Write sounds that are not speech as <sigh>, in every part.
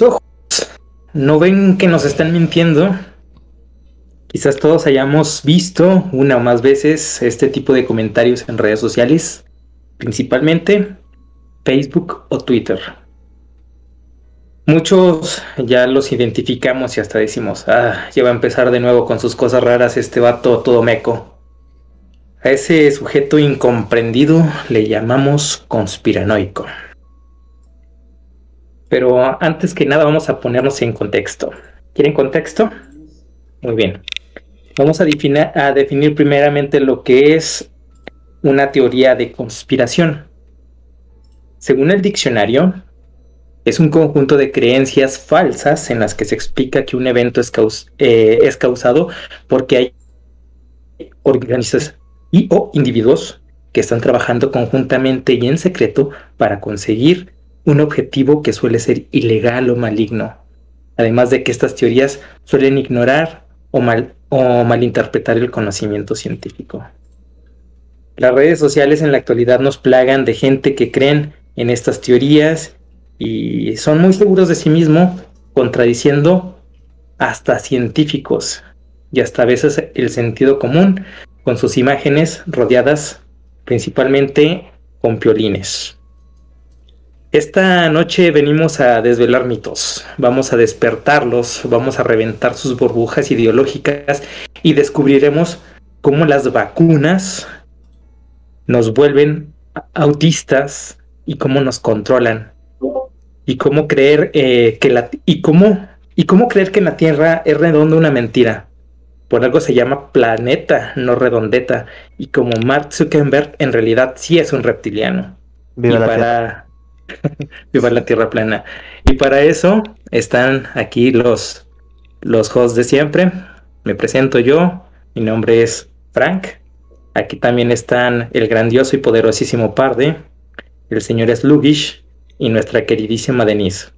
ojos. ¿No ven que nos están mintiendo? Quizás todos hayamos visto una o más veces este tipo de comentarios en redes sociales, principalmente Facebook o Twitter. Muchos ya los identificamos y hasta decimos, ah, ya va a empezar de nuevo con sus cosas raras este vato todo meco. A ese sujeto incomprendido le llamamos conspiranoico. Pero antes que nada vamos a ponernos en contexto. ¿Quieren contexto? Muy bien. Vamos a definir, primeramente lo que es una teoría de conspiración. Según el diccionario, es un conjunto de creencias falsas en las que se explica que un evento es, eh, es causado porque hay organizaciones y o individuos que están trabajando conjuntamente y en secreto para conseguir un objetivo que suele ser ilegal o maligno. Además de que estas teorías suelen ignorar o, mal, malinterpretar el conocimiento científico. Las redes sociales en la actualidad nos plagan de gente que creen en estas teorías y son muy seguros de sí mismo, contradiciendo hasta científicos y hasta a veces el sentido común con sus imágenes rodeadas principalmente con piolines. Esta noche venimos a desvelar mitos, vamos a despertarlos, vamos a reventar sus burbujas ideológicas y descubriremos cómo las vacunas nos vuelven autistas y cómo nos controlan y cómo creer eh, que la y cómo y cómo creer que la Tierra es redonda una mentira. Por algo se llama planeta, no redondeta. Y como Mark Zuckerberg en realidad sí es un reptiliano. Viva la para <laughs> Viva la Tierra plana. Y para eso están aquí los los hosts de siempre. Me presento yo. Mi nombre es Frank. Aquí también están el grandioso y poderosísimo Parde, el señor Slugish y nuestra queridísima Denise.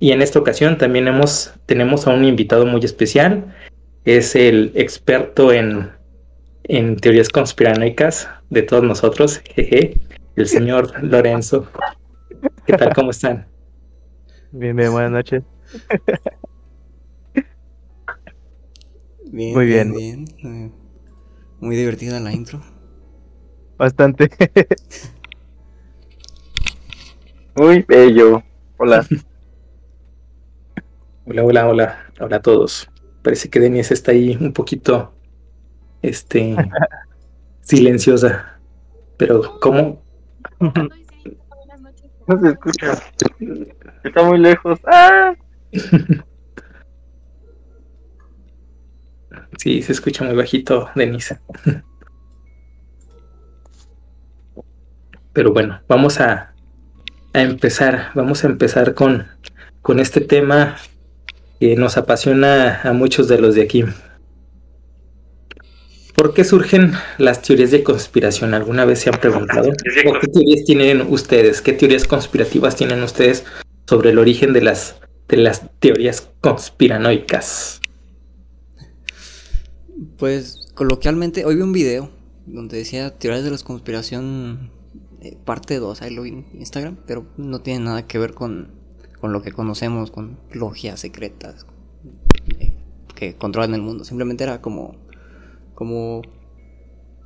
Y en esta ocasión también hemos, tenemos a un invitado muy especial. Es el experto en, en teorías conspiranoicas de todos nosotros, jeje, el señor Lorenzo. ¿Qué tal? ¿Cómo están? Bien, bien, buenas noches. Bien, muy bien. bien. Muy divertida la intro. Bastante. <laughs> Muy bello. Hola. <laughs> hola, hola, hola. Hola a todos. Parece que Denise está ahí un poquito este <laughs> silenciosa. Pero ¿cómo? No se escucha. Está muy lejos. ¡Ah! <laughs> Sí, se escucha muy bajito, Denise. Pero bueno, vamos a a empezar, vamos a empezar con, con este tema que nos apasiona a muchos de los de aquí. ¿Por qué surgen las teorías de conspiración? ¿Alguna vez se han preguntado? qué teorías tienen ustedes? ¿Qué teorías conspirativas tienen ustedes sobre el origen de las, de las teorías conspiranoicas? Pues coloquialmente, hoy vi un video donde decía teorías de la conspiración eh, parte 2, ahí lo vi en Instagram, pero no tiene nada que ver con, con lo que conocemos, con logias secretas eh, que controlan el mundo. Simplemente era como, como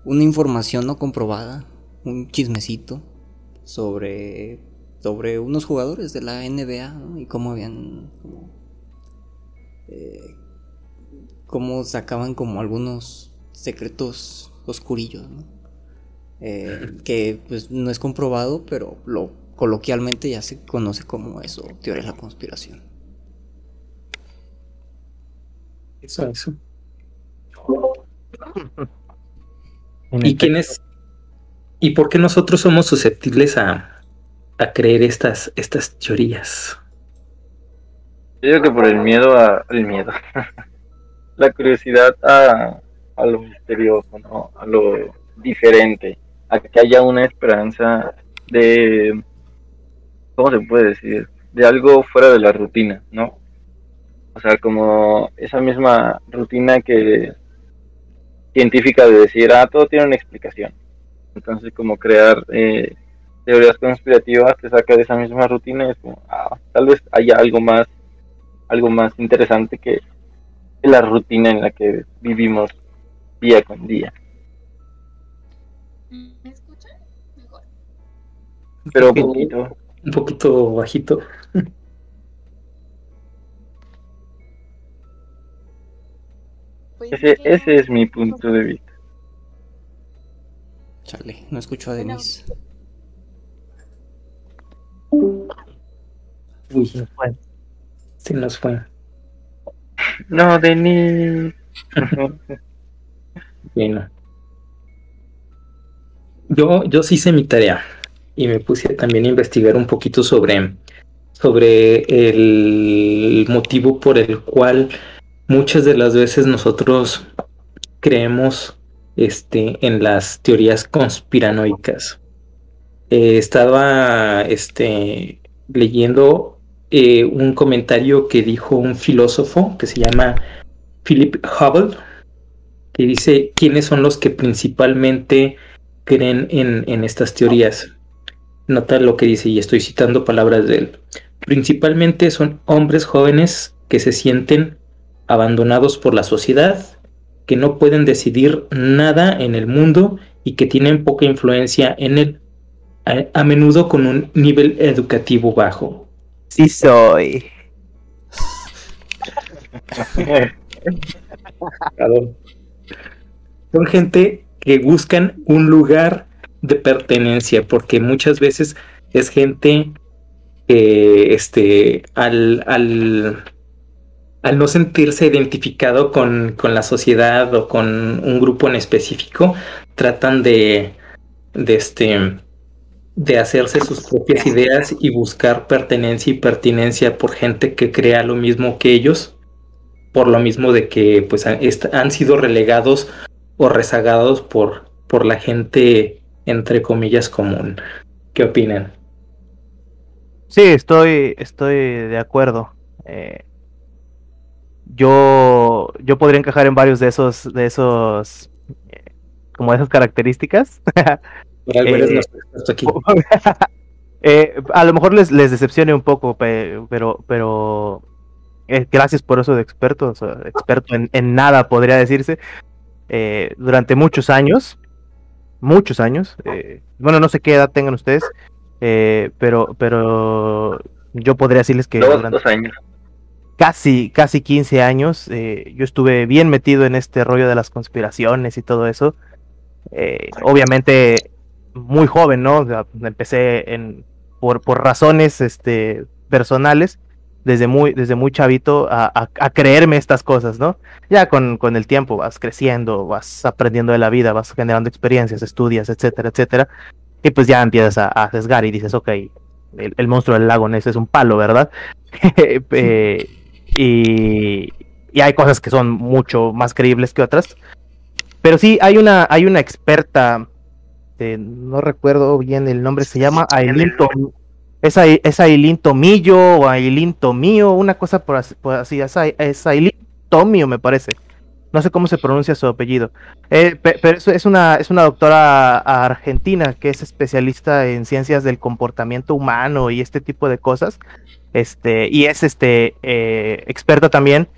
una información no comprobada, un chismecito sobre, sobre unos jugadores de la NBA y cómo habían... eh, cómo sacaban como algunos secretos oscurillos, ¿no? Eh, <laughs> que pues no es comprobado, pero lo coloquialmente ya se conoce como eso, teoría de la conspiración. Eso, eso. ¿Y quién es? ¿Y por qué nosotros somos susceptibles a, a creer estas, estas teorías? Yo creo que por el miedo a, el miedo, <laughs> la curiosidad a, a lo misterioso, ¿no? A lo diferente a que haya una esperanza de, ¿cómo se puede decir? De algo fuera de la rutina, ¿no? O sea, como esa misma rutina que científica de decir, ah, todo tiene una explicación. Entonces, como crear eh, teorías conspirativas te saca de esa misma rutina y es como, ah, tal vez haya algo más algo más interesante que la rutina en la que vivimos día con día. ¿Me escuchan? Mejor. Pero Sí. poquito. Un poquito bajito. Pues Ese, que- ese es mi punto de vista. Chale, no escucho a. Denise. Uy, Bueno, se nos fue. No, Denis. <laughs> Bueno. Yo, yo sí hice mi tarea y me puse también a investigar un poquito sobre, sobre el motivo por el cual muchas de las veces nosotros creemos este, en las teorías conspiranoicas. Eh, estaba este, leyendo eh, un comentario que dijo un filósofo que se llama Philip Hubble, que dice quiénes son los que principalmente creen en, en estas teorías. Nota lo que dice, y estoy citando palabras de él. Principalmente son hombres jóvenes que se sienten abandonados por la sociedad, que no pueden decidir nada en el mundo y que tienen poca influencia en él, a, a menudo con un nivel educativo bajo. sí soy. Perdón. Son gente que buscan un lugar de pertenencia, porque muchas veces es gente que este, al, al, al no sentirse identificado con, con la sociedad o con un grupo en específico, tratan de, de este de hacerse sus propias ideas y buscar pertenencia y pertinencia por gente que crea lo mismo que ellos por lo mismo de que pues han, sido relegados o rezagados por, por la gente entre comillas común. ¿Qué opinan? Sí, estoy, estoy de acuerdo. Eh, yo, yo podría encajar en varios de esos, de esos, eh, como de esas características. <laughs> Por algo eres Eh, aquí. <laughs> Eh, a lo mejor les, les decepcione un poco, pe- pero, pero gracias por eso de experto, o sea, experto en, en nada podría decirse. Eh, durante muchos años, muchos años, eh, bueno, no sé qué edad tengan ustedes, eh, pero, pero yo podría decirles que Dos, durante dos años. Casi, casi 15 años, eh, yo estuve bien metido en este rollo de las conspiraciones y todo eso. Eh, obviamente muy joven, ¿no? O sea, empecé en, por, por razones este, personales, desde muy, desde muy chavito, a, a- a creerme estas cosas, ¿no? Ya con, con el tiempo vas creciendo, vas aprendiendo de la vida, vas generando experiencias, estudias, etcétera, etcétera. Y pues ya empiezas a, a sesgar y dices, ok, el, el monstruo del lago Ness es un palo, ¿verdad? <laughs> Eh, y, hay cosas que son mucho más creíbles que otras. Pero sí, hay una, hay una experta, eh, no recuerdo bien el nombre, se llama Aileen Tom- es, es Aileen Tomillo o Aileen Tomío, una cosa por así, es, es me parece. No sé cómo se pronuncia su apellido. Eh, pe- pero es una, es una doctora argentina que es especialista en ciencias del comportamiento humano y este tipo de cosas. Este, y es este eh, experta también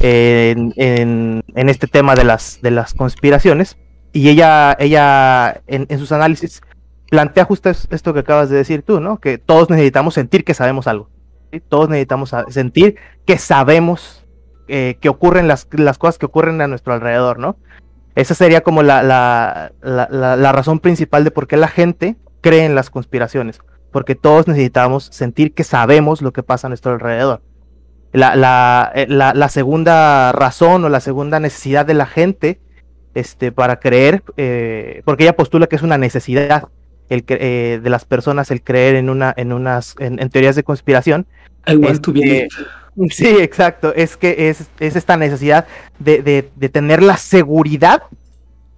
en, en- este tema de las, conspiraciones. Y ella, ella en, sus análisis plantea justo es- esto que acabas de decir tú, ¿no? Que todos necesitamos sentir que sabemos algo. Todos necesitamos sentir que sabemos eh, que ocurren las, cosas que ocurren a nuestro alrededor, ¿no? Esa sería como la razón principal de por qué la gente cree en las conspiraciones. Porque todos necesitamos sentir que sabemos lo que pasa a nuestro alrededor. La, la, eh, la, la segunda razón o la segunda necesidad de la gente este, para creer, eh, porque ella postula que es una necesidad el, eh, de las personas el creer en, una, en, unas, en, en teorías de conspiración, I want to Este, believe. Sí, exacto. Es que es, es esta necesidad de, de- de tener la seguridad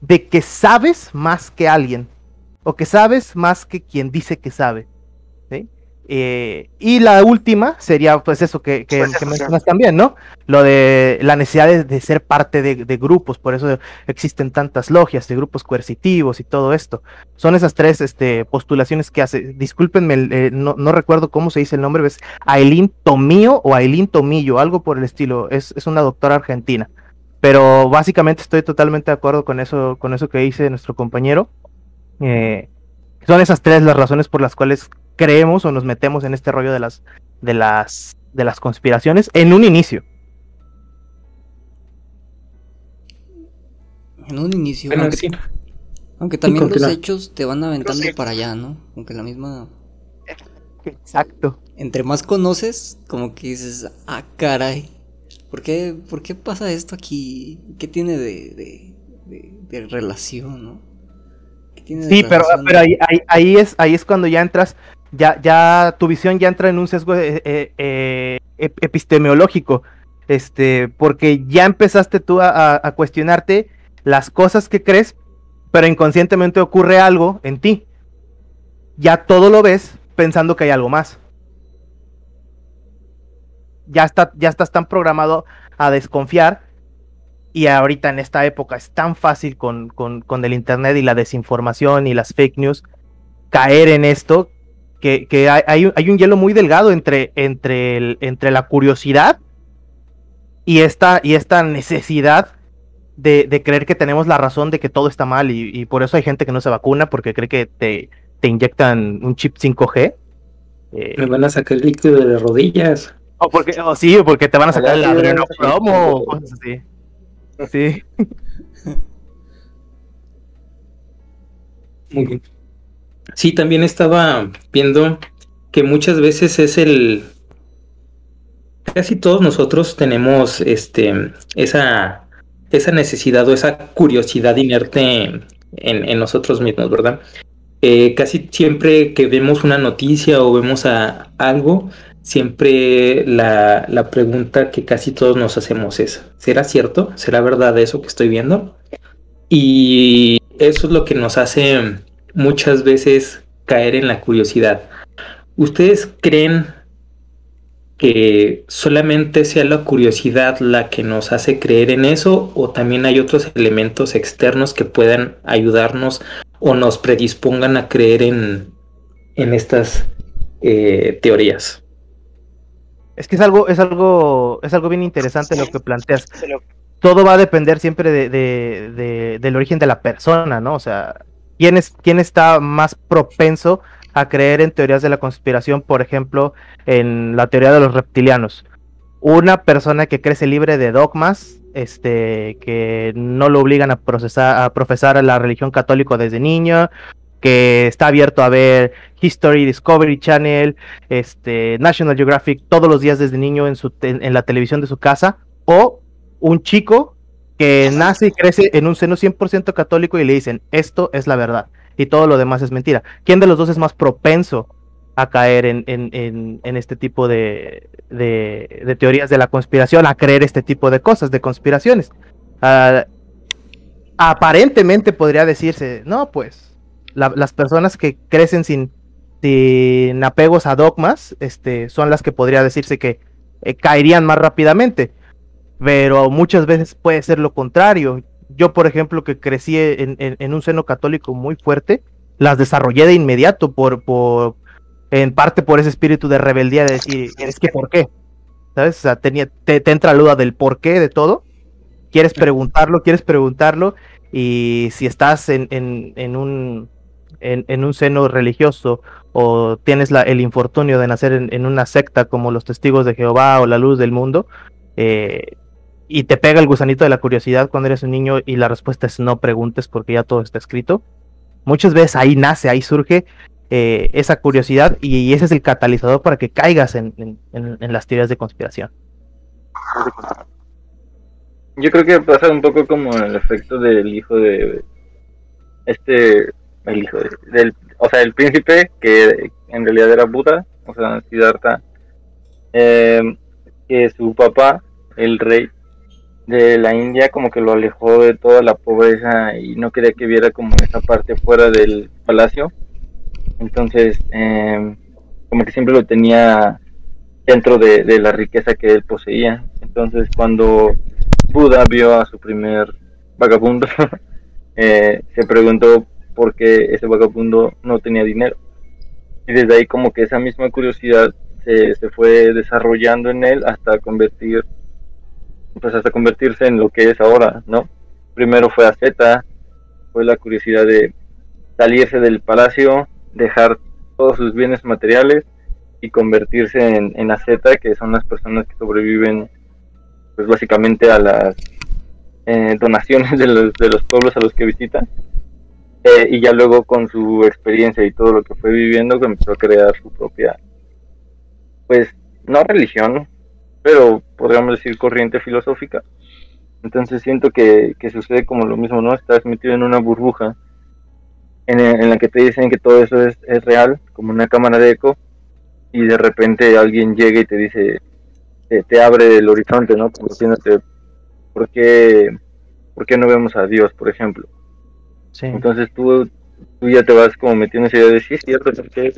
de que sabes más que alguien. O que sabes más que quien dice que sabe. Eh, y la última sería, pues eso que, que, que mencionas también, ¿no? Lo de la necesidad de, de ser parte de, de grupos, por eso existen tantas logias de grupos coercitivos y todo esto. Son esas tres este, postulaciones que hace. Discúlpenme, eh, no, no recuerdo cómo se dice el nombre, es Aileen Tomillo o Aileen Tomillo, algo por el estilo. Es, es una doctora argentina. Pero básicamente estoy totalmente de acuerdo con eso, con eso que dice nuestro compañero. Eh, son esas tres las razones por las cuales creemos o nos metemos en este rollo de las de las de las conspiraciones en un inicio. En un inicio. Bueno, aunque, sí. aunque también los hechos te van aventando para allá, ¿no? Aunque la misma. Exacto. Entre más conoces, como que dices, ah, caray. ¿Por qué, por qué pasa esto aquí? ¿Qué tiene de, de, de- de relación, no? ¿Qué tiene de Sí, pero, relación? pero ahí, ahí, ahí es, ahí es cuando ya entras, ya, ya tu visión ya entra en un sesgo eh, eh, eh, ep- epistemológico, este, porque ya empezaste tú a cuestionarte las cosas que crees, pero inconscientemente ocurre algo en ti. Ya todo lo ves pensando que hay algo más. Ya, está, ya estás tan programado a desconfiar y ahorita en esta época es tan fácil con, con, con el internet y la desinformación y las fake news caer en esto que, que hay, hay un- hay un hielo muy delgado entre, entre, el- entre la curiosidad y esta, y esta necesidad de, de creer que tenemos la razón de que todo está mal y, y por eso hay gente que no se vacuna porque cree que te, te inyectan un chip 5G. eh, Me van a sacar el líquido de las rodillas. o porque, o sí, o porque te van a sacar el Ojalá sí, adreno sí, promo o cosas así. Sí. <laughs> Muy bien. Sí, también estaba viendo que muchas veces es el. Casi todos nosotros tenemos este esa, esa necesidad o esa curiosidad inerte en, nosotros mismos, ¿verdad? Eh, casi siempre que vemos una noticia o vemos a algo, siempre la, la pregunta que casi todos nos hacemos es, ¿será cierto? ¿Será verdad eso que estoy viendo? Y eso es lo que nos hace muchas veces caer en la curiosidad. ¿Ustedes creen que solamente sea la curiosidad la que nos hace creer en eso o también hay otros elementos externos que puedan ayudarnos o nos predispongan a creer en, en estas eh, teorías? Es que es algo, es algo, es algo bien interesante lo que planteas. Todo va a depender siempre de, de- de- del origen de la persona, ¿no? O sea, ¿quién, es, quién está más propenso a creer en teorías de la conspiración, por ejemplo, en la teoría de los reptilianos? Una persona que crece libre de dogmas, este, que no lo obligan a procesar, a profesar la religión católica desde niño, que está abierto a ver History, Discovery Channel, este, National Geographic todos los días desde niño en, su te- en, la televisión de su casa, o un chico que nace y crece en un seno 100% católico y le dicen, esto es la verdad y todo lo demás es mentira. ¿Quién de los dos es más propenso a caer en, en, en, este tipo de, de, teorías de la conspiración, a creer este tipo de cosas, de conspiraciones? Ah, aparentemente podría decirse, no, pues la- las personas que crecen sin, sin apegos a dogmas, este, son las que podría decirse que eh, caerían más rápidamente. Pero muchas veces puede ser lo contrario. Yo, por ejemplo, que crecí en, en- en un seno católico muy fuerte, las desarrollé de inmediato por, por en parte por ese espíritu de rebeldía de decir, es que ¿por qué? ¿Sabes? O sea, tenía, te, te entra la duda del por qué de todo. Quieres preguntarlo, quieres preguntarlo, y si estás en, en, en un en, en un seno religioso o tienes la, el infortunio de nacer en, en una secta como los testigos de Jehová o la luz del mundo, eh, y te pega el gusanito de la curiosidad cuando eres un niño y la respuesta es no preguntes porque ya todo está escrito, muchas veces ahí nace, ahí surge eh, esa curiosidad y ese es el catalizador para que caigas en, en- las teorías de conspiración. Yo creo que pasa un poco como el efecto del hijo de este el hijo de- del o sea el príncipe que en realidad era Buda o sea Siddhartha eh, que su papá el rey de la India como que lo alejó de toda la pobreza y no quería que viera como esa parte fuera del palacio entonces eh, como que siempre lo tenía dentro de, de la riqueza que él poseía. Entonces cuando Buda vio a su primer vagabundo, <laughs> eh, se preguntó por qué ese vagabundo no tenía dinero. Y desde ahí como que esa misma curiosidad se, se fue desarrollando en él hasta convertir, pues hasta convertirse en lo que es ahora, ¿no? Primero fue Z fue la curiosidad de salirse del palacio, dejar todos sus bienes materiales y convertirse en, en Z que son las personas que sobreviven pues básicamente a las eh, donaciones <laughs> de los, de los pueblos a los que visita. Eh, y ya luego con su experiencia y todo lo que fue viviendo, comenzó a crear su propia, pues, no religión, pero podríamos decir corriente filosófica. Entonces siento que, que sucede como lo mismo, ¿no? Estás metido en una burbuja en, en la que te dicen que todo eso es, es real, como una cámara de eco, y de repente alguien llega y te dice, te, te abre el horizonte, ¿no? Como diciéndote, ¿por qué, ¿por qué no vemos a Dios, por ejemplo? Sí. Entonces tú, tú ya te vas como metiendo esa idea de, sí, es cierto, ¿por qué,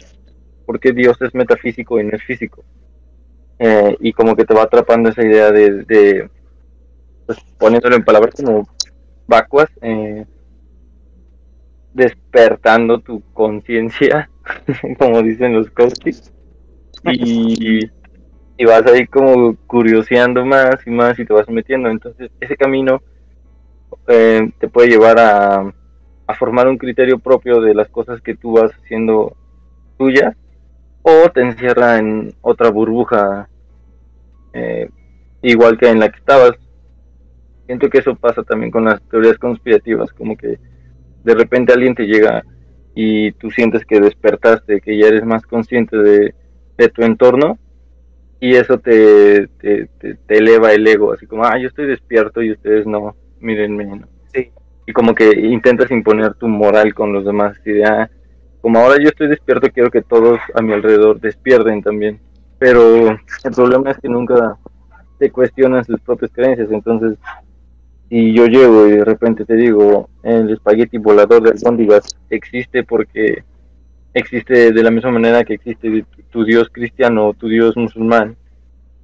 por qué Dios es metafísico y no es físico? Eh, y como que te va atrapando esa idea de, de pues, poniéndolo en palabras como vacuas, eh, despertando tu conciencia, <laughs> como dicen los coaches, y, y vas ahí como curioseando más y más y te vas metiendo. Entonces ese camino eh, te puede llevar a, a formar un criterio propio de las cosas que tú vas haciendo tuyas o te encierra en otra burbuja eh, igual que en la que estabas. Siento que eso pasa también con las teorías conspirativas, como que de repente alguien te llega y tú sientes que despertaste, que ya eres más consciente de, de tu entorno y eso te, te, te, te eleva el ego, así como, ah, yo estoy despierto y ustedes no, mírenme, ¿no? Sí. Y como que intentas imponer tu moral con los demás, y de, ah, como ahora yo estoy despierto, quiero que todos a mi alrededor despierten también. Pero el problema es que nunca te cuestionan sus propias creencias, entonces si yo llego y de repente te digo, el espagueti volador de albóndigas existe porque existe de la misma manera que existe tu, tu dios cristiano o tu dios musulmán,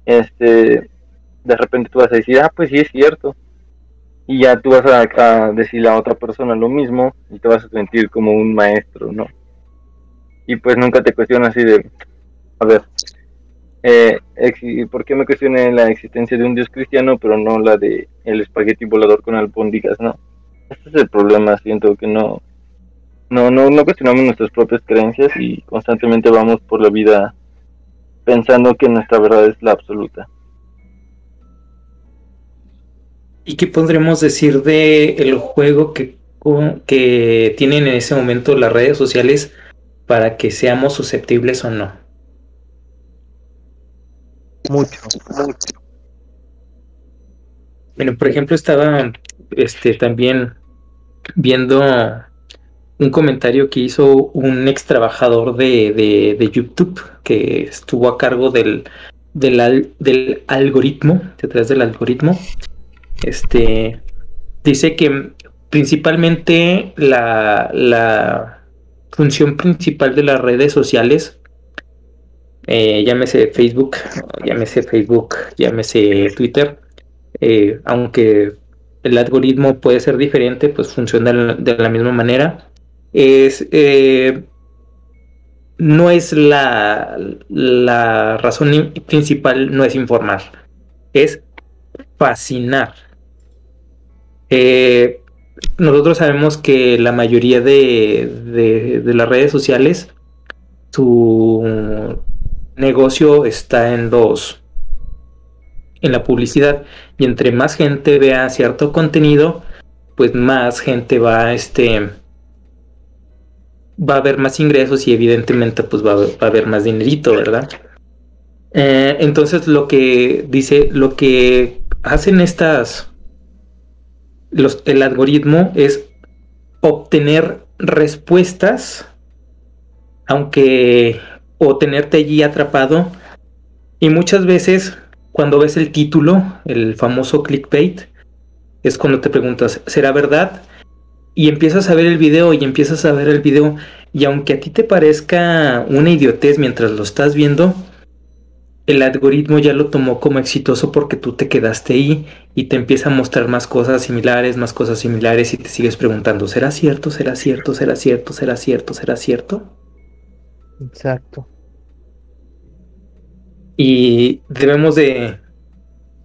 este, de repente tú vas a decir, ah, pues sí es cierto. Y ya tú vas a, a decirle a otra persona lo mismo y te vas a sentir como un maestro, ¿no? Y pues nunca te cuestionas así de, a ver, eh, ¿por qué me cuestioné la existencia de un dios cristiano pero no la de el espagueti volador con albóndigas, no? Este es el problema, siento que no, no, no, no cuestionamos nuestras propias creencias y constantemente vamos por la vida pensando que nuestra verdad es la absoluta. ¿Y qué podremos decir de el juego que, que tienen en ese momento las redes sociales para que seamos susceptibles o no? Mucho. Bueno, por ejemplo, estaba este también viendo un comentario que hizo un ex trabajador de, de, de YouTube que estuvo a cargo del, del, al- del algoritmo, detrás del algoritmo. Este dice que principalmente la, la función principal de las redes sociales, eh, llámese Facebook, llámese Facebook, llámese Twitter, eh, aunque el algoritmo puede ser diferente, pues funciona de la- misma manera. Es eh, no es la, la razón in- principal, no es informar, es fascinar. Nosotros sabemos que la mayoría de, de- de las redes sociales, su negocio está en los en la publicidad y entre más gente vea cierto contenido, pues más gente va este va a haber más ingresos y evidentemente pues va a, va a haber más dinerito, ¿verdad? Eh, entonces lo que dice, lo que hacen estas, el algoritmo es obtener respuestas, aunque, o tenerte allí atrapado, y muchas veces cuando ves el título, el famoso clickbait, es cuando te preguntas, ¿será verdad? y empiezas a ver el video y empiezas a ver el video y aunque a ti te parezca una idiotez mientras lo estás viendo, el algoritmo ya lo tomó como exitoso porque tú te quedaste ahí y te empieza a mostrar más cosas similares, más cosas similares y te sigues preguntando, ¿será cierto? ¿Será cierto? ¿Será cierto? ¿Será cierto? ¿Será cierto? Exacto. Y debemos de,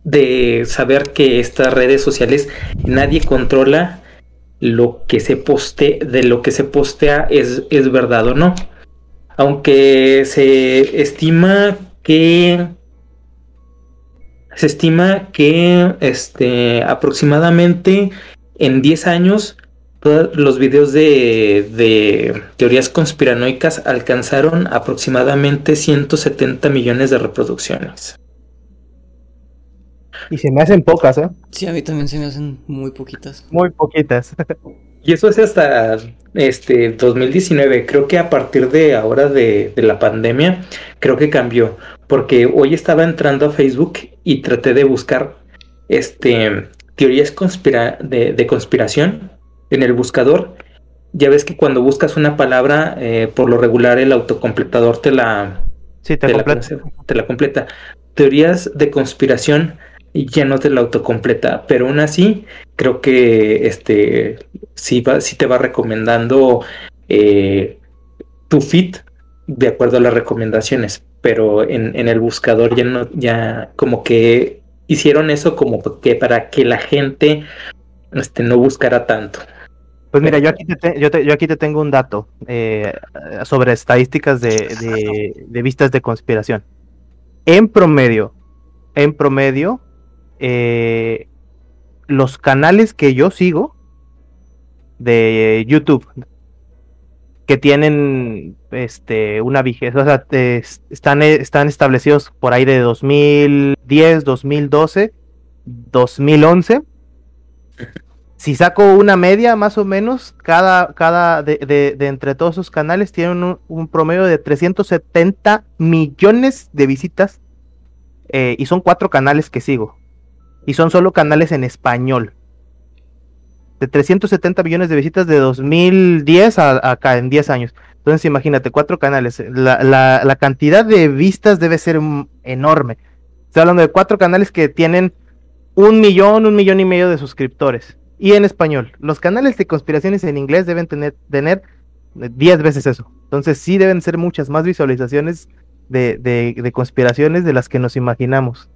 de saber que estas redes sociales nadie controla lo que se poste, de lo que se postea es, es verdad o no. Aunque se estima que se estima que este aproximadamente en 10 años todos los videos de, de teorías conspiranoicas alcanzaron aproximadamente 170 millones de reproducciones. Y se me hacen pocas, ¿eh? Sí, a mí también se me hacen muy poquitas. Muy poquitas. Y eso es hasta este 2019. Creo que a partir de ahora de, de, la pandemia, creo que cambió. Porque hoy estaba entrando a Facebook y traté de buscar este teorías conspira de, de, conspiración en el buscador. Ya ves que cuando buscas una palabra, eh, por lo regular el autocompletador te la, sí, te. La, te la completa. Teorías de conspiración ya no te la autocompleta, pero aún así creo que este sí, va, sí te va recomendando eh, tu feed de acuerdo a las recomendaciones, pero en, en, el buscador ya no, ya como que hicieron eso como que para que la gente este, no buscara tanto. Pues mira, yo aquí te, yo, te, yo aquí te tengo un dato eh, sobre estadísticas de, de, de vistas de conspiración. En promedio, en promedio, eh, los canales que yo sigo de YouTube que tienen este una vigencia, o sea, te, están, están establecidos por ahí de 2010, 2012, 2011. Si saco una media más o menos, cada, cada de, entre todos esos canales tienen un, promedio de 370 millones de visitas eh, y son cuatro canales que sigo y son solo canales en español. De 370 millones de visitas de 2010 a, acá en 10 años. Entonces imagínate, cuatro canales. La, la, la, cantidad de vistas debe ser enorme. Estoy hablando de cuatro canales que tienen un millón, un millón y medio de suscriptores. Y en español. Los canales de conspiraciones en inglés deben tener, tener 10 veces eso. Entonces sí deben ser muchas más visualizaciones de, de, de conspiraciones de las que nos imaginamos.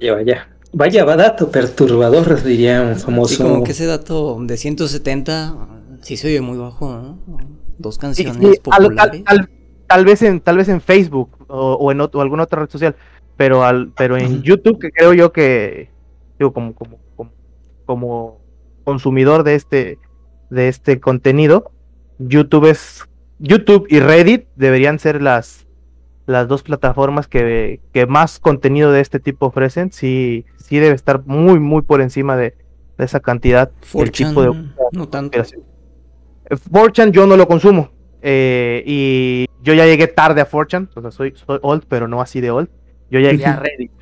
Vaya, vaya. Vaya dato perturbador, diría un famoso. Sí, como que ese dato de 170 sí se oye muy bajo, ¿no? Dos canciones sí, sí, populares. Tal, vez en, tal vez en Facebook o, o en otro, o alguna otra red social, pero al, pero en. YouTube, que creo yo que digo, como, como, como, como consumidor de este, de este contenido, YouTube es. YouTube y Reddit deberían ser las las dos plataformas que, que, más contenido de este tipo ofrecen, sí, sí debe estar muy, muy por encima de, de esa cantidad. el tipo de no tanto. 4chan yo no lo consumo. Eh, y yo ya llegué tarde a 4chan, o sea, soy, soy old, pero no así de old. Yo llegué a Reddit.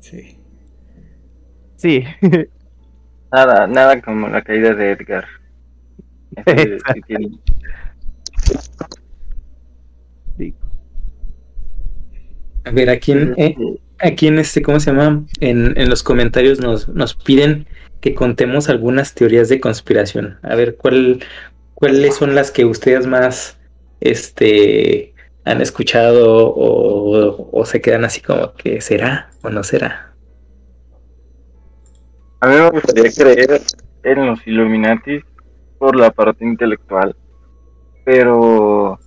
sí. Sí. <laughs> Nada, nada como la caída de Edgar. Este, tiene... A ver, aquí en, eh, aquí en este, ¿cómo se llama? En, en los comentarios nos, nos piden que contemos algunas teorías de conspiración. A ver, ¿cuál, ¿cuáles son las que ustedes más este, han escuchado o, o se quedan así como que será o no será? A mí me gustaría creer en los Illuminati por la parte intelectual, pero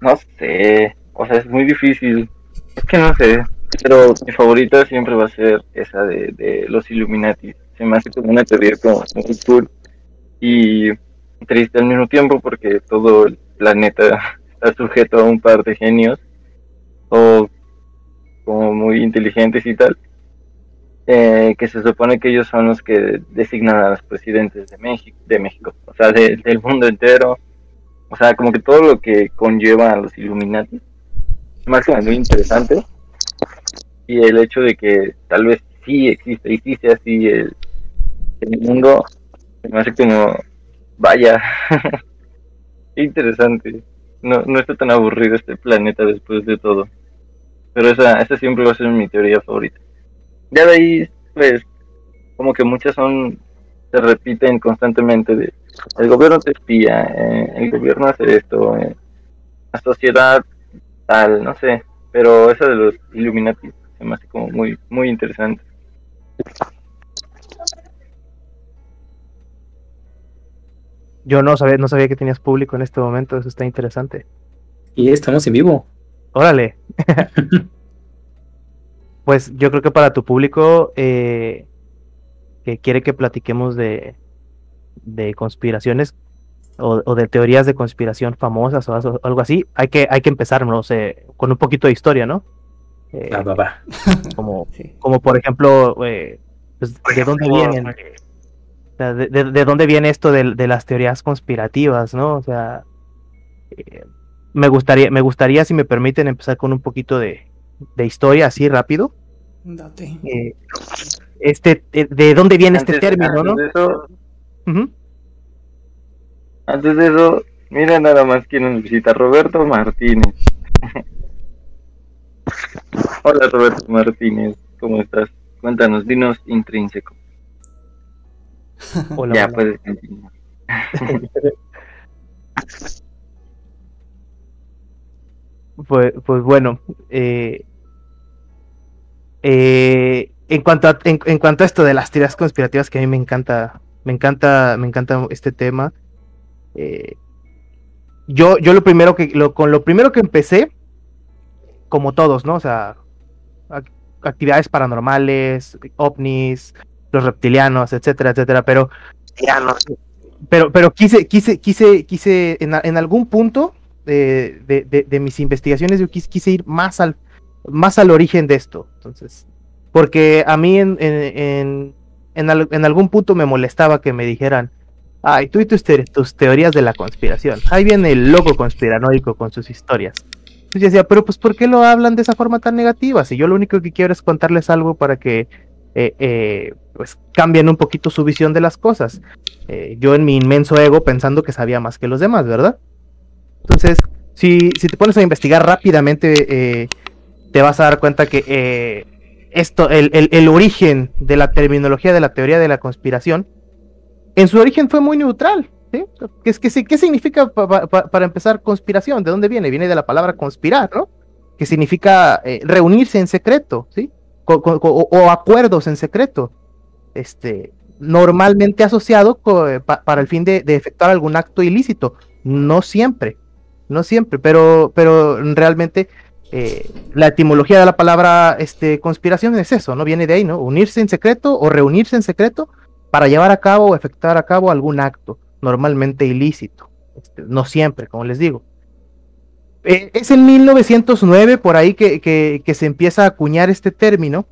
no sé, o sea, es muy difícil. Es que no sé, pero mi favorita siempre va a ser esa de, de los Illuminati. Se me hace como una teoría como muy cool y triste al mismo tiempo porque todo el planeta está sujeto a un par de genios o como muy inteligentes y tal. Eh, que se supone que ellos son los que designan a los presidentes de México, de México, o sea, de, del mundo entero, o sea, como que todo lo que conlleva a los Illuminati, máximo muy interesante y el hecho de que tal vez sí existe y sí sea así el, el mundo, me hace como, vaya, <laughs> interesante. No, no está tan aburrido este planeta después de todo. Pero esa, esa siempre va a ser mi teoría favorita. Ya de ahí, pues, como que muchas son, se repiten constantemente de, el gobierno te espía, eh, el gobierno hace esto, eh, la sociedad tal, no sé, pero esa de los Illuminati se me hace como muy, muy interesante. Yo no sabía, no sabía que tenías público en este momento, eso está interesante. Y estamos en vivo. Órale. <laughs> pues yo creo que para tu público eh, que quiere que platiquemos de, de conspiraciones o, o de teorías de conspiración famosas o algo- algo así, hay que, hay que empezar, no sé, con un poquito de historia, ¿no? Eh, Va, va, va. como, <laughs> Sí. como por ejemplo, eh, pues, ¿de dónde vienen? Sea, de, de- de dónde viene esto de, de las teorías conspirativas, ¿no? O sea, eh, me gustaría, me gustaría, si me permiten, empezar con un poquito de, de historia así rápido. Date. Eh, este, eh, ¿de dónde viene este Antes- término, no? antes de eso. Antes de eso, mira nada más quién nos visita, Roberto Martínez. <laughs> Hola Roberto Martínez, ¿cómo estás? Cuéntanos, dinos intrínseco. Ya puedes continuar. <laughs> Pues, pues bueno, eh, eh, en cuanto a, en, en cuanto a esto de las teorías conspirativas que a mí me encanta, me encanta, me encanta este tema. eh, yo, yo lo primero que, lo, con lo primero que empecé, como todos, ¿no? O sea, ac- actividades paranormales, ovnis, los reptilianos, etcétera, etcétera, pero pero, pero quise, quise, quise, quise, en, algún punto de, de- de- de mis investigaciones, yo quise, quise ir más al, más al origen de esto. Entonces, porque a mí en, en, en, en al- en algún punto me molestaba que me dijeran, ay, tú y tus, te- tus teorías de la conspiración. Ahí viene el loco conspiranoico con sus historias. Entonces yo decía, pero pues ¿por qué lo hablan de esa forma tan negativa? Si yo lo único que quiero es contarles algo para que eh, eh, pues cambien un poquito su visión de las cosas. Eh, yo en mi inmenso ego pensando que sabía más que los demás, ¿verdad? Entonces, si, si te pones a investigar rápidamente, te vas a dar cuenta que esto, el, el- el origen de la terminología de la teoría de la conspiración, en su origen fue muy neutral. ¿sí? ¿Qué, qué, qué significa pa- pa- pa- para empezar conspiración? ¿De dónde viene? Viene de la palabra conspirar, ¿no? Que significa reunirse en secreto, ¿sí? O, acuerdos en secreto. Este, normalmente asociado eh, pa- para el fin de, de efectuar algún acto ilícito. No siempre, no siempre, pero, pero realmente eh, la etimología de la palabra este, conspiración es eso, ¿no? Viene de ahí, ¿no? Unirse en secreto o reunirse en secreto para llevar a cabo o efectuar a cabo algún acto, normalmente ilícito. Este, no siempre, como les digo. Eh, es en 1909 por ahí que, que- que se empieza a acuñar este término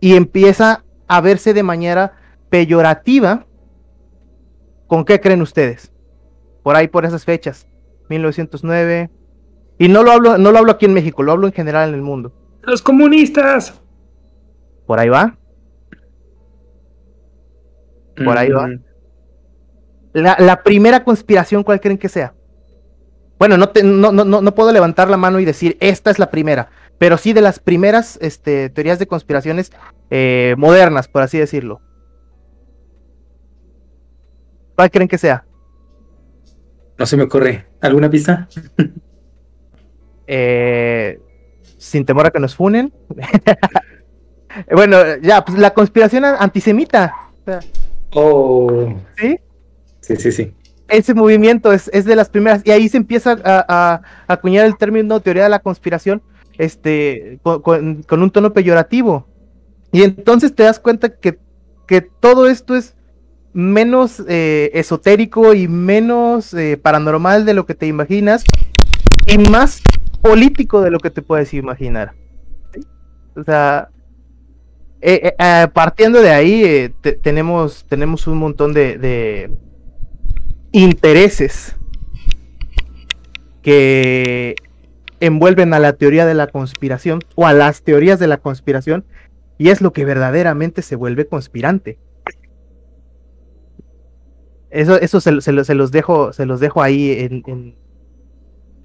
y empieza a verse de manera peyorativa. ¿Con qué creen ustedes? Por ahí, por esas fechas. 1909. Y no lo hablo, no lo hablo aquí en México, lo hablo en general en el mundo. Los comunistas. Por ahí va. Por ahí va. Mm, La, la primera conspiración, ¿cuál creen que sea? Bueno, no, te- no, no, no, puedo levantar la mano y decir esta es la primera, pero sí de las primeras este, teorías de conspiraciones eh, modernas, por así decirlo. ¿Cuál creen que sea? No se me ocurre. ¿Alguna pista? Eh, sin temor a que nos funen. <laughs> bueno, ya, pues la conspiración antisemita. Oh. ¿Sí? Sí, sí, sí. Ese movimiento es, es de las primeras, y ahí se empieza a, a- acuñar el término teoría de la conspiración, este, con, un tono peyorativo. Y entonces te das cuenta que, que todo esto es menos eh, esotérico y menos eh, paranormal de lo que te imaginas, y más político de lo que te puedes imaginar. O sea, eh, partiendo de ahí, te- tenemos, tenemos un montón de intereses que envuelven a la teoría de la conspiración o a las teorías de la conspiración y es lo que verdaderamente se vuelve conspirante. Eso, eso se, se se los dejo, se los dejo ahí en,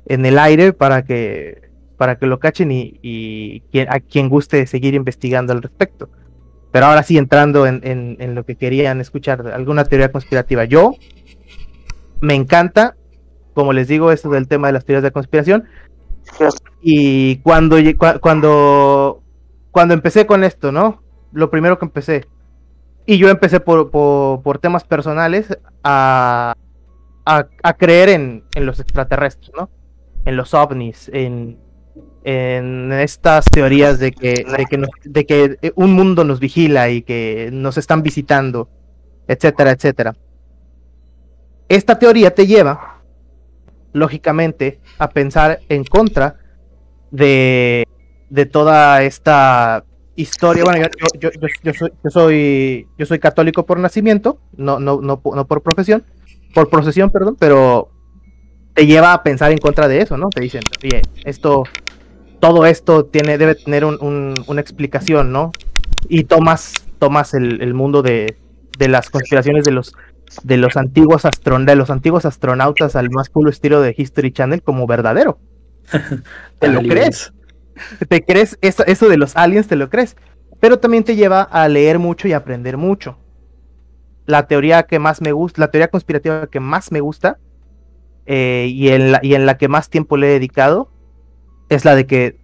en, el aire para que, para que lo cachen y, y a quien guste seguir investigando al respecto. Pero ahora sí, entrando en, en- en lo que querían escuchar, alguna teoría conspirativa. Yo me encanta, como les digo, esto del tema de las teorías de conspiración. Y cuando, cuando, cuando empecé con esto, ¿no? Lo primero que empecé. Y yo empecé por, por, temas personales a, a, creer en, en los extraterrestres, ¿no? En los ovnis, en, en estas teorías de que, de, que nos- de que un mundo nos vigila y que nos están visitando, etcétera, etcétera. Esta teoría te lleva, lógicamente, a pensar en contra de, de toda esta historia. Bueno, yo, yo, soy, yo, soy, yo soy católico por nacimiento, no, no, no, no por profesión, por procesión, perdón, pero te lleva a pensar en contra de eso, ¿no? Te dicen, oye, esto, todo esto tiene, debe tener un- una explicación, ¿no? Y tomas, tomas el, el mundo de, de las conspiraciones de los de los antiguos astron de los antiguos astronautas al más puro estilo de History Channel como verdadero. <laughs> ¿Te lo crees? ¿Te crees eso, eso de los aliens? ¿Te lo crees? Pero también te lleva a leer mucho y aprender mucho. La teoría que más me gusta, la teoría conspirativa que más me gusta eh, y, en la, y en la que más tiempo le he dedicado es la de que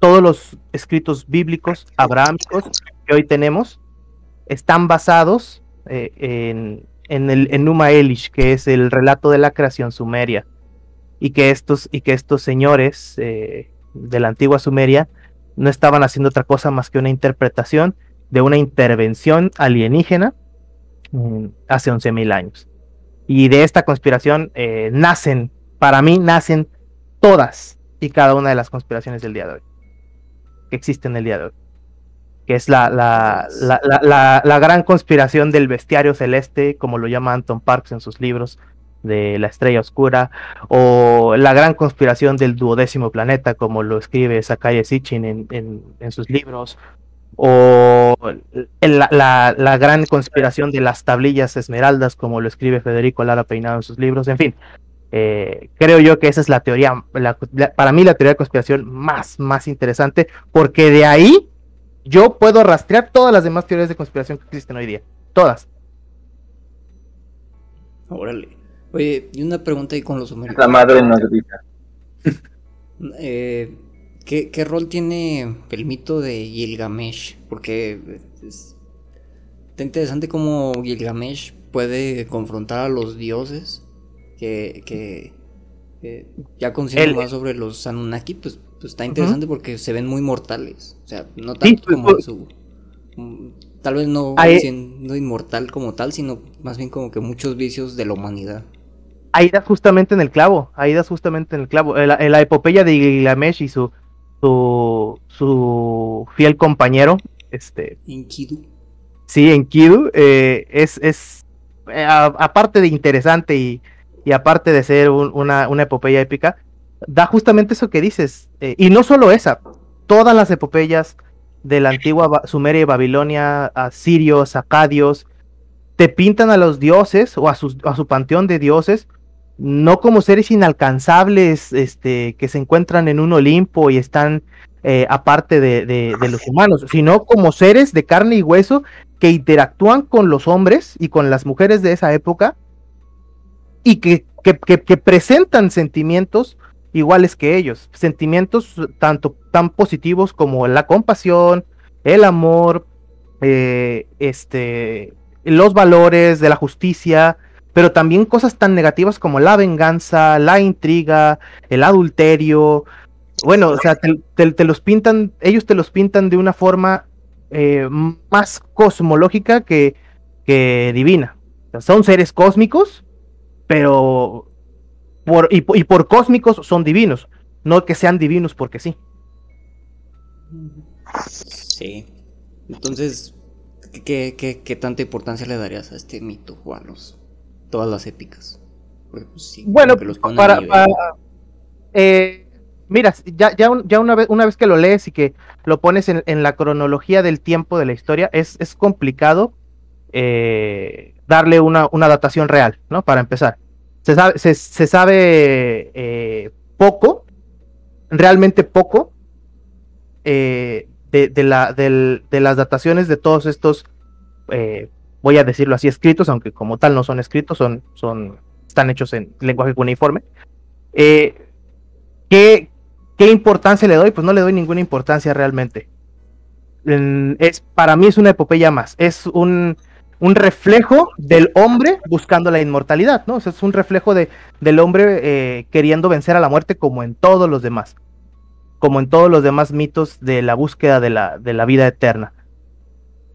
todos los escritos bíblicos abrahámicos que hoy tenemos están basados eh, en, en el Enuma Elish, que es el relato de la creación sumeria, y que estos, y que estos señores eh, de la antigua Sumeria no estaban haciendo otra cosa más que una interpretación de una intervención alienígena mm, hace 11.000 años. Y de esta conspiración eh, nacen, para mí, nacen todas y cada una de las conspiraciones del día de hoy, que existen el día de hoy que es la, la, la, la, gran conspiración del bestiario celeste, como lo llama Anton Parks en sus libros de la estrella oscura, o la gran conspiración del duodécimo planeta, como lo escribe Sakai Sitchin en, en, en sus libros, o la, la, la gran conspiración de las tablillas esmeraldas, como lo escribe Federico Lara Peinado en sus libros, en fin. eh, creo yo que esa es la teoría, la- para mí la teoría de conspiración más, más interesante, porque de ahí yo puedo rastrear todas las demás teorías de conspiración que existen hoy día. Todas. Órale. Oye, y una pregunta ahí con los sumerios. La madre nos grita. <laughs> Eh, ¿qué, qué rol tiene el mito de Gilgamesh? Porque es- está interesante cómo Gilgamesh puede confrontar a los dioses. Que, que, que ya conociendo El- más sobre los Anunnaki, pues, pues está interesante porque se ven muy mortales. O sea, no Sí, tanto pues, como en pues- su. mm, Tal vez no Ahí- siendo inmortal como tal, sino más bien como que muchos vicios de la humanidad. Ahí das justamente en el clavo. Ahí das justamente en el clavo. En la, en la epopeya de Gilgamesh y su, su, su fiel compañero, este, Enkidu. sí, Enkidu, eh, es, es eh, a- aparte de interesante y, y aparte de ser un- una, una epopeya épica, da justamente eso que dices. eh, y no solo esa, todas las epopeyas de la antigua Sumeria y Babilonia, asirios, acadios, te pintan a los dioses o a, a su panteón de dioses no como seres inalcanzables este, que se encuentran en un Olimpo y están eh, aparte de, de- de los humanos, sino como seres de carne y hueso que interactúan con los hombres y con las mujeres de esa época y que, que- que- que presentan sentimientos iguales que ellos, sentimientos tanto tan positivos como la compasión, el amor, eh, este, los valores de la justicia, pero también cosas tan negativas como la venganza, la intriga, el adulterio. Bueno, o sea, te, los pintan, ellos te los pintan de una forma eh, más cosmológica que, que divina. Son seres cósmicos, pero por, y, y por cósmicos son divinos, no que sean divinos porque sí. Sí. Entonces, ¿qué, qué, qué tanta importancia le darías a este mito los, todas las épicas? Porque, pues, sí, Bueno, los para- eh, mira, ya, ya, ya una, vez, una vez que lo lees y que lo pones en, en la cronología del tiempo de la historia, es, es complicado eh, darle una, una, datación real, ¿no? Para empezar. Se sabe, se, sabe eh, poco, realmente poco, eh, de, de, la, de, de, las dataciones de todos estos, eh, voy a decirlo así, escritos, aunque como tal no son escritos, son, son, están hechos en lenguaje cuneiforme. ¿qué, ¿Qué importancia le doy? Pues no le doy ninguna importancia realmente. Es, para mí es una epopeya más, es un, un reflejo del hombre buscando la inmortalidad, ¿no? Es un reflejo de, del hombre eh, queriendo vencer a la muerte como en todos los demás, como en todos los demás mitos de la búsqueda de la, de la vida eterna.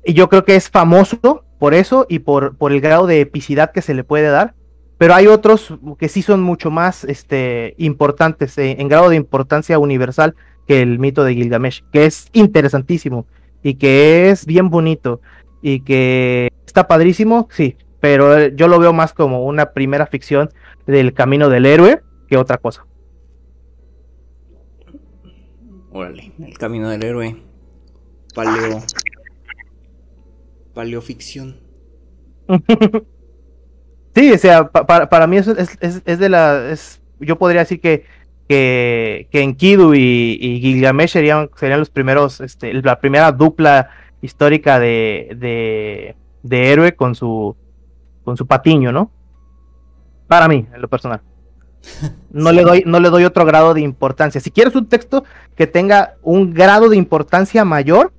Y yo creo que es famoso por eso y por, por el grado de epicidad que se le puede dar, pero hay otros que sí son mucho más este, importantes eh, en grado de importancia universal que el mito de Gilgamesh, que es interesantísimo y que es bien bonito y que está padrísimo, sí, pero yo lo veo más como una primera ficción del camino del héroe que otra cosa. Órale, el camino del héroe. Paleo. Paleoficción. <laughs> sí, o sea, pa para, para, mí eso es, es, es, de la. Es, yo podría decir que, que, que Enkidu y, y Gilgamesh serían, serían los primeros, este, la primera dupla histórica de, de, de héroe con su, con su patiño, ¿no? Para mí, en lo personal. <laughs> No, sí. le doy, no le doy otro grado de importancia. Si quieres un texto que tenga un grado de importancia mayor,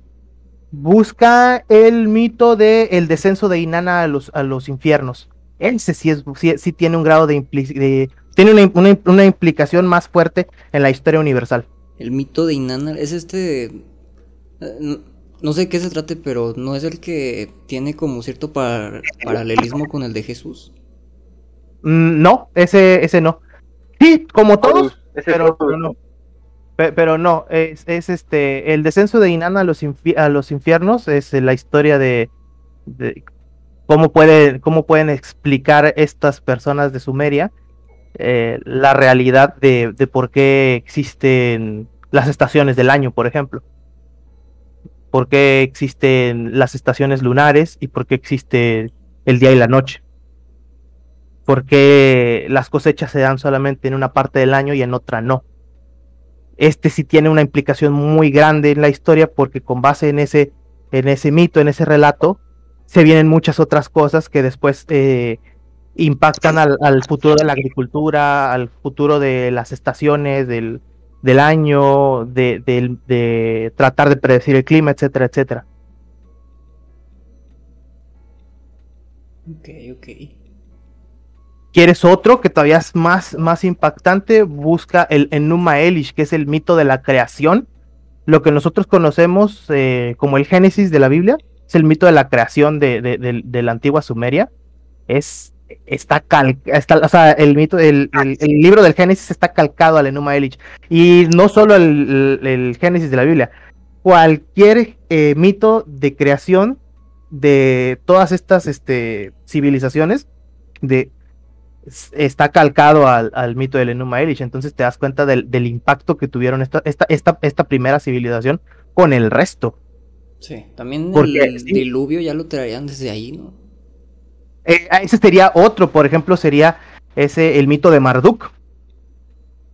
busca el mito de el descenso de Inanna a los, a los infiernos. Ese sí, es, sí, sí tiene un grado de, de tiene una, una, una, implicación más fuerte en la historia universal. El mito de Inanna es este. No, sé qué se trate, pero no es el que tiene como cierto par paralelismo con el de Jesús. Mm, no, ese, ese no. Sí, como todos, pero, pero, no. Pero no, es, es, este, el descenso de Inanna a los, a los infiernos es la historia de, de cómo, puede, cómo pueden explicar estas personas de Sumeria eh, la realidad de, de por qué existen las estaciones del año, por ejemplo. Por qué existen las estaciones lunares y por qué existe el día y la noche porque las cosechas se dan solamente en una parte del año y en otra no. Este sí tiene una implicación muy grande en la historia porque con base en ese, en ese mito, en ese relato, se vienen muchas otras cosas que después eh, impactan al, futuro de la agricultura, al futuro de las estaciones, del, del año, de, de, de tratar de predecir el clima, etcétera, etcétera. Ok, ok. ¿Quieres otro que todavía es más, más impactante? Busca el Enuma Elish, que es el mito de la creación. Lo que nosotros conocemos eh, como el Génesis de la Biblia, es el mito de la creación de, de, de, de la antigua Sumeria. Es, está, cal, está o sea, el mito, el, el, el, libro del Génesis está calcado al Enuma Elish. Y no solo el, el Génesis de la Biblia, cualquier eh, mito de creación de todas estas este, civilizaciones, de está calcado al, al, mito del Enuma Elish, entonces te das cuenta del, del impacto que tuvieron esta, esta, esta, esta, primera civilización con el resto. Sí, también Porque, el sí. diluvio ya lo traían desde ahí, ¿no? Eh, ese sería otro, por ejemplo, sería ese el mito de Marduk.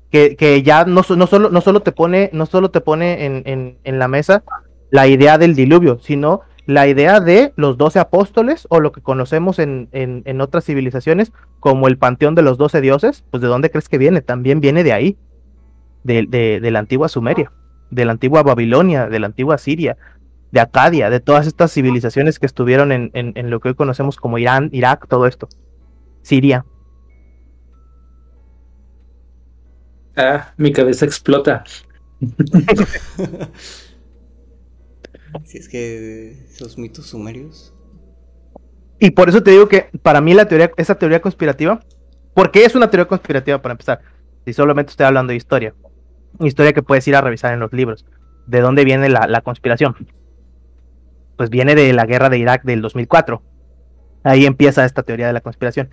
Que, que ya no, no, solo, no solo te pone, no solo te pone en, en, en la mesa la idea del diluvio, sino la idea de los doce apóstoles o lo que conocemos en, en, en, otras civilizaciones como el panteón de los doce dioses, pues de dónde crees que viene? También viene de ahí, de, de, de la antigua Sumeria, de la antigua Babilonia, de la antigua Siria, de Acadia, de todas estas civilizaciones que estuvieron en, en lo que hoy conocemos como Irán, Irak, todo esto, Siria. Ah, mi cabeza explota. <laughs> Si es que esos mitos sumerios. Y por eso te digo que para mí la teoría, esa teoría conspirativa, porque es una teoría conspirativa para empezar, si solamente estoy hablando de historia, historia que puedes ir a revisar en los libros, ¿de dónde viene la, la conspiración? Pues viene de la guerra de Irak del 2004. Ahí empieza esta teoría de la conspiración.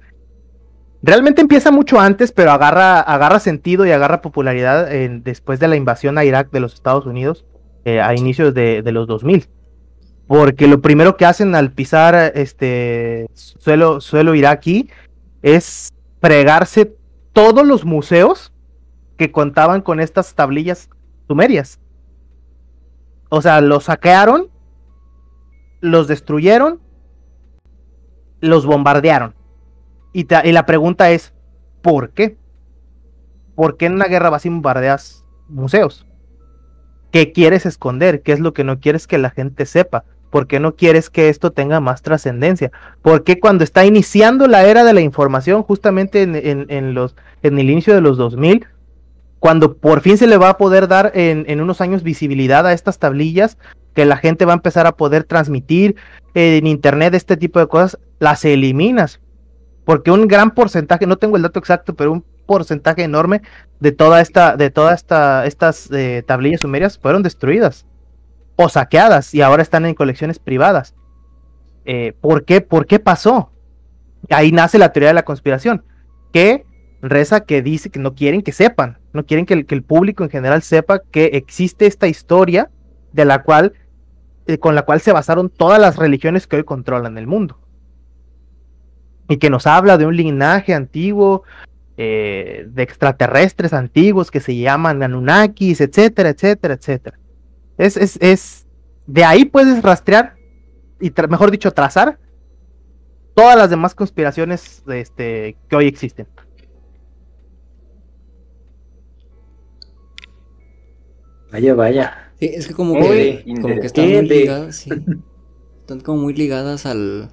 realmente empieza mucho antes, pero agarra, agarra sentido y agarra popularidad en- después de la invasión a Irak de los Estados Unidos eh, a inicios de, de los 2000. Porque lo primero que hacen al pisar este suelo, suelo iraquí es fregarse todos los museos que contaban con estas tablillas sumerias. O sea, los saquearon, los destruyeron, los bombardearon. Y, la pregunta es, ¿por qué? ¿Por qué en una guerra vas y bombardeas museos? ¿Qué quieres esconder? ¿Qué es lo que no quieres que la gente sepa? ¿Por qué no quieres que esto tenga más trascendencia? ¿Por qué cuando está iniciando la era de la información, justamente en el inicio de los 2000, cuando por fin se le va a poder dar en, en unos años visibilidad a estas tablillas, que la gente va a empezar a poder transmitir en internet este tipo de cosas, las eliminas. Porque un gran porcentaje, no tengo el dato exacto, pero un porcentaje enorme de toda esta, de toda esta, estas eh, tablillas sumerias fueron destruidas o saqueadas y ahora están en colecciones privadas. Eh, ¿por, qué, ¿Por qué pasó? Ahí nace la teoría de la conspiración, que reza que dice que no quieren que sepan, no quieren que el público en general sepa que existe esta historia de la cual, eh, con la cual se basaron todas las religiones que hoy controlan el mundo. Y que nos habla de un linaje antiguo, eh, de extraterrestres antiguos que se llaman Anunnakis, etcétera, etcétera, etcétera. Es, es, es, de ahí puedes rastrear, y mejor dicho, trazar todas las demás conspiraciones este, que hoy existen. Vaya, vaya. Sí, es que como Muy que, como que están muy ligadas, sí. <laughs> Están como muy ligadas al,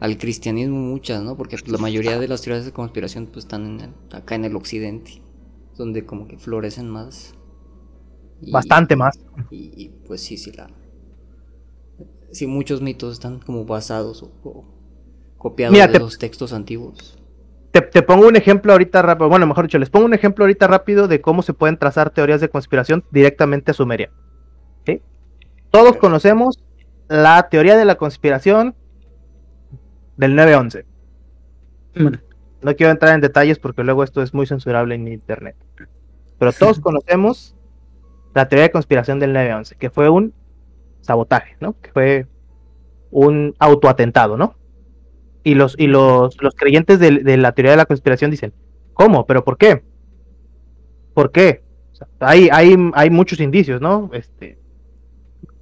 al cristianismo muchas, ¿no? Porque pues, la mayoría de las teorías de conspiración pues están en el- acá en el occidente, donde como que florecen más. Y- Bastante más. Y, y, pues sí, sí, la... Sí, muchos mitos están como basados o, o copiados Mira, de te- los textos antiguos. Te, te pongo un ejemplo ahorita rápido, bueno, mejor dicho, les pongo un ejemplo ahorita rápido de cómo se pueden trazar teorías de conspiración directamente a Sumeria. ¿Sí? Todos conocemos la teoría de la conspiración del 9-11. Bueno, No quiero entrar en detalles porque luego esto es muy censurable en internet. Pero todos <laughs> conocemos la teoría de conspiración del 9-11, que fue un sabotaje, ¿no? Que fue un autoatentado, ¿no? Y los, y los, los creyentes de, la teoría de la conspiración dicen, ¿cómo? ¿Pero por qué? ¿Por qué? Hay, hay, hay muchos indicios, ¿no? Este,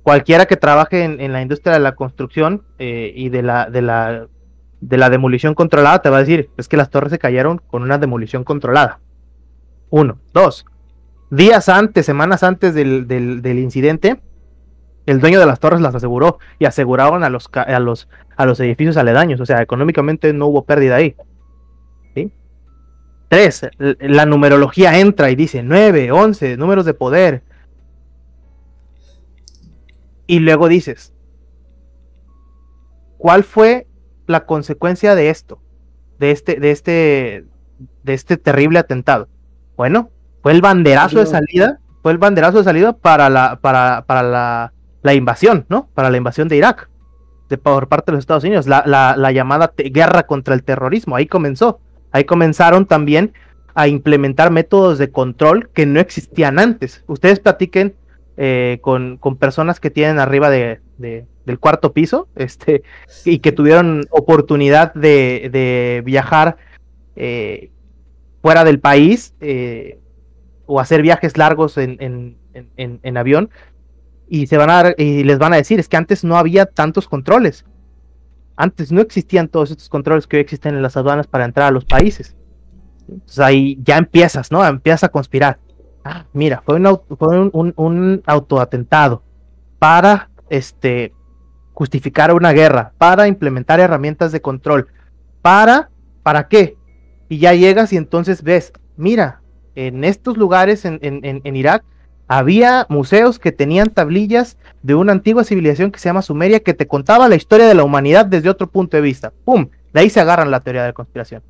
cualquiera que trabaje en, en la industria de la construcción eh, y de la, de la de la demolición controlada, te va a decir, es que las torres se cayeron con una demolición controlada. Uno. Dos. Días antes, semanas antes del, del, del incidente, el dueño de las torres las aseguró y aseguraron a los, a los, a los edificios aledaños. O sea, económicamente no hubo pérdida ahí. ¿Sí? Tres. La numerología entra y dice 9, 11, números de poder. Y luego dices, ¿cuál fue la consecuencia de esto? De este, de este, de este terrible atentado. Bueno, fue el banderazo de salida, fue el banderazo de salida para la, para, para la, la invasión, ¿no? Para la invasión de Irak, de, por parte de los Estados Unidos, la, la, la llamada guerra contra el terrorismo, ahí comenzó. Ahí comenzaron también a implementar métodos de control que no existían antes. Ustedes platiquen eh, con, con personas que tienen arriba de, de- del cuarto piso, este, y que tuvieron oportunidad de, de viajar eh, fuera del país eh, o hacer viajes largos en- en- en avión y se van a dar- y les van a decir es que antes no había tantos controles. Antes no existían todos estos controles que hoy existen en las aduanas para entrar a los países entonces ahí ya empiezas no empiezas a conspirar. Ah, mira fue un, fue un, un- autoatentado para este justificar una guerra, para implementar herramientas de control, para, ¿para qué? Y ya llegas y entonces ves, mira, en estos lugares en- en- en Irak había museos que tenían tablillas de una antigua civilización que se llama Sumeria que te contaba la historia de la humanidad desde otro punto de vista. ¡Pum! De ahí se agarran la teoría de la conspiración.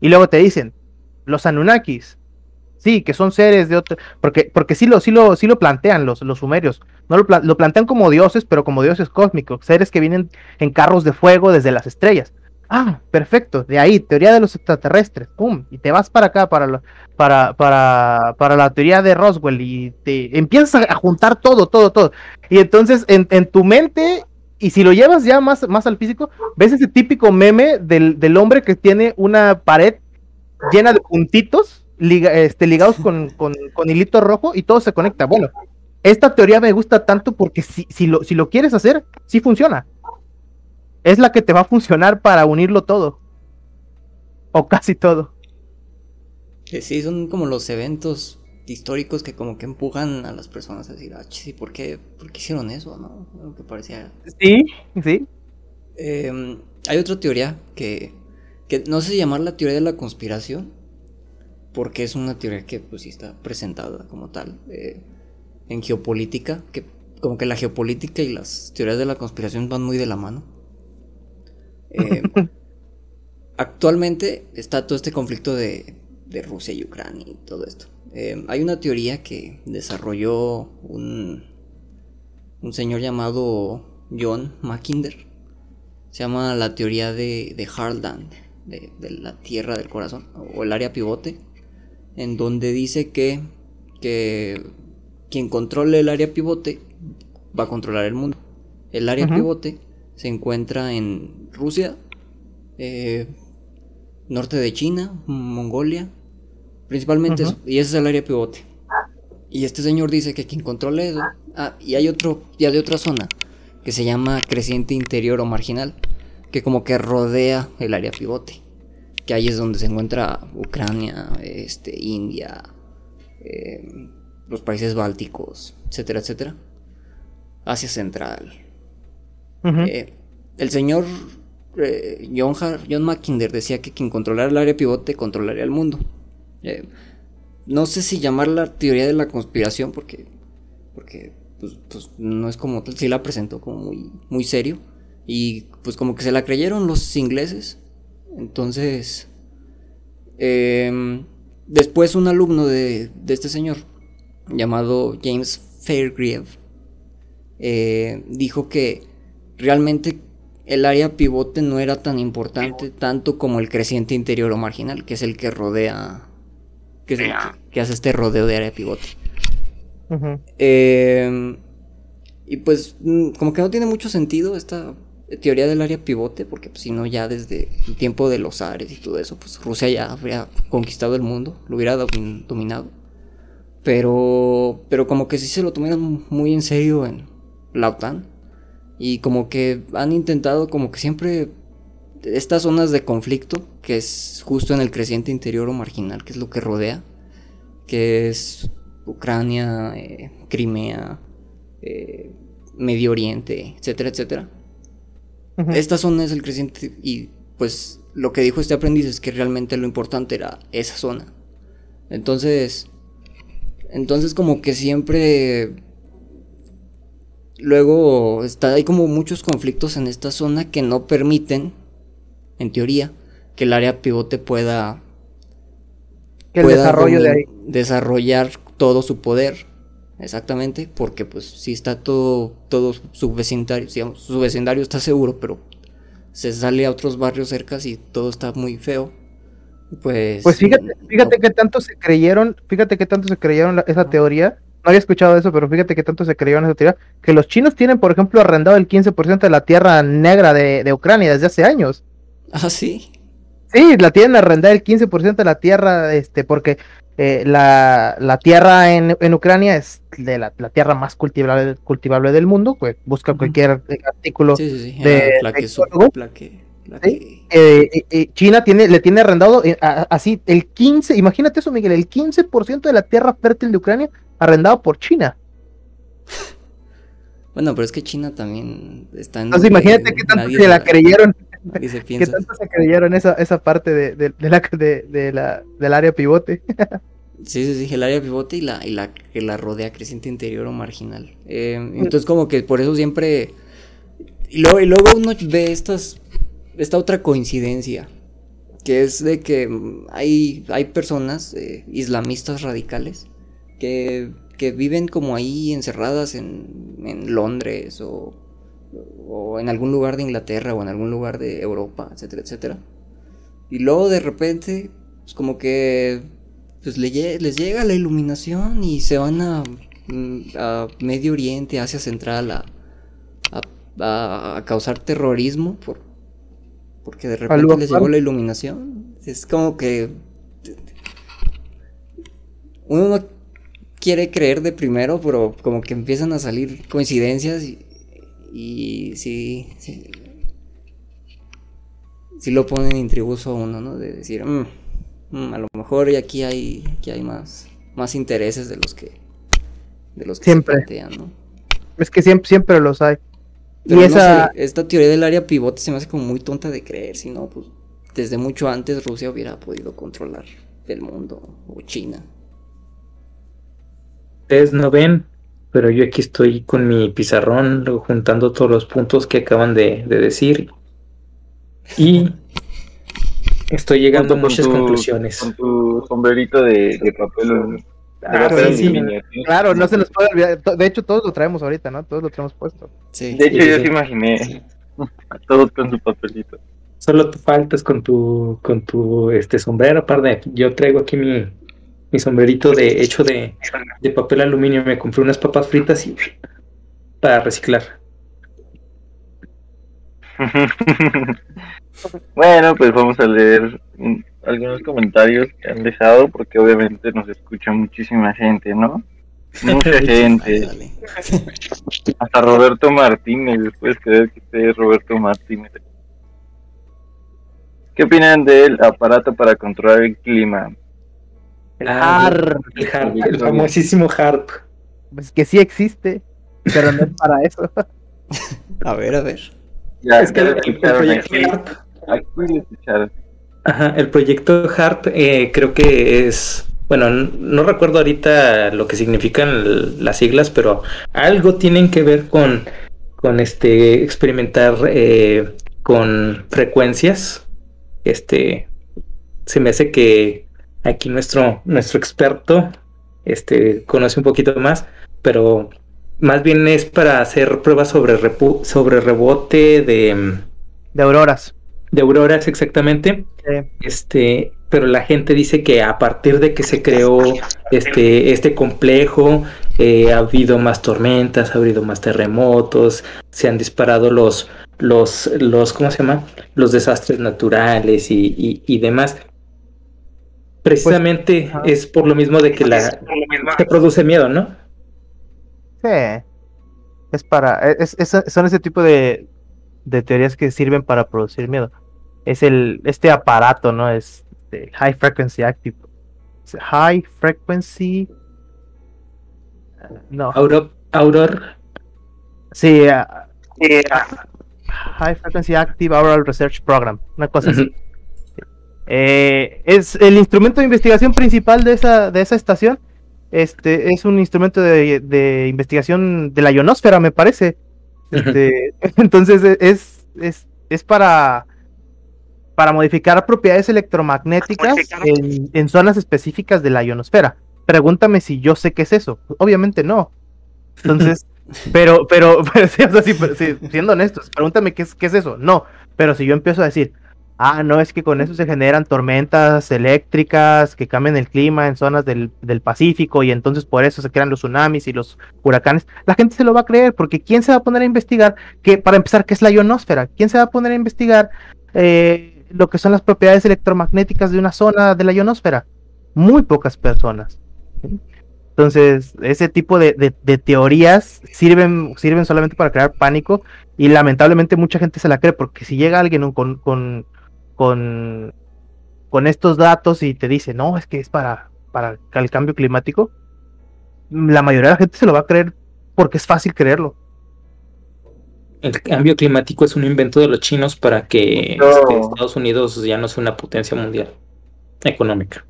Y luego te dicen, los Anunnakis, sí, que son seres de otro, porque, porque sí lo, sí lo, sí lo plantean los, los sumerios, no lo, lo plantean como dioses, pero como dioses cósmicos, seres que vienen en carros de fuego desde las estrellas. Ah, perfecto. De ahí, teoría de los extraterrestres. Pum. Y te vas para acá, para la, para, para, para la teoría de Roswell. Y te empiezas a juntar todo, todo, todo. Y entonces en, en tu mente, y si lo llevas ya más, más al físico, ves ese típico meme del, del hombre que tiene una pared llena de puntitos este, ligados con, con, con hilito rojo y todo se conecta. Bueno, esta teoría me gusta tanto porque si, si, lo, si lo quieres hacer, sí funciona. Es la que te va a funcionar para unirlo todo. O casi todo. Sí, son como los eventos históricos que como que empujan a las personas a decir, ah, sí, ¿por qué, ¿por qué hicieron eso? ¿no? Algo que parecía... Sí, sí. Eh, hay otra teoría que, que no sé si llamarla teoría de la conspiración, porque es una teoría que pues sí está presentada como tal eh, en geopolítica, que como que la geopolítica y las teorías de la conspiración van muy de la mano. Eh, actualmente está todo este conflicto de, de Rusia y Ucrania y todo esto. Eh, hay una teoría que desarrolló un, un señor llamado John Mackinder. Se llama la teoría de, de Heartland, de, de la tierra del corazón, o el área pivote, en donde dice que, que quien controle el área pivote va a controlar el mundo. El área pivote se encuentra en Rusia, eh, norte de China, Mongolia, principalmente eso, y ese es el área pivote. Y este señor dice que quien controle eso, ah, y hay otro, ya de otra zona, que se llama creciente interior o marginal, que como que rodea el área pivote, que ahí es donde se encuentra Ucrania, este, India, eh, los países bálticos, etcétera, etcétera, Asia Central, Eh, el señor eh, John, John Mackinder decía que quien controlara el área pivote controlaría el mundo. Eh, no sé si llamarla teoría de la conspiración porque, porque pues, pues, no es como tal, sí la presentó como muy, muy serio y pues como que se la creyeron los ingleses. Entonces, em, después un alumno de, de este señor llamado James Fairgrave eh, dijo que realmente el área pivote no era tan importante tanto como el creciente interior o marginal, que es el que rodea, que, es el que, que hace este rodeo de área pivote. Eh, y pues mm, como que no tiene mucho sentido esta teoría del área pivote, porque pues, si no ya desde el tiempo de los Ares y todo eso, pues Rusia ya habría conquistado el mundo, lo hubiera domin- dominado. Pero, pero como que sí se lo tomaron muy en serio en la OTAN. Y como que han intentado como que siempre estas zonas de conflicto, que es justo en el creciente interior o marginal, que es lo que rodea, que es Ucrania, eh, Crimea, eh, Medio Oriente, etcétera, etcétera. Esta zona es el creciente y pues lo que dijo este aprendiz es que realmente lo importante era esa zona. Entonces, entonces como que siempre luego está hay como muchos conflictos en esta zona que no permiten en teoría que el área pivote pueda Que el pueda desarrollo de ahí. desarrollar todo su poder. Exactamente, porque pues sí está todo, todo su vecindario, digamos, su vecindario está seguro, pero se sale a otros barrios cercas y todo está muy feo. Pues, Pues fíjate, fíjate no. que tanto se creyeron, fíjate que tanto se creyeron la- esa teoría. No había escuchado eso, pero fíjate que tanto se creyeron esa teoría. Que los chinos tienen, por ejemplo, arrendado el 15% de la tierra negra de, de Ucrania desde hace años. Ah, sí. Sí, la tienen arrendada el 15% de la tierra, este, porque eh, la, la tierra en, en Ucrania es de la, la tierra más cultivable, cultivable del mundo, pues busca cualquier eh, artículo. Sí, sí, sí. de- era la que de. La que- la Sí. que- Eh, eh, eh, China tiene, le tiene arrendado eh, a- así el 15, imagínate eso, Miguel, el 15% de la tierra fértil de Ucrania arrendado por China. <laughs> Bueno, pero es que China también está en. Entonces imagínate qué tanto se la creyeron, <laughs> se qué tanto se creyeron esa, esa parte de, de- de la, de, de la, del área pivote. <laughs> Sí, sí, sí, el área pivote y la, y la que la rodea, creciente interior o marginal. Eh, entonces como que por eso siempre... Y luego, y luego uno ve estas, esta otra coincidencia, que es de que mm, hay, hay personas eh, islamistas radicales que, que viven como ahí encerradas en, en Londres o o en algún lugar de Inglaterra o en algún lugar de Europa, etcétera, etcétera. Y luego de repente, pues como que pues les llega la iluminación y se van a, mm, a Medio Oriente, Asia Central, a- a- a causar terrorismo por, porque de repente Algo les llegó la iluminación. Es como que uno no quiere creer de primero, pero como que empiezan a salir coincidencias y, y sí, sí, sí lo ponen intribuso a uno, ¿no? De decir, "Mm, mm, a lo mejor y aquí hay, aquí hay más, más intereses de los que, de los que Siempre. se plantean, ¿no? Es que siempre, siempre los hay. Pero y no esa, sé, esta teoría del área pivote se me hace como muy tonta de creer, si no, pues desde mucho antes Rusia hubiera podido controlar el mundo o China. Ustedes no ven, pero yo aquí estoy con mi pizarrón juntando todos los puntos que acaban de, de decir. Y estoy llegando a muchas tu- conclusiones. Con tu sombrerito de, de papel. de Ah, papel sí, sí. aluminio, ¿sí? claro, no se nos puede olvidar. De hecho, todos lo traemos ahorita, ¿no? Todos lo traemos puesto. Sí. De hecho, Sí, yo sí. sí imaginé a todos con su papelito. Solo te faltas con tu, con tu este sombrero, aparte. Yo traigo aquí mi, mi sombrerito de hecho de, de papel aluminio. Me compré unas papas fritas y para reciclar. <laughs> bueno, pues vamos a leer algunos comentarios que han dejado, porque obviamente nos escucha muchísima gente, ¿no? Mucha <laughs> gente. Hasta Roberto Martínez, puedes creer que esté Roberto Martínez. ¿Qué opinan del aparato para controlar el clima? El Ah, HARP. El HARP, el famosísimo HARP. Pues que sí existe, pero no es para eso. <laughs> A ver, a ver. Ya, Es que ya el, lo el Ajá, el proyecto HARP eh, creo que es, bueno, no recuerdo ahorita lo que significan las siglas, pero algo tienen que ver con, con este experimentar eh, con frecuencias. Este, se me hace que aquí nuestro, nuestro experto este, conoce un poquito más, pero más bien es para hacer pruebas sobre, repu- sobre rebote de, De auroras. de auroras exactamente. Este, pero la gente dice que a partir de que se creó este, este complejo, eh, ha habido más tormentas, ha habido más terremotos, se han disparado los, los, los, ¿cómo se llama? Los desastres naturales y, y- y demás. Precisamente ajá. es por lo mismo de que la se produce miedo, ¿no? sí. Es para. es- es- son ese tipo de, de teorías que sirven para producir miedo. Es el este aparato, ¿no? Es este, High Frequency Active. Es High Frequency. No. Auror, Auror, Sí, ah, High Frequency Active Aural Research Program, una cosa así. Ujú. Eh, es el instrumento de investigación principal de esa, de esa estación. Este es un instrumento de, de investigación de la ionosfera, me parece. Este, <laughs> entonces es, es, es para, para modificar propiedades electromagnéticas en, en zonas específicas de la ionosfera. Pregúntame si yo sé qué es eso. Obviamente no. Entonces, <laughs> pero, pero, <laughs> pero sí, o sea, sí, pero sí, siendo honestos, pregúntame qué es, qué es eso. No, pero si yo empiezo a decir, ah, no, es que con eso se generan tormentas eléctricas que cambian el clima en zonas del, del Pacífico y entonces por eso se crean los tsunamis y los huracanes, la gente se lo va a creer porque ¿quién se va a poner a investigar que, para empezar, qué es la ionosfera? ¿Quién se va a poner a investigar eh, lo que son las propiedades electromagnéticas de una zona de la ionosfera? Muy pocas personas. Entonces, ese tipo de, teorías sirven, sirven solamente para crear pánico y lamentablemente mucha gente se la cree porque si llega alguien con estos datos y te dice, no, es que es para, para el cambio climático, la mayoría de la gente se lo va a creer porque es fácil creerlo. El cambio climático es un invento de los chinos para que No. este, Estados Unidos ya no sea una potencia mundial económica.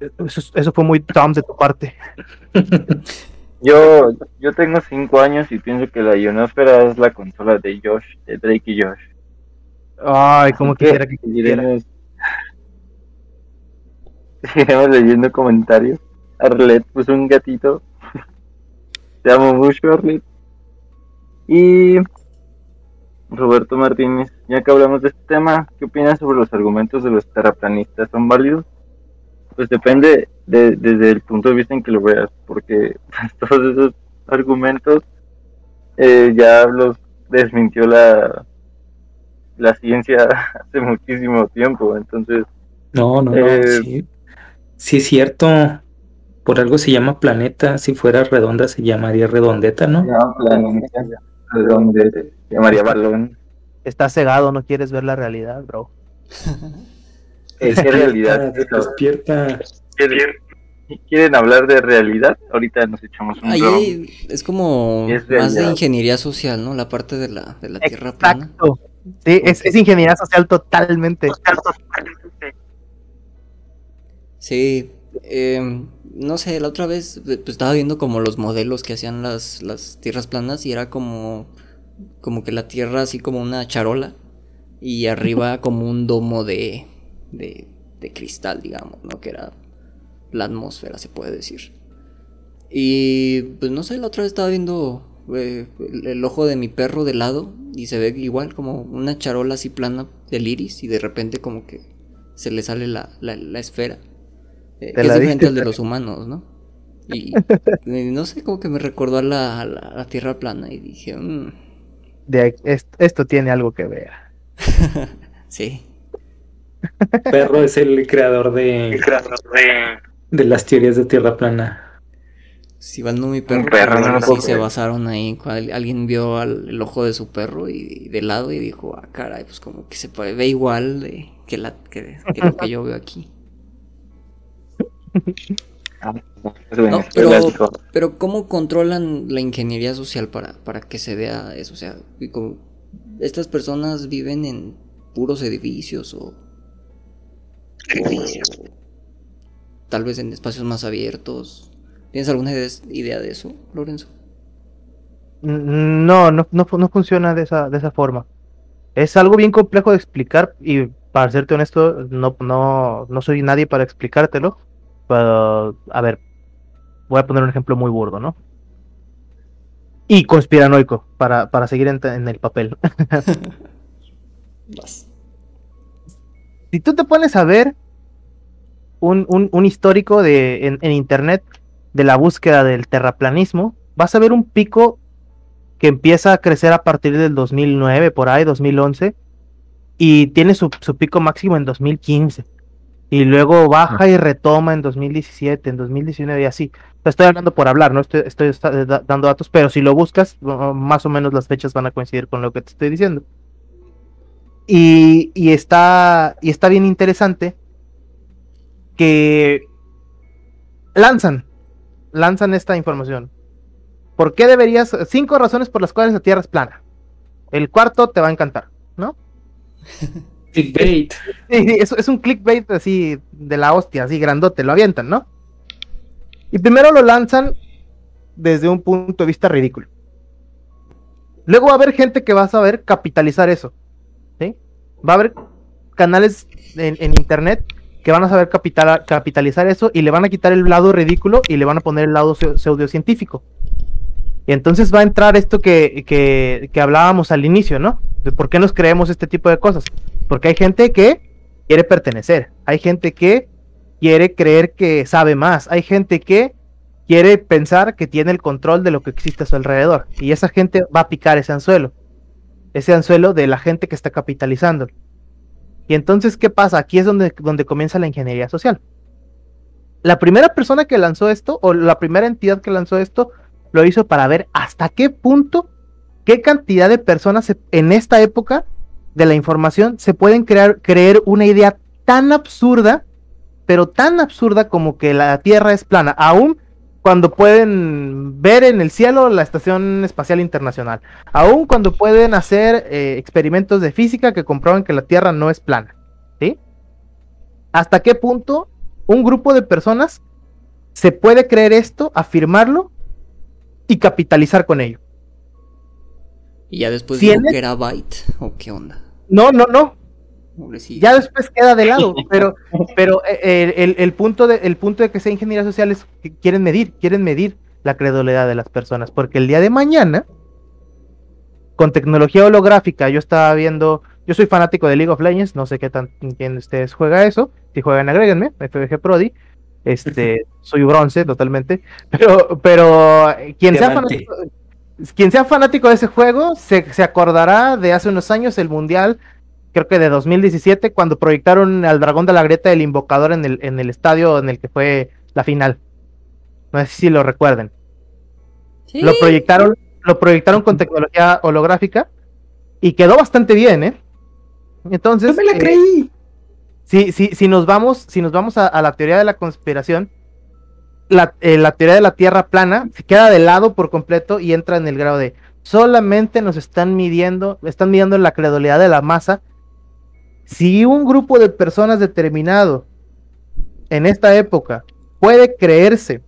Eso, es- eso fue muy dumb de tu parte. <laughs> Yo, yo tengo cinco años y pienso que la ionosfera es la consola de Josh, de Drake y Josh. Ay, como quisiera que quisiera. <laughs> Seguiremos leyendo comentarios. Arlet puso un gatito. <laughs> Te amo mucho, Arlet. Y Roberto Martínez, ya que hablamos de este tema, ¿qué opinas sobre los argumentos de los terraplanistas? ¿Son válidos? Pues depende de- desde el punto de vista en que lo veas, porque pues, <laughs> todos esos argumentos eh, ya los desmintió la, la ciencia <laughs> hace muchísimo tiempo, entonces No, no, no. Eh, sí. Sí, es cierto. Por algo se llama planeta. Si fuera redonda, se llamaría redondeta, ¿no? llama planeta, donde se llamaría balón. Estás cegado, no quieres ver la realidad, bro. <laughs> ¿Es realidad? Despierta. ¿Quieren, quieren hablar de realidad? Ahorita nos echamos un Ahí round. es como Es más de ingeniería social, ¿no? La parte de la, de la tierra plana. Exacto. Sí, es, es ingeniería social totalmente. Sí, eh, no sé, la otra vez eh, pues, estaba viendo como los modelos que hacían las, las tierras planas y era como, como que la tierra así como una charola y arriba como un domo de, de, de cristal, digamos, ¿no? Que era la atmósfera, se puede decir. Y pues no sé, la otra vez estaba viendo eh, el, el ojo de mi perro de lado y se ve igual como una charola así plana del iris y de repente como que se le sale la, la, la esfera. Eh, Te es la diferente diste, al de los humanos, ¿no? <laughs> Y, y no sé, como que me recordó a la, a la, a la tierra plana y dije, "Mm, De, est- esto tiene algo que ver. <laughs> sí. <laughs> Perro es el creador de, de las teorías de tierra plana. Si van no mi perro, perro, no sí se basaron ahí. alguien vio al- el ojo de su perro y, de lado y dijo, ah, caray, pues como que se ve igual de, que, la, que, que lo que yo veo aquí. Ah, es bueno, No, es pero, pero ¿cómo controlan la ingeniería social para, para que se vea eso? O sea, como- ¿estas personas viven en puros edificios o, o tal vez en espacios más abiertos? ¿Tienes alguna ide- idea de eso, Lorenzo? Mm, No, no, no, no funciona de esa, de esa forma. Es algo bien complejo de explicar y para serte honesto, no, no, no soy nadie para explicártelo. Pero, a ver, voy a poner un ejemplo muy burdo, ¿no? Y conspiranoico, para, para seguir en, en el papel. <laughs> Si tú te pones a ver un, un- un histórico de, en, en internet de la búsqueda del terraplanismo, vas a ver un pico que empieza a crecer a partir del 2009, por ahí, 2011, y tiene su, su pico máximo en 2015. Y luego baja y retoma en 2017, en 2019 y así. Estoy hablando por hablar, no estoy, estoy da- dando datos, pero si lo buscas, más o menos las fechas van a coincidir con lo que te estoy diciendo. Y, y está, y está bien interesante que lanzan, lanzan esta información. ¿Por qué deberías? Cinco razones por las cuales la Tierra es plana. El cuarto te va a encantar, ¿no? <laughs> Clickbait. Sí, sí, es, un clickbait así de la hostia, así grandote, lo avientan, ¿no? Y primero lo lanzan desde un punto de vista ridículo. Luego va a haber gente que va a saber capitalizar eso. ¿sí? Va a haber canales en, internet que van a saber capital- capitalizar eso y le van a quitar el lado ridículo y le van a poner el lado pseu- pseudocientífico. Y entonces va a entrar esto que, que, que hablábamos al inicio, ¿no? De por qué nos creemos este tipo de cosas. Porque hay gente que quiere pertenecer, hay gente que quiere creer que sabe más, hay gente que quiere pensar que tiene el control de lo que existe a su alrededor. Y esa gente va a picar ese anzuelo, ese anzuelo de la gente que está capitalizando. Y entonces, ¿qué pasa? Aquí es donde, donde comienza la ingeniería social. La primera persona que lanzó esto, o la primera entidad que lanzó esto, lo hizo para ver hasta qué punto, qué cantidad de personas en esta época de la información se pueden crear, creer una idea tan absurda, pero tan absurda como que la Tierra es plana, aún cuando pueden ver en el cielo la Estación Espacial Internacional, aún cuando pueden hacer eh, experimentos de física que comprueban que la Tierra no es plana, ¿sí? ¿Hasta qué punto un grupo de personas se puede creer esto, afirmarlo y capitalizar con ello? Y ya después dijo que era Byte, ¿o qué onda? No, no, no, ya después queda de lado, <laughs> pero, pero eh, el, el- el punto de, el punto de que sea ingeniería social es que quieren medir, quieren medir la credulidad de las personas, porque el día de mañana con tecnología holográfica. Yo estaba viendo, yo soy fanático de League of Legends, no sé qué tan quién de ustedes juega eso. Si juegan, agréguenme, FBG Prodi. Este, <laughs> soy bronce totalmente. Pero, pero eh, quien sea, fanático, quien sea fanático de ese juego se, se acordará de hace unos años el Mundial, creo que de 2017, cuando proyectaron al dragón de la grieta del invocador en el, en el estadio en el que fue la final. No sé si lo recuerden. Lo proyectaron, lo proyectaron con tecnología holográfica y quedó bastante bien, ¿eh? Entonces, Yo me la eh, creí. si, si, si nos vamos, si nos vamos a, a la teoría de la conspiración, la, eh, la teoría de la Tierra plana se queda de lado por completo y entra en el grado de solamente nos están midiendo, están midiendo la credulidad de la masa. Si un grupo de personas determinado en esta época puede creerse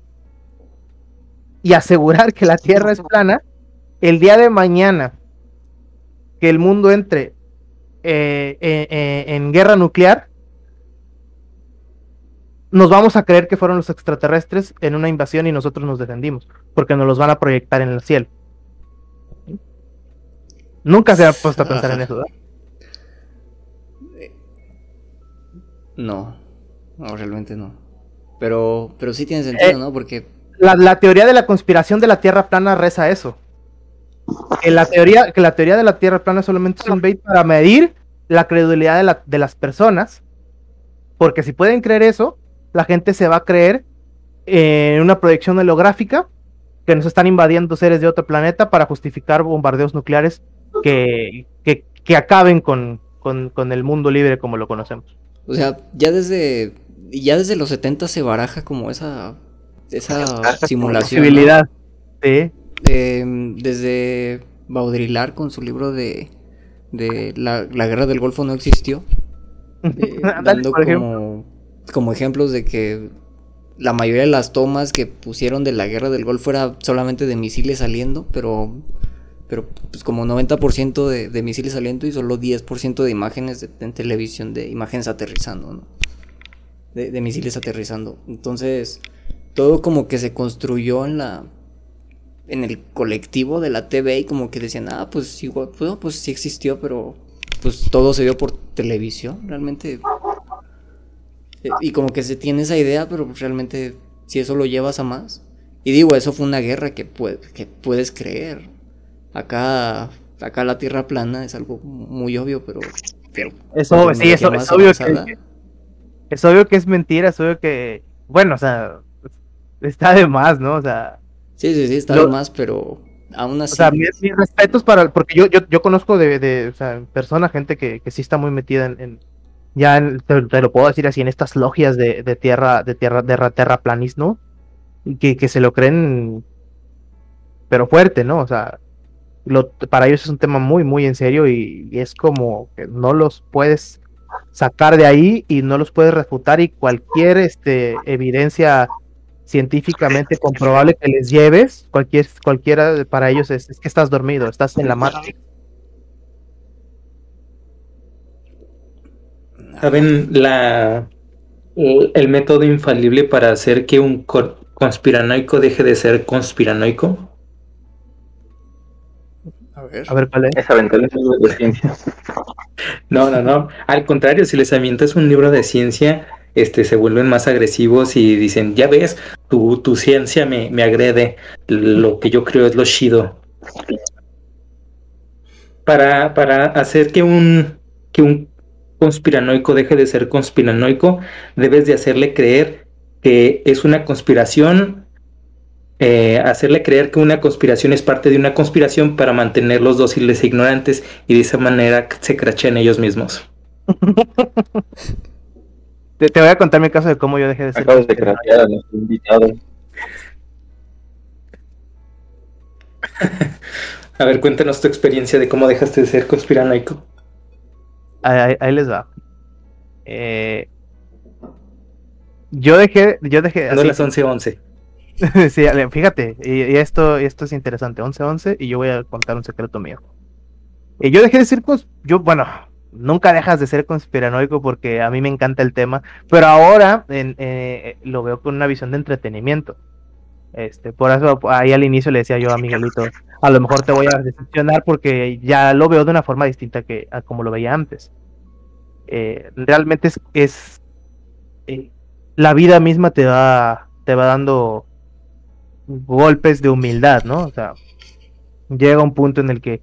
y asegurar que la Tierra es plana, el día de mañana que el mundo entre eh, eh, en guerra nuclear, nos vamos a creer que fueron los extraterrestres en una invasión y nosotros nos defendimos, porque nos los van a proyectar en el cielo. Nunca se ha puesto a pensar en eso, ¿verdad? No, no, realmente no. Pero, pero sí tiene sentido, Eh, ¿no? Porque La, la teoría de la conspiración de la Tierra plana reza eso. Que la teoría, que la teoría de la Tierra plana solamente es un bait para medir la credulidad de, la- de las personas. Porque si pueden creer eso, la gente se va a creer en una proyección holográfica que nos están invadiendo seres de otro planeta para justificar bombardeos nucleares que, que, que acaben con, con, con el mundo libre como lo conocemos. O sea, ya desde ya desde los 70 se baraja como esa esa simulación. ¿no? Posibilidad. Sí. Eh, desde Baudrillard con su libro de, de la, la guerra del Golfo no existió. <laughs> eh, Dale, dando como, como ejemplos de que la mayoría de las tomas que pusieron de la guerra del Golfo era solamente de misiles saliendo, pero pero pues como 90% de, misiles saliendo y solo 10% de imágenes en televisión de imágenes aterrizando, ¿no? De, de misiles aterrizando. Entonces, todo como que se construyó en la en el colectivo de la TV y como que decían, ah, pues igual, pues, pues sí existió, pero pues todo se vio por televisión, realmente. Y como que se tiene esa idea, pero realmente si eso lo llevas a más. Y digo, eso fue una guerra que, que puedes creer. Acá, acá la tierra plana es algo muy obvio, pero... pero Eso, con sí, eso, es obvio avanzada. que, es obvio que es mentira, es obvio que, bueno, o sea, está de más, ¿no? O sea, Sí, sí, sí, está Lo- de más, pero aún así... o sea, mis, mis respetos para, porque yo, yo, yo conozco de, de, o sea, en persona gente que, que sí está muy metida en, en- ya te, lo puedo decir así, en estas logias de, de tierra, de tierra, de ra- terraplanismo, y que, que se lo creen, pero fuerte, ¿no? O sea, lo, para ellos es un tema muy, muy en serio y, es como que no los puedes sacar de ahí y no los puedes refutar y cualquier este, evidencia científicamente comprobable que les lleves, cualquier, cualquiera para ellos es, es que estás dormido, estás en la Matrix. ¿Saben la, el método infalible para hacer que un conspiranoico deje de ser conspiranoico? A ver. A ver cuál es. Es aventarles un libro de ciencia. <laughs> No, no, no. Al contrario, si les avientas un libro de ciencia, este, se vuelven más agresivos y dicen, ya ves, tu, tu ciencia me, me agrede, lo que yo creo es lo chido. Para, para hacer que un, que un conspiranoico deje de ser conspiranoico, debes de hacerle creer que es una conspiración, eh, hacerle creer que una conspiración es parte de una conspiración para mantenerlos dóciles e ignorantes y de esa manera se crachean ellos mismos. <laughs> Te, te voy a contar mi caso de cómo yo dejé de ser. Acabas de craquear a nuestro invitado. <laughs> A ver, cuéntanos tu experiencia de cómo dejaste de ser conspiranoico. Ahí, les va. Eh, yo dejé, yo dejé. No las 11:11. sí, ale- fíjate, y, y esto, esto es interesante, 11-11, y yo voy a contar un secreto mío. Y yo dejé de ser, yo, bueno, nunca dejas de ser conspiranoico porque a mí me encanta el tema, pero ahora en- eh, lo veo con una visión de entretenimiento. Este, por eso ahí al inicio le decía yo a Miguelito, a lo mejor te voy a decepcionar porque ya lo veo de una forma distinta que a como lo veía antes. Eh, realmente es, es eh, la vida misma te va, te va dando golpes de humildad, ¿no? O sea, llega un punto en el que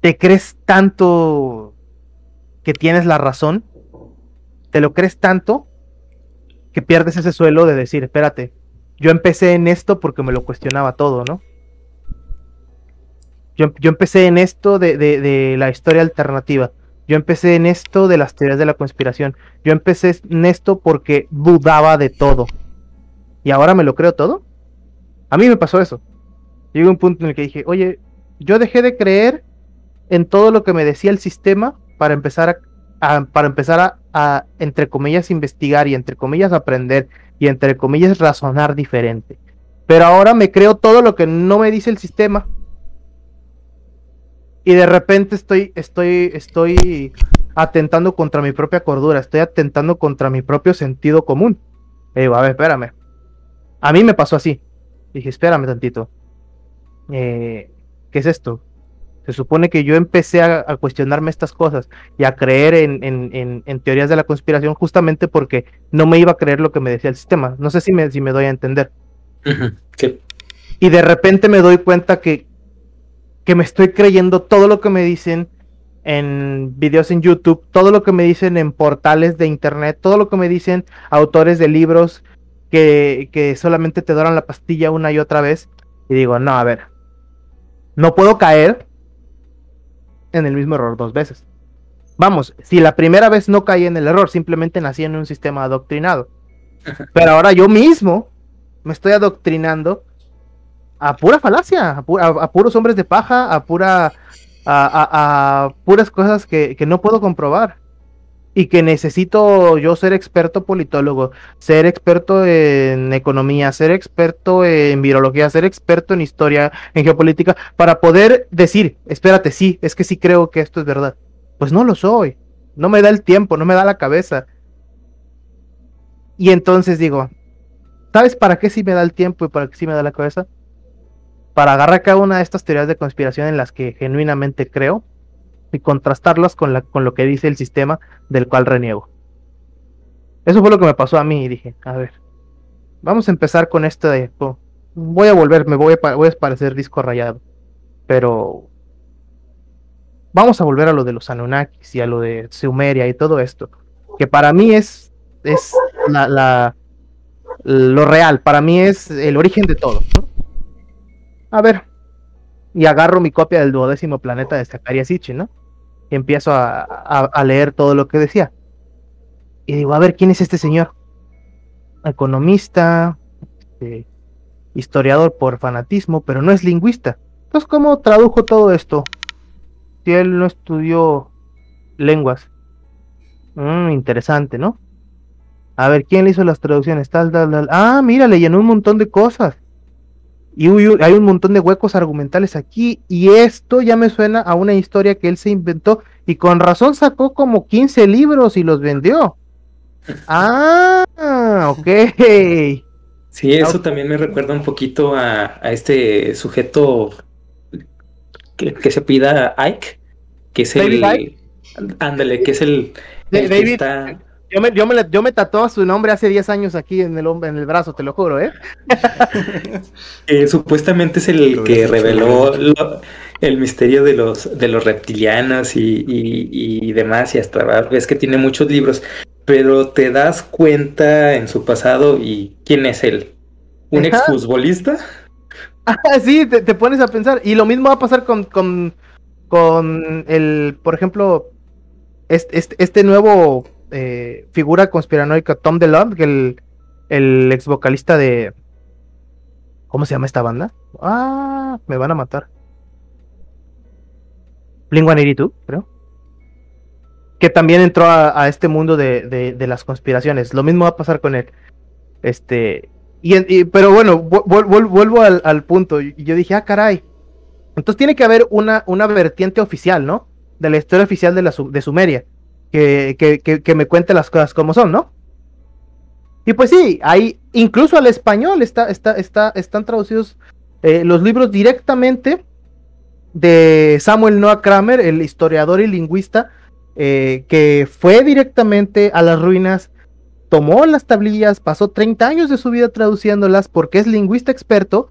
te crees tanto que tienes la razón, te lo crees tanto que pierdes ese suelo de decir, espérate, yo empecé en esto porque me lo cuestionaba todo, ¿no? Yo, empecé en esto de, la historia alternativa. Yo empecé en esto de las teorías de la conspiración. Yo empecé en esto porque dudaba de todo. ¿Y ahora me lo creo todo? A mí me pasó eso. Llegó un punto en el que dije, oye, yo dejé de creer en todo lo que me decía el sistema para empezar a, a para empezar a, entre comillas, investigar y entre comillas, aprender y entre comillas, razonar diferente. Pero ahora me creo todo lo que no me dice el sistema. Y de repente estoy, estoy, estoy atentando contra mi propia cordura, estoy atentando contra mi propio sentido común. Y digo, a ver, espérame. A mí me pasó así. Dije, espérame tantito. Eh, ¿Qué es esto? Se supone que yo empecé a, a cuestionarme estas cosas y a creer en, en, en, en, teorías de la conspiración justamente porque no me iba a creer lo que me decía el sistema. No sé si me, si me doy a entender. Y de repente me doy cuenta que, que me estoy creyendo todo lo que me dicen en videos en YouTube, todo lo que me dicen en portales de internet, todo lo que me dicen autores de libros que, que solamente te doran la pastilla una y otra vez. Y digo, no, a ver, no puedo caer en el mismo error dos veces. Vamos, si la primera vez no caí en el error, simplemente nací en un sistema adoctrinado. <laughs> Pero ahora yo mismo me estoy adoctrinando a pura falacia, a, pu a, a puros hombres de paja, a pura a, a puras cosas que, que, no puedo comprobar. Y que necesito yo ser experto politólogo, ser experto en economía, ser experto en virología, ser experto en historia, en geopolítica, para poder decir, espérate, sí, es que sí creo que esto es verdad. Pues no lo soy, no me da el tiempo, no me da la cabeza. Y entonces digo, ¿sabes para qué sí me da el tiempo y para qué sí me da la cabeza? Para agarrar cada una de estas teorías de conspiración en las que genuinamente creo y contrastarlas con, la, con lo que dice el sistema del cual reniego. Eso fue lo que me pasó a mí y dije, a ver, vamos a empezar con esto de, oh, voy a volver, me voy a, voy a parecer disco rayado, pero vamos a volver a lo de los Anunnakis y a lo de Sumeria y todo esto, que para mí es, es la, la lo real, para mí es el origen de todo. A ver, y agarro mi copia del duodécimo planeta de Zacharias Sitchin, ¿no? Y empiezo a, a, leer todo lo que decía. Y digo, a ver, ¿quién es este señor? Economista, este, historiador por fanatismo, pero no es lingüista. Entonces, ¿cómo tradujo todo esto? Si él no estudió lenguas. Mm, interesante, ¿no? A ver, ¿quién le hizo las traducciones? Tal, tal. Ah, mira, le llenó un montón de cosas. Y hay un montón de huecos argumentales aquí. Y esto ya me suena a una historia que él se inventó. Y con razón sacó como 15 libros y los vendió. <laughs> Ah, ok. Sí, eso okay. también me recuerda un poquito a, a este sujeto que, que, se pida Ike, que es el. Ándale, que es el. El David, que está... Yo me, yo, me, yo me tatuaba su nombre hace 10 años aquí en el, en el brazo, te lo juro, ¿eh? <laughs> eh supuestamente es el que reveló lo, el misterio de los, de los reptilianos y, y, y, demás, y hasta ves que tiene muchos libros, pero te das cuenta en su pasado y quién es él. ¿Un Ajá. exfutbolista? Ah, sí, te, te, pones a pensar. Y lo mismo va a pasar con, con, con el, por ejemplo, este, este, este nuevo eh, figura conspiranoica Tom DeLonge, el, el ex vocalista de. ¿Cómo se llama esta banda? Ah, me van a matar. Blink 182, creo. Que también entró a, este mundo de, de, las conspiraciones. Lo mismo va a pasar con él. Este. Y, pero bueno, vuelvo, vuelvo al, al, punto. Y yo dije, ah, caray. Entonces tiene que haber una, una vertiente oficial, ¿no? De la historia oficial de, la, de Sumeria que, que, que, me cuente las cosas como son, ¿no? Y pues sí, hay, incluso al español está, está, está, están traducidos eh, los libros directamente de Samuel Noah Kramer, el historiador y lingüista, eh, que fue directamente a las ruinas, tomó las tablillas, pasó 30 años de su vida traduciéndolas porque es lingüista experto,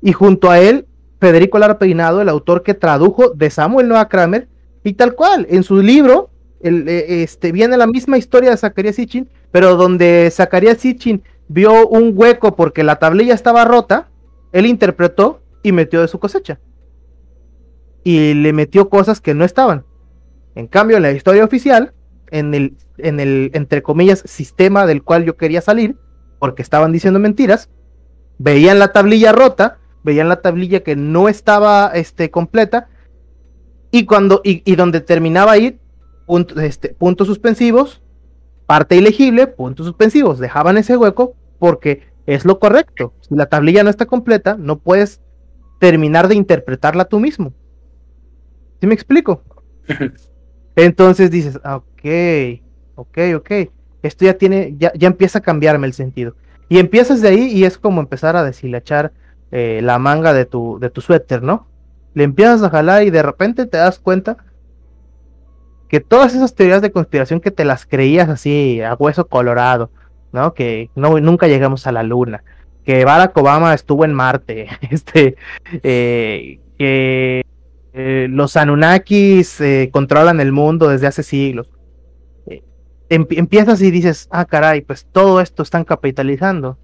y junto a él, Federico Lara Peinado, el autor que tradujo de Samuel Noah Kramer, y tal cual, en su libro, eh, este, viene la misma historia de Zacarías Sitchin, pero donde Zacarías Sitchin vio un hueco porque la tablilla estaba rota, él interpretó y metió de su cosecha. Y le metió cosas que no estaban. En cambio, en la historia oficial, en el, en el, entre comillas, sistema del cual yo quería salir, porque estaban diciendo mentiras, veían la tablilla rota, veían la tablilla que no estaba este, completa, y cuando, y, y donde terminaba ahí, punto, este, puntos suspensivos, parte ilegible, puntos suspensivos, dejaban ese hueco porque es lo correcto. Si la tablilla no está completa, no puedes terminar de interpretarla tú mismo. ¿Sí me explico? <laughs> Entonces dices, ah, ok, ok, ok, esto ya tiene, ya, ya empieza a cambiarme el sentido. Y empiezas de ahí y es como empezar a deshilachar eh, la manga de tu, de tu suéter, ¿no? Le empiezas a jalar y de repente te das cuenta que todas esas teorías de conspiración que te las creías así a hueso colorado, ¿no? Que no, nunca llegamos a la luna, que Barack Obama estuvo en Marte, <laughs> este, eh, que eh, los Anunnakis eh, controlan el mundo desde hace siglos. Empiezas y dices, ah, caray, pues todo esto están capitalizando.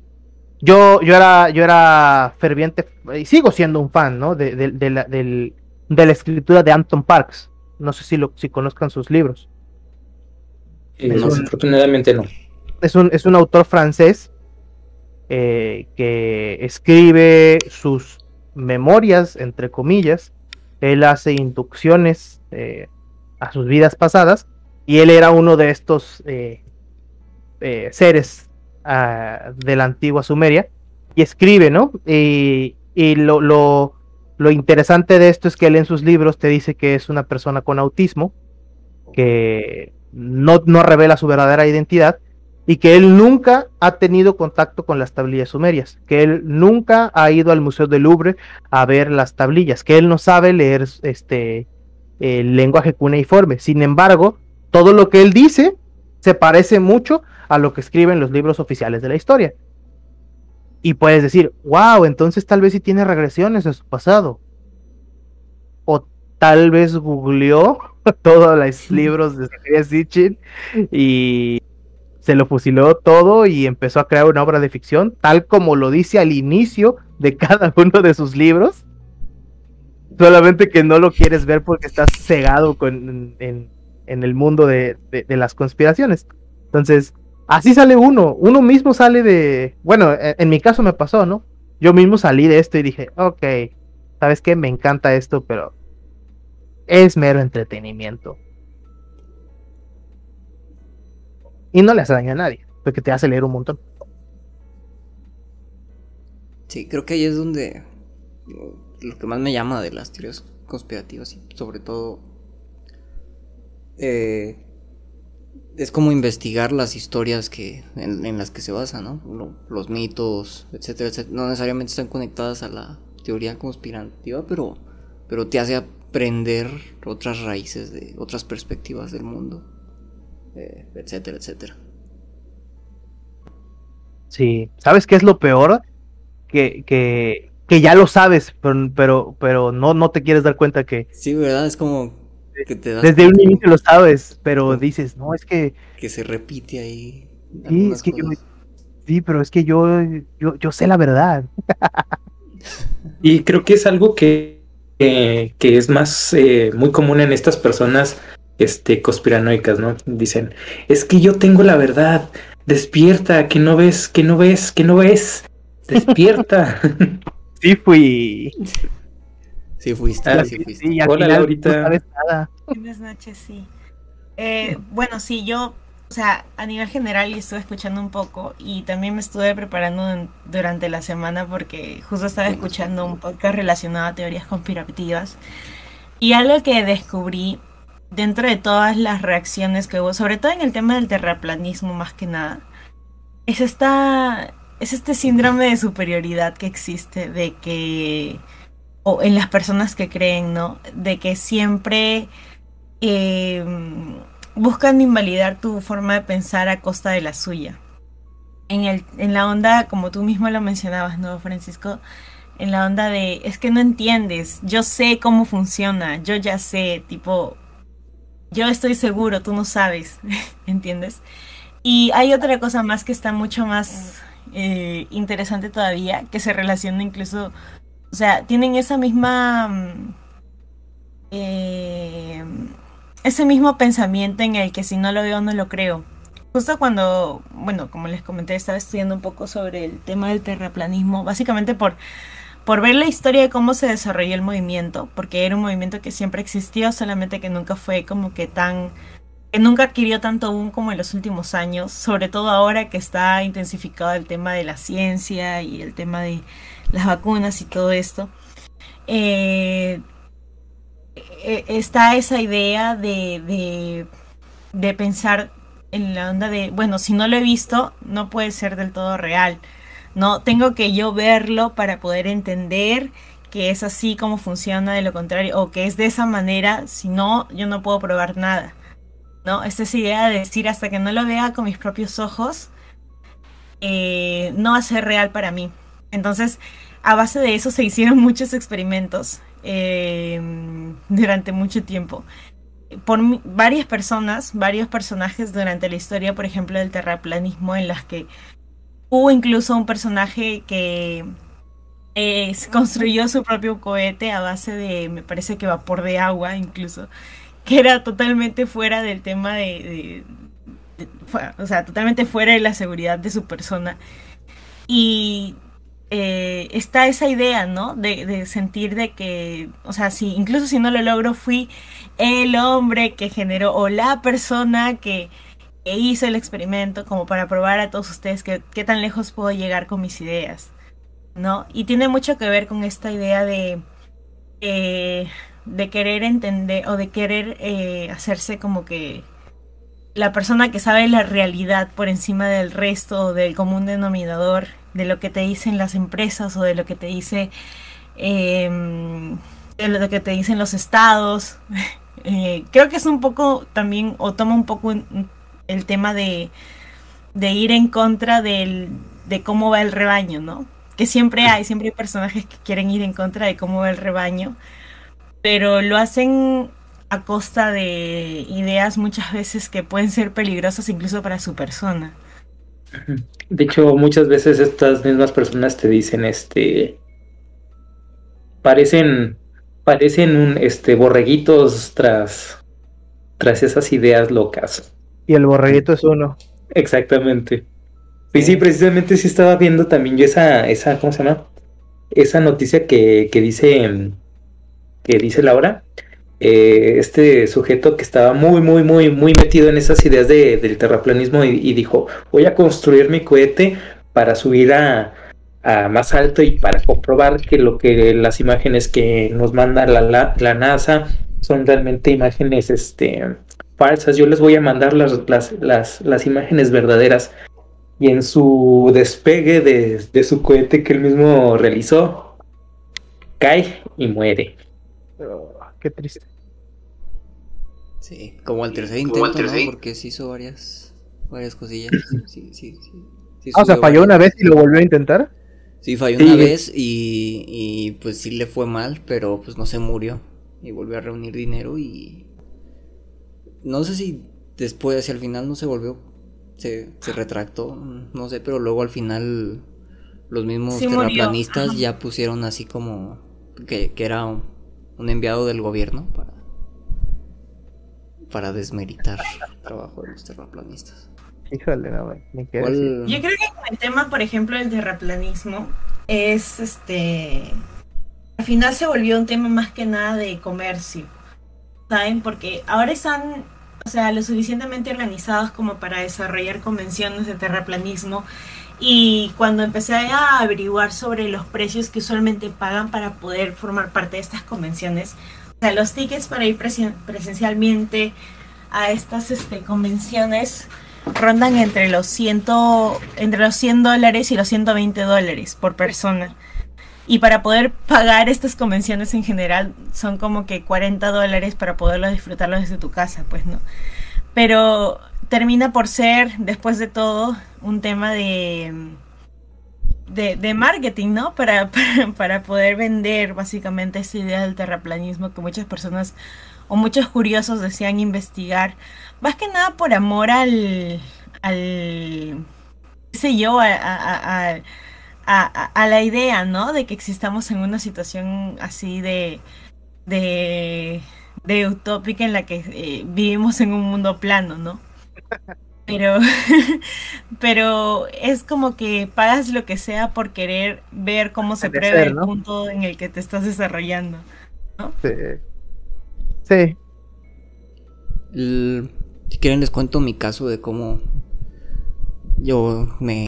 Yo, yo, era, yo era ferviente, y sigo siendo un fan, ¿no? De, de- la, de la escritura de Anton Parks. No sé si, lo, si conozcan sus libros. Eh, No sé. desafortunadamente no. es un, es un autor francés eh, que escribe sus memorias, entre comillas. Él hace inducciones eh, a sus vidas pasadas y él era uno de estos seres ah, de la antigua Sumeria y escribe, ¿no? Y, y lo, lo, lo interesante de esto es que él en sus libros te dice que es una persona con autismo, que no, no revela su verdadera identidad y que él nunca ha tenido contacto con las tablillas sumerias, que él nunca ha ido al Museo del Louvre a ver las tablillas, que él no sabe leer este el lenguaje cuneiforme. Sin embargo, todo lo que él dice se parece mucho a lo que escriben los libros oficiales de la historia. Y puedes decir, wow, entonces tal vez sí tiene regresiones a su pasado. O tal vez googleó <laughs> todos los libros de Zacharias Sitchin y se lo fusiló todo y empezó a crear una obra de ficción, tal como lo dice al inicio de <laughs> cada uno de sus libros. Solamente que no lo quieres ver porque estás cegado con, en, en el mundo de, de- de las conspiraciones. Entonces, así sale uno. Uno mismo sale de. Bueno, en, en mi caso me pasó, ¿no? Yo mismo salí de esto y dije, ok, ¿sabes qué? Me encanta esto, pero es mero entretenimiento. Y no le hace daño a nadie, porque te hace leer un montón. Sí, creo que ahí es donde lo que más me llama de las teorías conspirativas y sobre todo eh, es como investigar las historias que en, en las que se basan, ¿no? Lo- los mitos, etcétera, etcétera. No necesariamente están conectadas a la teoría conspirativa, pero, pero te hace aprender otras raíces de otras perspectivas del mundo, eh, etcétera, etcétera. Sí, ¿sabes qué es lo peor? Que, que, que ya lo sabes, pero, pero, pero no, no te quieres dar cuenta que Sí, ¿verdad? Es como que te das desde un inicio lo sabes, pero dices, no, es que que se repite ahí. Sí, es que yo- sí, pero es que yo, yo, yo sé la verdad. <laughs> Y creo que es algo que, que, que es más eh, muy común en estas personas este, conspiranoicas, ¿no? Dicen, es que yo tengo la verdad, despierta, que no ves, que no ves, que no ves, despierta. <laughs> Sí fui. <laughs> Sí fuiste, Ah, sí Sí, fuiste. al Hola, final Laurita. no sabes nada. Buenas noches, sí. Eh, bueno, sí, yo, o sea, a nivel general estuve escuchando un poco y también me estuve preparando en- durante la semana porque justo estaba escuchando un podcast relacionado a teorías conspirativas y algo que descubrí dentro de todas las reacciones que hubo, sobre todo en el tema del terraplanismo más que nada, es esta es este síndrome de superioridad que existe de que o en las personas que creen, ¿no? De que siempre eh, buscan invalidar tu forma de pensar a costa de la suya. En, el, en la onda, como tú mismo lo mencionabas, ¿no, Francisco? En la onda de, es que no entiendes, yo sé cómo funciona, yo ya sé, tipo, yo estoy seguro, tú no sabes, <laughs> ¿entiendes? Y hay otra cosa más que está mucho más eh, interesante todavía, que se relaciona incluso, o sea, tienen esa misma... Mm, eh, ese mismo pensamiento en el que si no lo veo no lo creo. Justo cuando, bueno, como les comenté, estaba estudiando un poco sobre el tema del terraplanismo, básicamente por, por ver la historia de cómo se desarrolló el movimiento, porque era un movimiento que siempre existió, solamente que nunca fue como que tan, que nunca adquirió tanto boom como en los últimos años, sobre todo ahora que está intensificado el tema de la ciencia y el tema de las vacunas y todo esto. Eh, eh, está esa idea de, de, pensar en la onda de, bueno, si no lo he visto, no puede ser del todo real. No, tengo que yo verlo para poder entender que es así como funciona, de lo contrario, o que es de esa manera, si no, yo no puedo probar nada. ¿No? Es idea de decir hasta que no lo vea con mis propios ojos, eh, no va a ser real para mí. Entonces, a base de eso se hicieron <laughs> muchos experimentos eh, durante mucho tiempo. Por varias personas, varios personajes durante la historia, por ejemplo, del terraplanismo, en las que hubo incluso un personaje que eh, construyó su propio cohete a base de, me parece que vapor de agua incluso, que era totalmente fuera del tema de, o sea, totalmente fuera de la seguridad de su persona. Y eh, está esa idea, ¿no? De, sentir de que, o sea, si incluso si no lo logro, fui el hombre que generó o la persona que, hizo el experimento como para probar a todos ustedes que, qué tan lejos puedo llegar con mis ideas, ¿no? Y tiene mucho que ver con esta idea de, eh, de querer entender o de querer eh, hacerse como que la persona que sabe la realidad por encima del resto del común denominador de lo que te dicen las empresas o de lo que te dice em, de lo que te dicen los estados. <laughs> Eh, creo que es un poco también, o toma un poco el tema de, de ir en contra del, de cómo va el rebaño, ¿no? Que siempre hay, siempre hay personajes que quieren ir en contra de cómo va el rebaño, pero lo hacen a costa de ideas muchas veces que pueden ser peligrosas incluso para su persona. De hecho, muchas veces estas mismas personas te dicen, este, parecen, parecen un, este, borreguitos tras, tras esas ideas locas. Y el borreguito es uno. Exactamente. Y sí, precisamente sí estaba viendo también yo esa, esa, ¿cómo se llama? Esa noticia que, que dice, que dice Laura, eh, este sujeto que estaba muy, muy, muy, muy metido en esas ideas de, del terraplanismo y, dijo, voy a construir mi cohete para subir a, más alto y para comprobar que lo que las imágenes que nos manda la, la, NASA son realmente imágenes este, falsas. Yo les voy a mandar las, las, las, imágenes verdaderas. Y en su despegue de, de su cohete que él mismo realizó, cae y muere. Qué triste. Sí, como el tercer intento, ¿no? Porque se hizo varias, varias cosillas. <clears throat> Sí, sí, sí. ah, o sea, falló una vez y lo volvió a intentar. Sí, falló una vez y, y pues sí le fue mal, pero pues no se murió. Y volvió a reunir dinero y... No sé si después, hacia el final no se volvió, se, se retractó, no sé, pero luego al final los mismos terraplanistas ya pusieron así como que, que era un enviado del gobierno para, para desmeritar el trabajo de los terraplanistas. Híjole, no, me Yo creo que con el tema, por ejemplo, del terraplanismo, es este. Al final se volvió un tema más que nada de comercio. ¿Saben? Porque ahora están, o sea, lo suficientemente organizados como para desarrollar convenciones de terraplanismo. Y cuando empecé a averiguar sobre los precios que usualmente pagan para poder formar parte de estas convenciones, o sea, los tickets para ir presencialmente a estas este, convenciones rondan entre los, ciento, entre los 100 dólares y los 120 dólares por persona. Y para poder pagar estas convenciones en general son como que 40 dólares para poderlo disfrutarlo desde tu casa, pues no. Pero termina por ser, después de todo, un tema de, de, marketing, ¿no? <laughs> Para, para, poder vender básicamente esta idea del terraplanismo que muchas personas o muchos curiosos desean investigar. Más que nada por amor al, al qué sé yo, a, a, a, la idea, ¿no? De que existamos en una situación así de, de, de utópica en la que eh, vivimos en un mundo plano, ¿no? Pero, <laughs> pero es como que pagas lo que sea por querer ver cómo se prueba el punto en el que te estás desarrollando, ¿no? Sí. Sí. si quieren les cuento mi caso de cómo yo me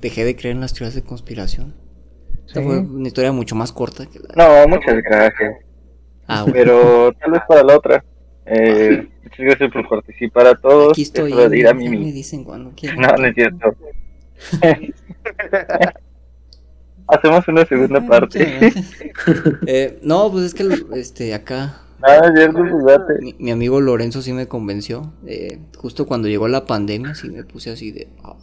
dejé de creer en las teorías de conspiración. Esta fue una historia mucho más corta que la... No, muchas gracias. Ah, <laughs> Pero tal vez para la otra. Eh, muchas gracias por participar a todos. Aquí estoy. a mí me dicen cuando quieran. <laughs> No, no es cierto. <laughs> Hacemos una segunda parte. eh, no, pues es que este acá Nada, cierto, mi, mi, amigo Lorenzo sí me convenció. Eh, justo cuando llegó la pandemia, sí me puse así de. Ah,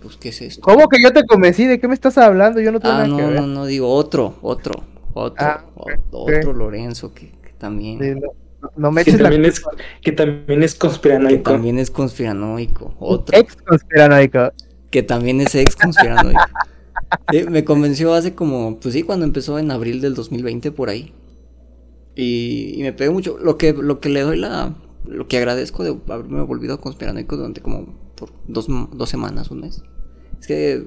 pues, ¿qué es esto? ¿Cómo que yo te convencí? ¿De qué me estás hablando? Yo no tengo ah, nada no, que ver. no, no, digo otro, otro, otro, ah, otro Lorenzo que, también. no, me que, también es, que también es conspiranoico. Que también es conspiranoico. Otro. Ex conspiranoico. Que también es ex conspiranoico. me convenció hace como, pues sí, cuando empezó en abril del 2020 por ahí. Y, me pegué mucho. Lo que, lo que le doy la. Lo que agradezco de haberme volvido conspiranoico durante como por dos, dos semanas, un mes. Es que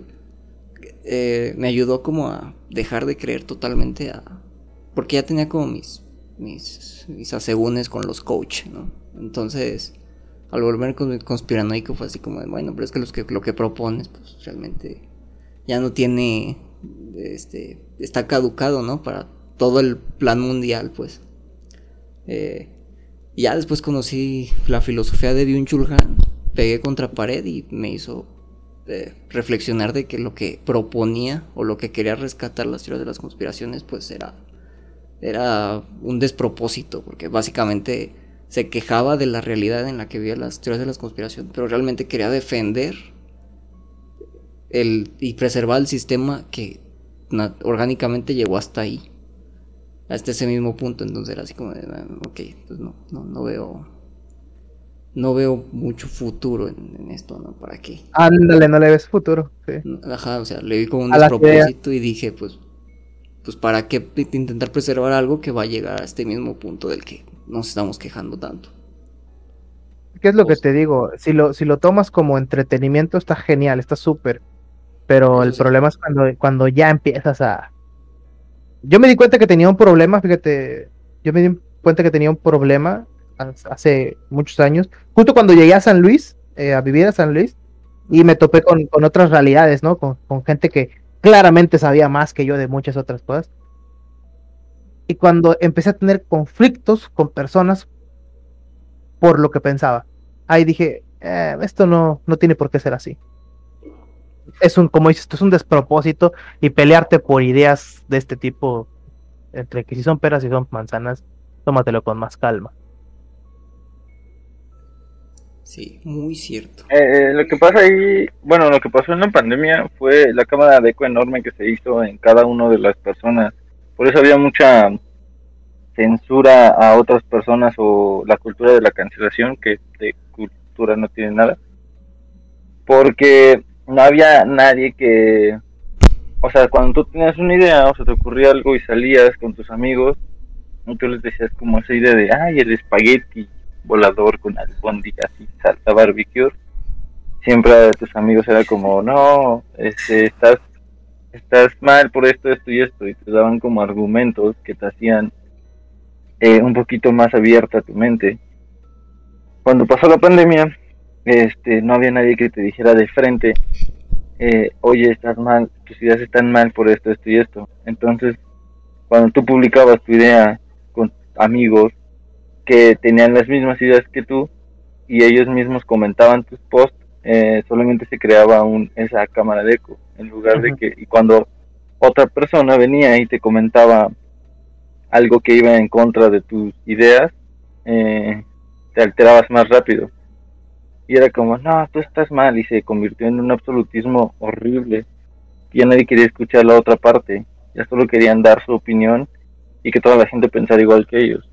eh, me ayudó como a dejar de creer totalmente a. Porque ya tenía como mis. mis. mis asegúnes con los coach, ¿no? Entonces. Al volverme conspiranoico fue así como de, bueno, pero es que, los que lo que propones, pues realmente ya no tiene. Este. está caducado, ¿no? Para todo el plan mundial, pues. Eh, ya después conocí la filosofía de Byung-Chul Han, pegué contra pared y me hizo eh, reflexionar de que lo que proponía o lo que quería rescatar las teorías de las conspiraciones, pues era, era un despropósito, porque básicamente se quejaba de la realidad en la que vivía las teorías de las conspiraciones, pero realmente quería defender el, y preservar el sistema que orgánicamente llegó hasta ahí hasta ese mismo punto, entonces era así como ah, ok, pues no, no veo, no veo mucho futuro en, esto, ¿no? ¿Para qué? Ándale, no le ves futuro, sí. Ajá, o sea, le vi como un despropósito y dije, pues, pues para qué intentar preservar algo que va a llegar a este mismo punto del que nos estamos quejando tanto. ¿Qué es lo que te digo? Si lo, si lo tomas como entretenimiento está genial, está súper. Pero el problema es cuando, cuando ya empiezas a, yo me di cuenta que tenía un problema, fíjate, yo me di cuenta que tenía un problema hace muchos años, justo cuando llegué a San Luis, eh, a vivir a San Luis, y me topé con, otras realidades, ¿no? Con, gente que claramente sabía más que yo de muchas otras cosas. Y cuando empecé a tener conflictos con personas por lo que pensaba, ahí dije, eh, esto no, no tiene por qué ser así es un, como dices, esto es un despropósito y pelearte por ideas de este tipo, entre que si son peras y son manzanas, tómatelo con más calma. Sí, muy cierto. Eh, eh, lo que pasa ahí, bueno, lo que pasó en la pandemia fue la cámara de eco enorme que se hizo en cada una de las personas. Por eso había mucha censura a otras personas o la cultura de la cancelación, que de cultura no tiene nada. Porque no había nadie que, o sea, cuando tú tenías una idea, o sea, te ocurría algo y salías con tus amigos, y tú les decías como esa idea de, ay, el espagueti volador con albóndigas y salsa barbecue, siempre a tus amigos era como, no, este, estás, estás mal por esto, esto y esto, y te daban como argumentos que te hacían eh, un poquito más abierta tu mente. Cuando pasó la pandemia, este, no había nadie que te dijera de frente, eh, oye, estás mal, tus ideas están mal por esto, esto y esto. Entonces, cuando tú publicabas tu idea con amigos que tenían las mismas ideas que tú y ellos mismos comentaban tus posts, eh, solamente se creaba un, esa cámara de eco, en lugar de que, y cuando otra persona venía y te comentaba algo que iba en contra de tus ideas, eh, te alterabas más rápido. Y era como, no, tú estás mal, y se convirtió en un absolutismo horrible. Ya nadie quería escuchar la otra parte, ya solo querían dar su opinión y que toda la gente pensara igual que ellos.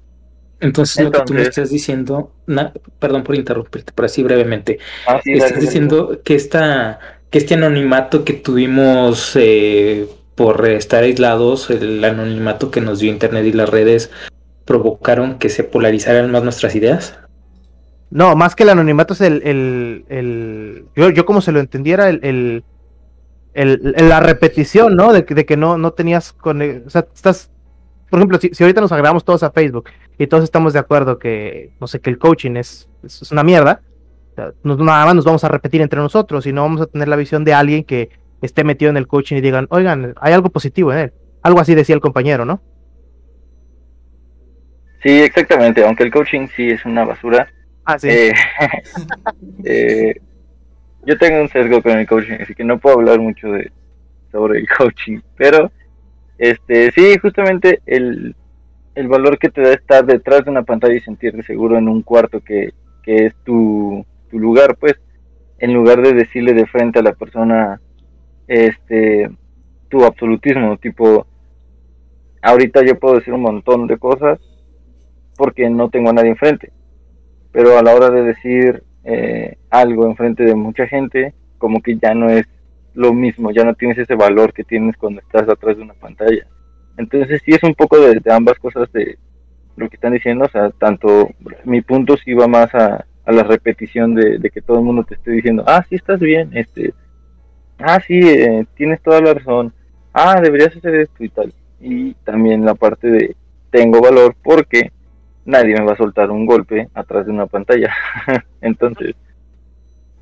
Entonces, lo que tú me estás diciendo, perdón por interrumpirte, pero así brevemente, ah, estás diciendo que esta, que este anonimato que tuvimos eh, por estar aislados, el anonimato que nos dio Internet y las redes, provocaron que se polarizaran más nuestras ideas. No, más que el anonimato es el, el, el yo, yo como se lo entendiera, el, el, la repetición, ¿no? De, de que no, no tenías, con, o sea, estás por ejemplo, si, ahorita nos agregamos todos a Facebook y todos estamos de acuerdo que, no sé, que el coaching es, es una mierda, nada más nos vamos a repetir entre nosotros y no vamos a tener la visión de alguien que esté metido en el coaching y digan, oigan, hay algo positivo en él. Algo así decía el compañero, ¿no? Sí, exactamente, aunque el coaching sí es una basura. Ah, sí. Eh, <laughs> eh, yo tengo un sesgo con el coaching, así que no puedo hablar mucho de sobre el coaching, pero este, sí, justamente el, valor que te da estar detrás de una pantalla y sentirte seguro en un cuarto que, es tu, lugar, pues, en lugar de decirle de frente a la persona, este, tu absolutismo, tipo, ahorita yo puedo decir un montón de cosas porque no tengo a nadie enfrente, pero a la hora de decir eh, algo enfrente de mucha gente, como que ya no es lo mismo, ya no tienes ese valor que tienes cuando estás atrás de una pantalla. Entonces sí es un poco de, ambas cosas de lo que están diciendo, o sea, tanto mi punto sí va más a, la repetición de, que todo el mundo te esté diciendo, ah, sí estás bien, este, ah, sí, eh, tienes toda la razón, ah, deberías hacer esto y tal. Y también la parte de tengo valor porque nadie me va a soltar un golpe atrás de una pantalla. <laughs> Entonces,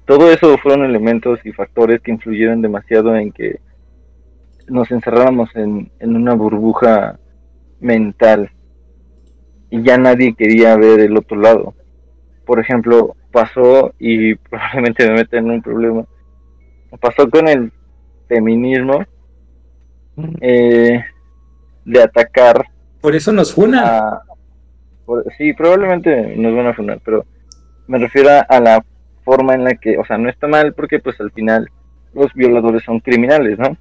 todo eso fueron elementos y factores que influyeron demasiado en que nos encerráramos en, una burbuja mental y ya nadie quería ver el otro lado. Por ejemplo, pasó y <laughs> probablemente me meta en un problema. Pasó con el feminismo eh, de atacar. Por eso nos funan. sí, probablemente nos van a funar, pero me refiero a la forma en la que, o sea, no está mal porque pues al final los violadores son criminales, ¿no?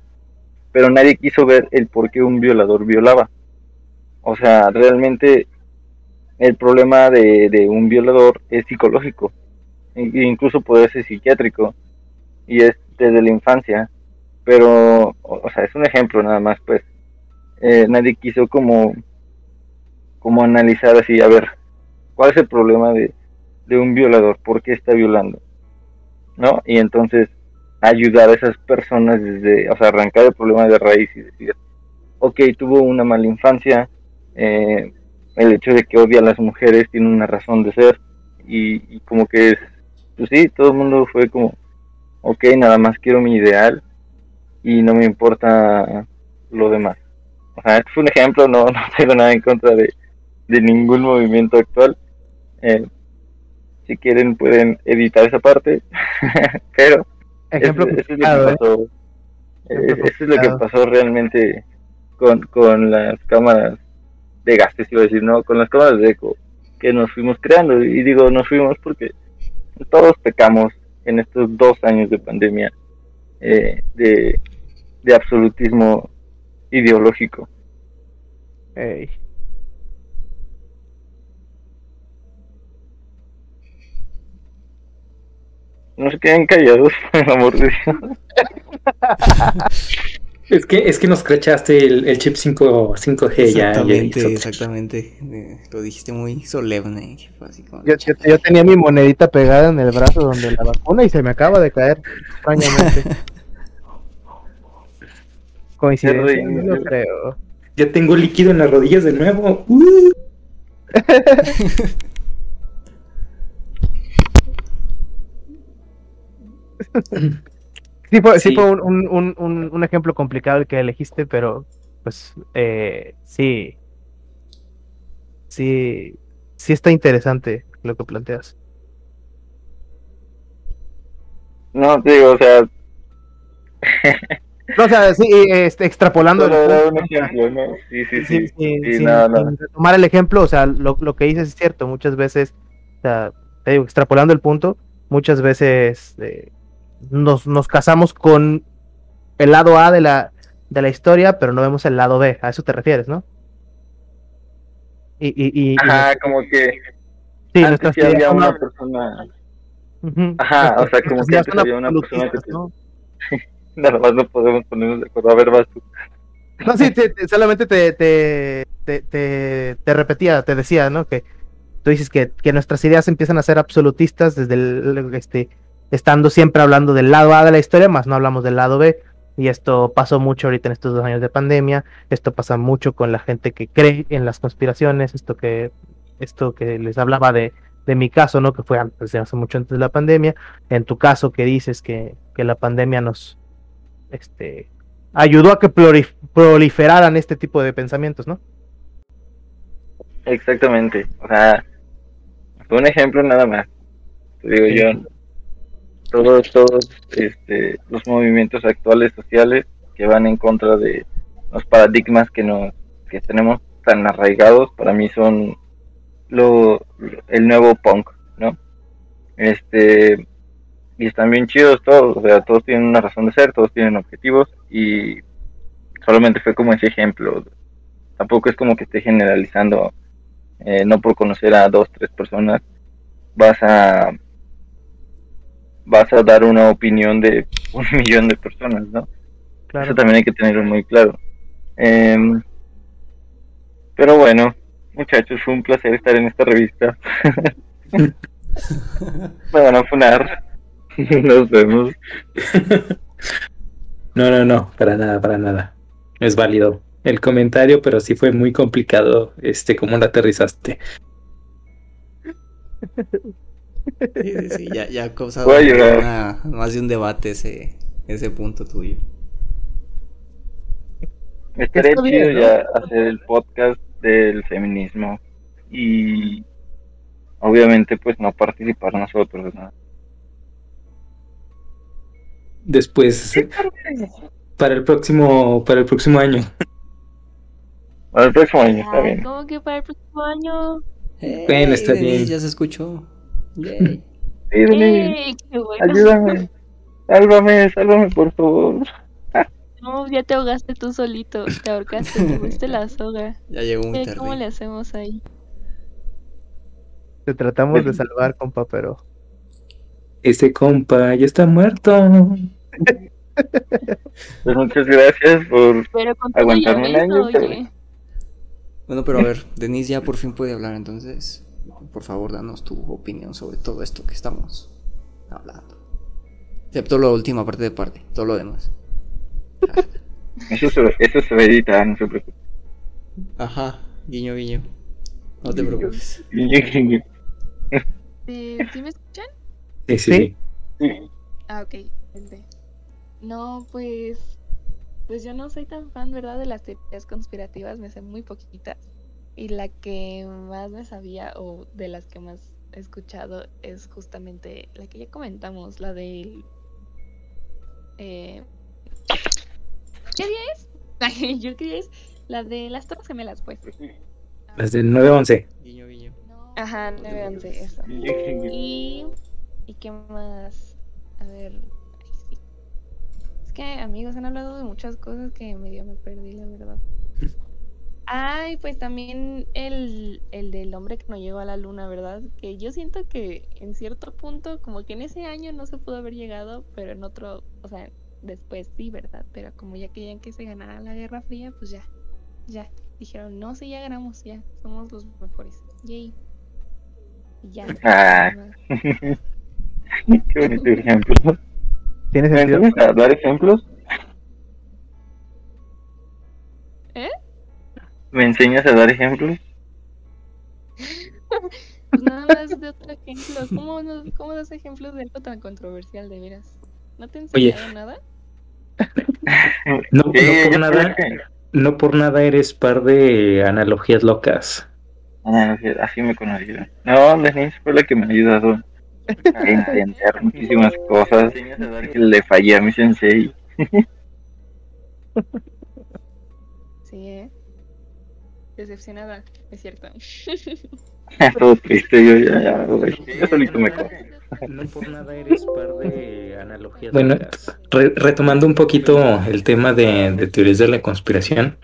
Pero nadie quiso ver el por qué un violador violaba. O sea, realmente el problema de, un violador es psicológico, e incluso puede ser psiquiátrico, y es desde la infancia. Pero, o, sea, es un ejemplo nada más, pues. Eh, nadie quiso como, como analizar así, a ver, ¿cuál es el problema de, de un violador, por qué está violando, ¿no? Y entonces ayudar a esas personas desde, o sea, arrancar el problema de raíz y decir, ok, tuvo una mala infancia, eh, el hecho de que odia a las mujeres tiene una razón de ser, y, como que es, pues sí, todo el mundo fue como, ok, nada más quiero mi ideal y no me importa lo demás. O sea, este fue un ejemplo, no, <laughs> no tengo nada en contra de, de ningún movimiento actual. Eh, si quieren pueden editar esa parte, <laughs> pero Ejemplo eso, es lo que ¿eh? pasó, eh, eso es lo que pasó realmente con, con las cámaras de gastes, iba a decir, no, con las cámaras de eco que nos fuimos creando. Y digo, nos fuimos porque todos pecamos en estos dos años de pandemia eh, de, de absolutismo ideológico. Hey. No se queden callados, <laughs> por amor de Dios. <laughs> Es que, es que nos crechaste el, chip 5, 5G ya. Exactamente, exactamente. Eh, lo dijiste muy solemne. Yo, tenía mi monedita pegada en el brazo donde la vacuna y se me acaba de caer, extrañamente. <laughs> Coincidencia, no creo. Ya tengo líquido en las rodillas de nuevo. <laughs> sí fue, sí. fue un, un, un, ejemplo complicado el que elegiste, pero pues eh, sí. Sí. Sí está interesante lo que planteas. No, digo, o sea, No, o sea, sí, este, extrapolando. un ejemplo, ¿no? Sí, sí, sí. Sí, sí, Sí, sí, no, no. sin retomar el ejemplo, o sea, lo, lo que dices es cierto, muchas veces, o sea, te digo, extrapolando el punto, muchas veces eh, nos, nos casamos con el lado A de la, de la historia, pero no vemos el lado B, a eso te refieres, ¿no? Y, y, y, y Ajá, como que sí, antes sí había una persona, Ajá, o sea, como que antes había una persona que ¿no? <laughs> nada más no podemos ponernos de acuerdo. A ver, vas tú. No, sí, te- te- solamente te, te, te, te- te repetía, te decía, ¿no? Que tú dices que, que nuestras ideas empiezan a ser absolutistas desde el, este, estando siempre hablando del lado A de la historia, más no hablamos del lado B. Y esto pasó mucho ahorita en estos dos años de pandemia. Esto pasa mucho con la gente que cree en las conspiraciones. Esto que, esto que les hablaba de, de mi caso, ¿no? Que fue antes, hace mucho antes de la pandemia. En tu caso que dices que, que la pandemia nos, este, ayudó a que prolif- proliferaran este tipo de pensamientos, ¿no? Exactamente. O sea, fue un ejemplo nada más. Te digo yo, todos, todos este, los movimientos actuales sociales que van en contra de los paradigmas que nos que tenemos tan arraigados, para mí son lo, el nuevo punk, ¿no? Este, y están bien chidos todos, o sea, todos tienen una razón de ser, todos tienen objetivos y solamente fue como ese ejemplo. Tampoco es como que esté generalizando eh, no por conocer a dos, tres personas, vas a vas a dar una opinión de <laughs> un millón de personas, ¿no? Claro. Eso también hay que tenerlo muy claro. Em, pero bueno, muchachos, fue un placer estar en esta revista. Me van a funar. Nos vemos. No, no, no, para nada, para nada. Es válido el comentario, pero sí fue muy complicado, este, cómo lo aterrizaste. <laughs> Sí, sí, sí, ya, ya ha causado Voy a llorar. una- más de un debate ese, ese punto tuyo. Estaría Está chido bien, ¿no? ya hacer el podcast del feminismo y obviamente pues no participar nosotros, ¿no? Después, para el próximo, para el próximo año. Para el próximo año, está bien. ¿Cómo que para el próximo año? Bueno, está bien. Ya se escuchó. Yay. Ayúdame. Sálvame, sálvame, por favor. No, ya te ahogaste tú solito. Te ahorcaste, te fuiste la soga. Ya llegó un ¿Qué- ¿Cómo le hacemos ahí? Te tratamos de salvar, compa, pero Ese compa ya está muerto. Pues muchas gracias por Pero Aguantarme un año, oye. Bueno, pero a ver, Denise ya por fin puede hablar, entonces, por favor, danos tu opinión sobre todo esto que estamos hablando. Excepto la última parte de parte, todo lo demás. <laughs> eso se, eso se va a editar, no se preocupe. Ajá, guiño, guiño. No te preocupes. Eh, ¿Sí me escuchan? Sí, sí. Ah, ok. No, pues. Pues yo no soy tan fan, ¿verdad? De las teorías conspirativas, me sé muy poquitas. Y la que más me sabía, o de las que más he escuchado, es justamente la que ya comentamos, la del. Eh... ¿Qué día es? <laughs> ¿Yo qué día es? La de las Torres Gemelas, pues. Las del 9-11. Guiño, guiño. Ajá, 9-11, eso. Y. ¿Y qué más? A ver. ay, sí. Es que, amigos, han hablado de muchas cosas que medio me perdí, la verdad. <laughs> Ay, pues también el, el del hombre que no llegó a la luna, ¿verdad? Que yo siento que en cierto punto, como que en ese año no se pudo haber llegado, pero en otro, o sea, después sí, ¿verdad? Pero como ya querían que se ganara la Guerra Fría, pues ya, ya. Dijeron, no, sí, ya ganamos, ya, somos los mejores. Yay. Y ya. Ah. <laughs> Qué bonito ejemplo. tiene ¿Me sentido. enseñas a dar ejemplos? ¿Me enseñas a dar ejemplos? Pues nada más de otro ejemplo. ¿Cómo, no- cómo das ejemplos de algo tan controversial, de veras? ¿No te enseñado nada? No, no por nada, no por nada eres par de analogías locas. Sí, así me conocieron. No, Denise fue la que me ha ayudado a intentar <laughs> muchísimas cosas. Que le fallé a mi sensei. Sí, ¿eh? Decepcionada, es cierto. <laughs> Todo triste, yo ya, ya, güey. Yo solito me cago. No por nada eres par de analogías. Bueno, re- retomando un poquito el tema de, de teorías de la conspiración,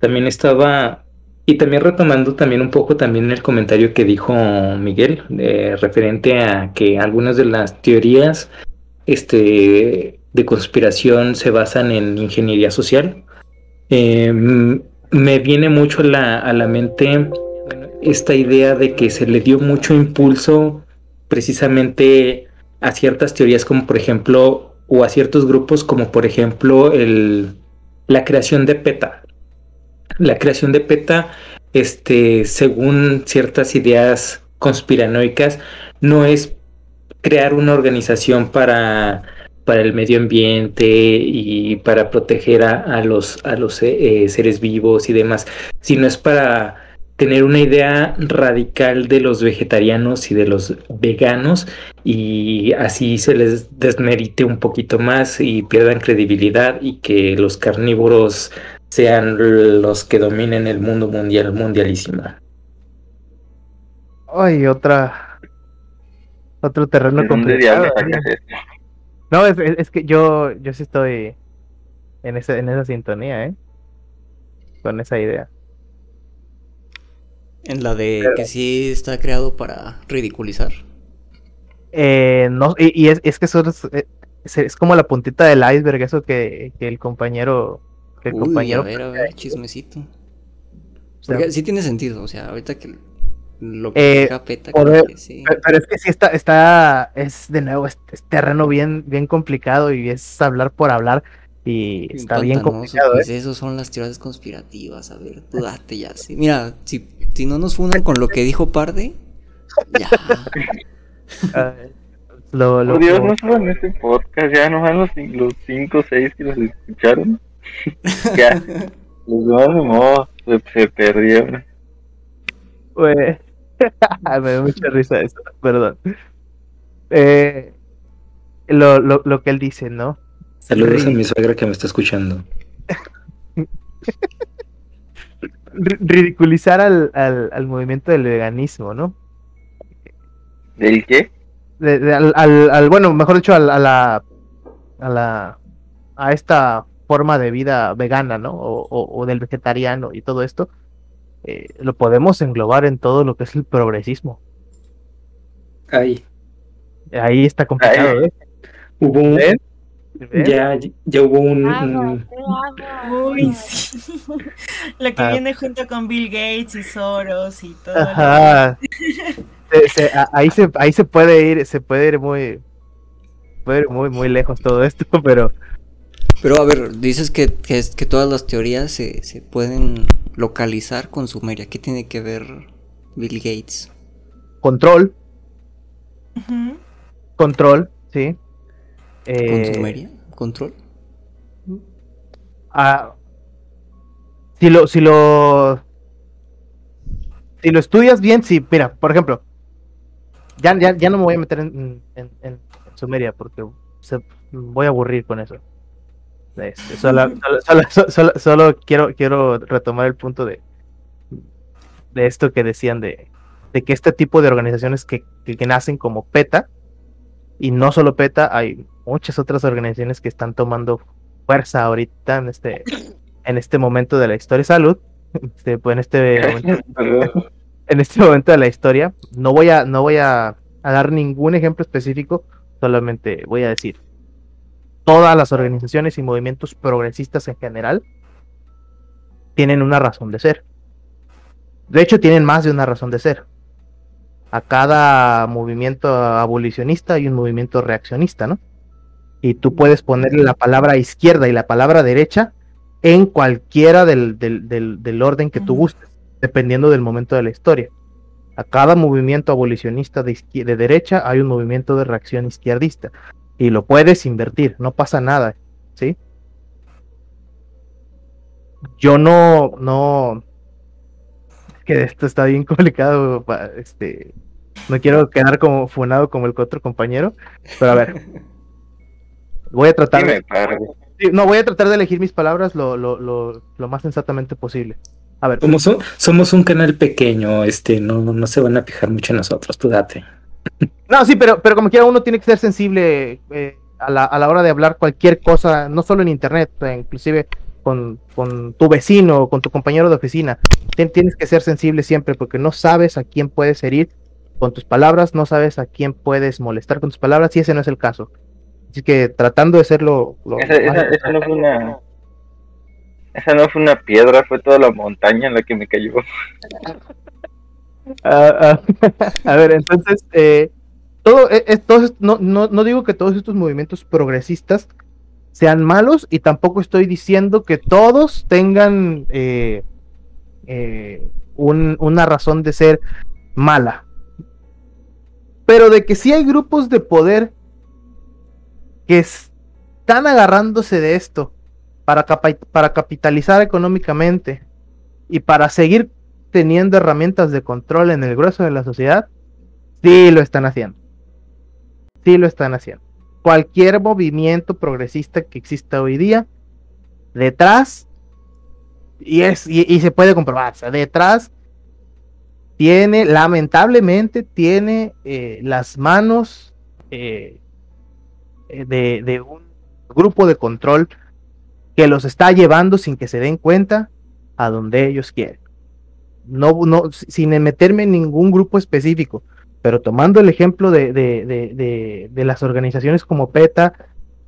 también estaba, y también retomando también un poco también el comentario que dijo Miguel, eh, referente a que algunas de las teorías este, de conspiración se basan en ingeniería social. Eh, me viene mucho a la, a la mente esta idea de que se le dio mucho impulso precisamente a ciertas teorías como por ejemplo o a ciertos grupos como por ejemplo el, la creación de PETA. La creación de PETA, este, según ciertas ideas conspiranoicas, no es crear una organización para, para el medio ambiente y para proteger a, a los, a los eh, seres vivos y demás, sino es para tener una idea radical de los vegetarianos y de los veganos y así se les desmerite un poquito más y pierdan credibilidad y que los carnívoros sean los que dominen el mundo mundial mundialísimo. Ay, otra. Otro terreno ¿De dónde complicado. esto? No, es, es- es que yo, yo sí estoy en esa, en esa sintonía, ¿eh? Con esa idea. En la de que sí está creado para ridiculizar. Eh, no, y, y es, es que eso es, eh, es, es como la puntita del iceberg, eso que, que el compañero. Que el Uy, compañero. a ver, a ver, chismecito. o sea, Porque sí tiene sentido, o sea, ahorita que lo que Eh, deja peta, poder- que sí. Pe- Pero es que sí está, está, es de nuevo, es, es terreno bien, bien complicado y es hablar por hablar y está bien complicado, pues ¿eh? esos son las teorías conspirativas, a ver, tú date ya. sí. Mira, si, si no nos funan con lo que dijo Parde, ya. <laughs> Lo- lo- Por Dios, lo- no suban este podcast, ya no van los, los cinco o seis que los escucharon. <laughs> ya, los demás de modo se, se perdieron. Güey. <laughs> Me da mucha risa eso, perdón. Eh, lo, lo, lo que él dice, ¿no? Saludos a mi suegra que me está escuchando. ri- ridiculizar al, al, al movimiento del veganismo, ¿no? ¿Del qué? De- de- al, al- al- bueno, mejor dicho, al- a la a la a esta forma de vida vegana, ¿no? O, o- o del vegetariano y todo esto, eh, lo podemos englobar en todo lo que es el progresismo. Ay, Ahí está complicado. ¿eh? hubo un, ya, ya hubo un, un- bravo. Uy, sí. <laughs> Lo que Ah. viene junto con Bill Gates y Soros y todo. Ajá. Se- se- a- ahí se ahí se puede ir, se puede ir muy puede ir muy muy lejos todo esto, <laughs> pero Pero a ver, dices que, que, que todas las teorías se, se pueden localizar con Sumeria. ¿Qué tiene que ver Bill Gates? control, control, sí. ¿Con Sumeria? ¿Control? ah, si lo, si lo, si lo estudias bien, sí, mira, por ejemplo, ya, ya, ya no me voy a meter en, en, en- en Sumeria porque se- voy a aburrir con eso. Este, solo, solo, solo- <laughs> solo- solo- solo quiero, quiero retomar el punto de, de esto que decían de, de que este tipo de organizaciones que, que, que nacen como PETA, y no solo PETA, hay muchas otras organizaciones que están tomando fuerza ahorita en este, en este momento de la historia. Salud. Este, pues, en este <laughs> momento, en este momento de la historia. No voy a, no voy a, a dar ningún ejemplo específico, solamente voy a decir todas las organizaciones y movimientos progresistas en general tienen una razón de ser. De hecho, tienen más de una razón de ser. A cada movimiento abolicionista hay un movimiento reaccionista, ¿no? Y tú puedes ponerle la palabra izquierda y la palabra derecha en cualquiera del, del, del, del orden que tú gustes, dependiendo del momento de la historia. A cada movimiento abolicionista de, de derecha hay un movimiento de reacción izquierdista. Y lo puedes invertir, no pasa nada, ¿sí? Yo no, no, es que esto está bien <laughs> complicado, este, No quiero quedar como funado como el otro compañero, pero a ver. <laughs> Voy a tratar de, no, voy a tratar de elegir mis palabras lo, lo, lo, lo más sensatamente posible. A ver. Somos un, somos un canal pequeño, este, no, no se van a fijar mucho en nosotros, tú date. No, sí, pero, pero como quiera uno tiene que ser sensible eh, a, la, a la hora de hablar cualquier cosa, no solo en internet, inclusive con, con, tu vecino o con tu compañero de oficina. tienes que ser sensible siempre porque no sabes a quién puedes herir con tus palabras, no sabes a quién puedes molestar con tus palabras y ese no es el caso. Así que tratando de serlo... esa, no fue una... Esa no fue una piedra, fue toda la montaña en la que me cayó. <laughs> Ah, ah, <laughs> a ver, entonces, eh, todo, eh, no, no, no digo que todos estos movimientos progresistas sean malos y tampoco estoy diciendo que todos tengan eh, una razón de ser mala. Pero de que sí hay grupos de poder que están agarrándose de esto para, para capitalizar económicamente y para seguir teniendo herramientas de control en el grueso de la sociedad, sí lo están haciendo. Sí lo están haciendo. Cualquier movimiento progresista que exista hoy día, detrás, y, es, y, se puede comprobar, detrás tiene, lamentablemente, tiene eh, las manos eh, eh, de, un grupo de control que los está llevando sin que se den cuenta a donde ellos quieren. No, no, sin meterme en ningún grupo específico, pero tomando el ejemplo de, las organizaciones como PETA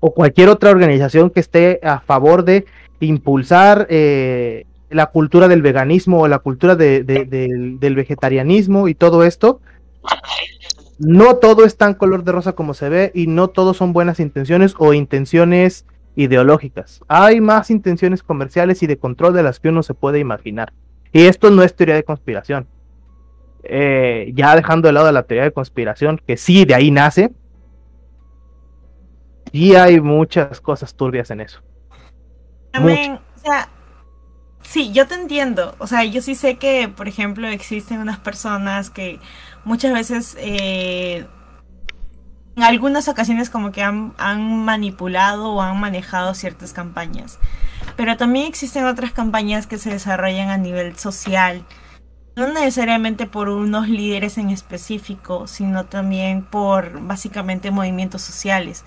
o cualquier otra organización que esté a favor de impulsar eh, la cultura del veganismo o la cultura del, del vegetarianismo y todo esto, no todo es tan color de rosa como se ve y no todo son buenas intenciones o intenciones ideológicas. Hay más intenciones comerciales y de control de las que uno se puede imaginar. Y esto no es teoría de conspiración. Eh, ya dejando de lado la teoría de conspiración, que sí, de ahí nace, y hay muchas cosas turbias en eso. También, o sea, sí, yo te entiendo. O sea, yo sí sé que, por ejemplo, existen unas personas que muchas veces eh, en algunas ocasiones como que han, manipulado o han manejado ciertas campañas. Pero también existen otras campañas que se desarrollan a nivel social, no necesariamente por unos líderes en específico, sino también por básicamente movimientos sociales.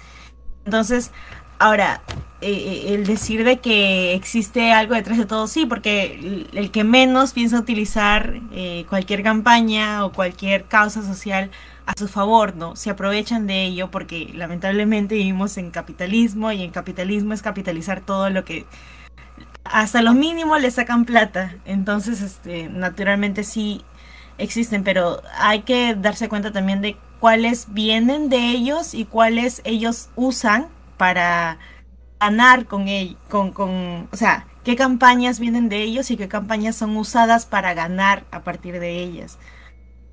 Entonces, Ahora, eh, eh, el decir de que existe algo detrás de todo, sí, porque el, que menos piensa utilizar eh, cualquier campaña o cualquier causa social a su favor, ¿no? Se aprovechan de ello porque lamentablemente vivimos en capitalismo y en capitalismo es capitalizar todo lo que hasta lo mínimo le sacan plata. Entonces, este, naturalmente sí existen, pero hay que darse cuenta también de cuáles vienen de ellos y cuáles ellos usan para ganar con ellos, con, con, o sea, qué campañas vienen de ellos y qué campañas son usadas para ganar a partir de ellas.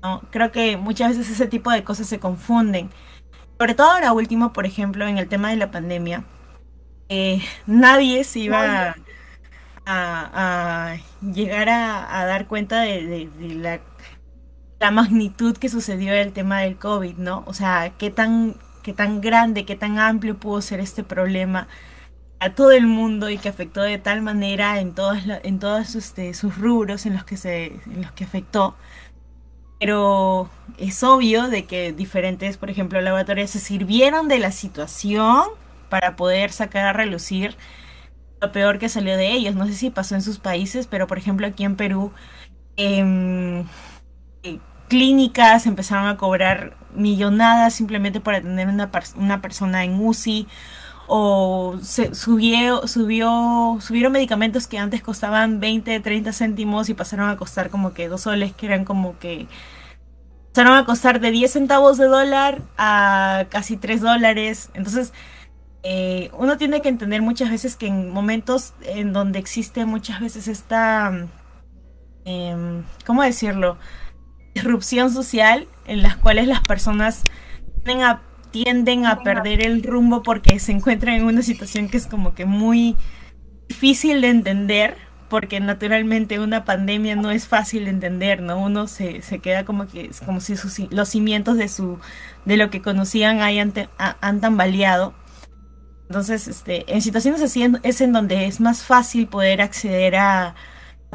¿No? Creo que muchas veces ese tipo de cosas se confunden. Sobre todo ahora último, por ejemplo, en el tema de la pandemia, eh, nadie se iba a, llegar a, dar cuenta de, la, la, magnitud que sucedió el tema del COVID, ¿no? O sea, qué tan qué tan grande, qué tan amplio pudo ser este problema a todo el mundo y que afectó de tal manera en todos, en todos este, sus rubros en los, que se, en los que afectó. Pero es obvio de que diferentes, por ejemplo, laboratorios se sirvieron de la situación para poder sacar a relucir lo peor que salió de ellos. No sé si pasó en sus países, pero por ejemplo aquí en Perú, em, eh, clínicas empezaron a cobrar millonadas simplemente por atender una, una persona en UCI o se subió, subió, subieron medicamentos que antes costaban 20, 30 céntimos y pasaron a costar como que dos soles, que eran como que pasaron a costar de 10 centavos de dólar a casi 3 dólares. Entonces, eh, uno tiene que entender muchas veces que en momentos en donde existe muchas veces esta, eh, ¿cómo decirlo? disrupción social en las cuales las personas tienden a, perder el rumbo porque se encuentran en una situación que es como que muy difícil de entender porque naturalmente una pandemia no es fácil de entender, ¿no? Uno se, se queda como que como si sus, los cimientos de su de lo que conocían hayan han tambaleado. Entonces, este, en situaciones así es en donde es más fácil poder acceder a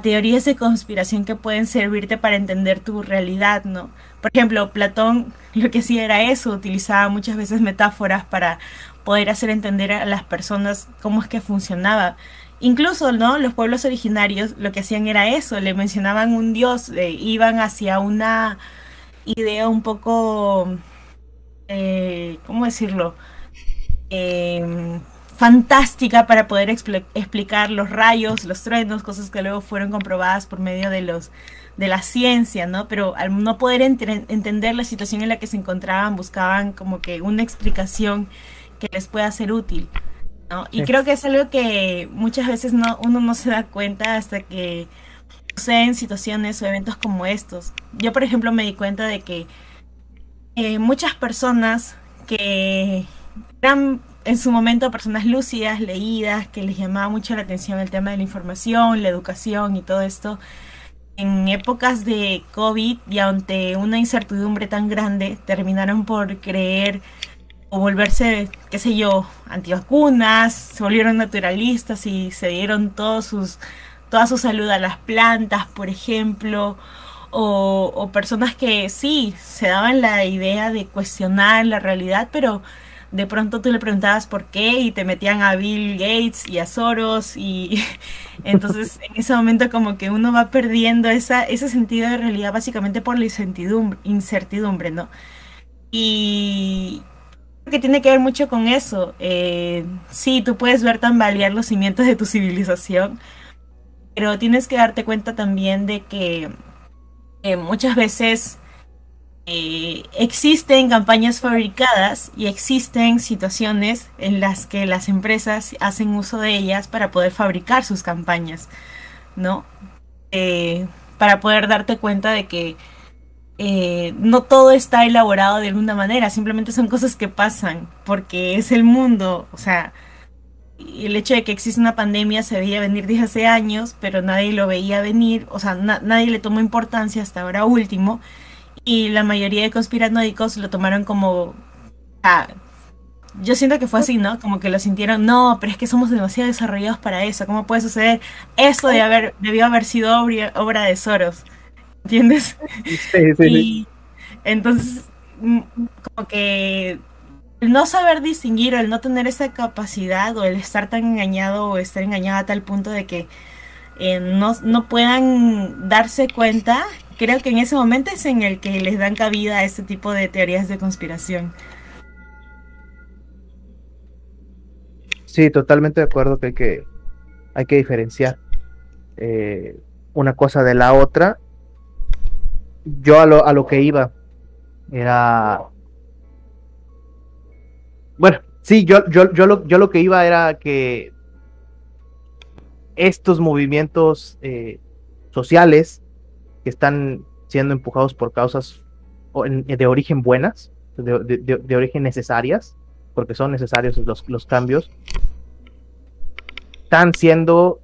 teorías de conspiración que pueden servirte para entender tu realidad, ¿no? Por ejemplo, Platón lo que hacía era eso, utilizaba muchas veces metáforas para poder hacer entender a las personas cómo es que funcionaba. Incluso, ¿no? Los pueblos originarios lo que hacían era eso, le mencionaban un dios, iban hacia una idea un poco, eh, ¿cómo decirlo? Em, fantástica para poder explicar los rayos, los truenos, cosas que luego fueron comprobadas por medio de los de la ciencia, ¿no? Pero al no poder entender la situación en la que se encontraban, buscaban como que una explicación que les pueda ser útil. ¿no? Y creo que es algo que muchas veces no, uno no se da cuenta hasta que suceden situaciones o eventos como estos. Yo, por ejemplo, me di cuenta de que eh, muchas personas que eran en su momento personas lúcidas, leídas, que les llamaba mucho la atención el tema de la información, la educación y todo esto, en épocas de COVID y ante una incertidumbre tan grande, terminaron por creer o volverse, qué sé yo, antivacunas, se volvieron naturalistas y se dieron todos sus, toda su salud a las plantas, por ejemplo, o, o personas que sí, se daban la idea de cuestionar la realidad, pero de pronto tú le preguntabas por qué y te metían a Bill Gates y a Soros y <laughs> entonces en ese momento como que uno va perdiendo esa, ese sentido de realidad básicamente por la incertidumbre, incertidumbre ¿no? Y, que tiene que ver mucho con eso. Eh, sí, tú puedes ver tambalear los cimientos de tu civilización, pero tienes que darte cuenta también de que muchas veces eh, existen campañas fabricadas y existen situaciones en las que las empresas hacen uso de ellas para poder fabricar sus campañas, ¿no? para poder darte cuenta de que eh, no todo está elaborado de alguna manera, simplemente son cosas que pasan, porque es el mundo, o sea, el hecho de que existe una pandemia se veía venir desde hace años, pero nadie lo veía venir, o sea, nadie le tomó importancia hasta ahora último, y la mayoría de conspiranoicos lo tomaron como... Ah, yo siento que fue así, ¿no? Como que lo sintieron, no, pero es que somos demasiado desarrollados para eso, ¿cómo puede suceder? Eso de haber, debió haber sido obra de Soros. ¿entiendes? Sí, sí, y entonces, mm, como que el no saber distinguir o el no tener esa capacidad o el estar tan engañado o estar engañado a tal punto de que eh, no, no puedan darse cuenta, creo que en ese momento es en el que les dan cabida a este tipo de teorías de conspiración. Sí, totalmente de acuerdo que hay que, hay que diferenciar eh, una cosa de la otra yo a lo, a lo que iba era... Bueno, sí, yo, yo, yo, lo, yo lo que iba era que estos movimientos eh, sociales que están siendo empujados por causas de origen buenas, de, origen necesarias, porque son necesarios los, los cambios, están siendo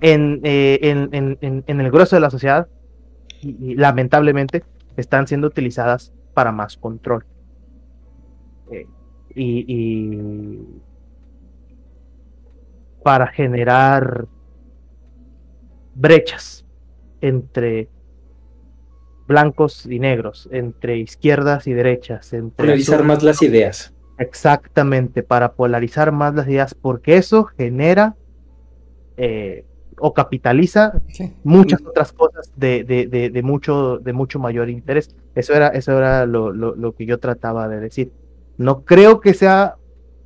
en, eh, en, en, en, el grueso de la sociedad y, lamentablemente están siendo utilizadas para más control. Eh, y, para generar brechas entre blancos y negros, entre izquierdas y derechas, entre polarizar más las ideas. Exactamente, para polarizar más las ideas, porque eso genera eh, o capitaliza muchas otras cosas de, de, de, mucho, de mucho mayor interés. Eso era, eso era lo, lo, que yo trataba de decir. No creo que sea,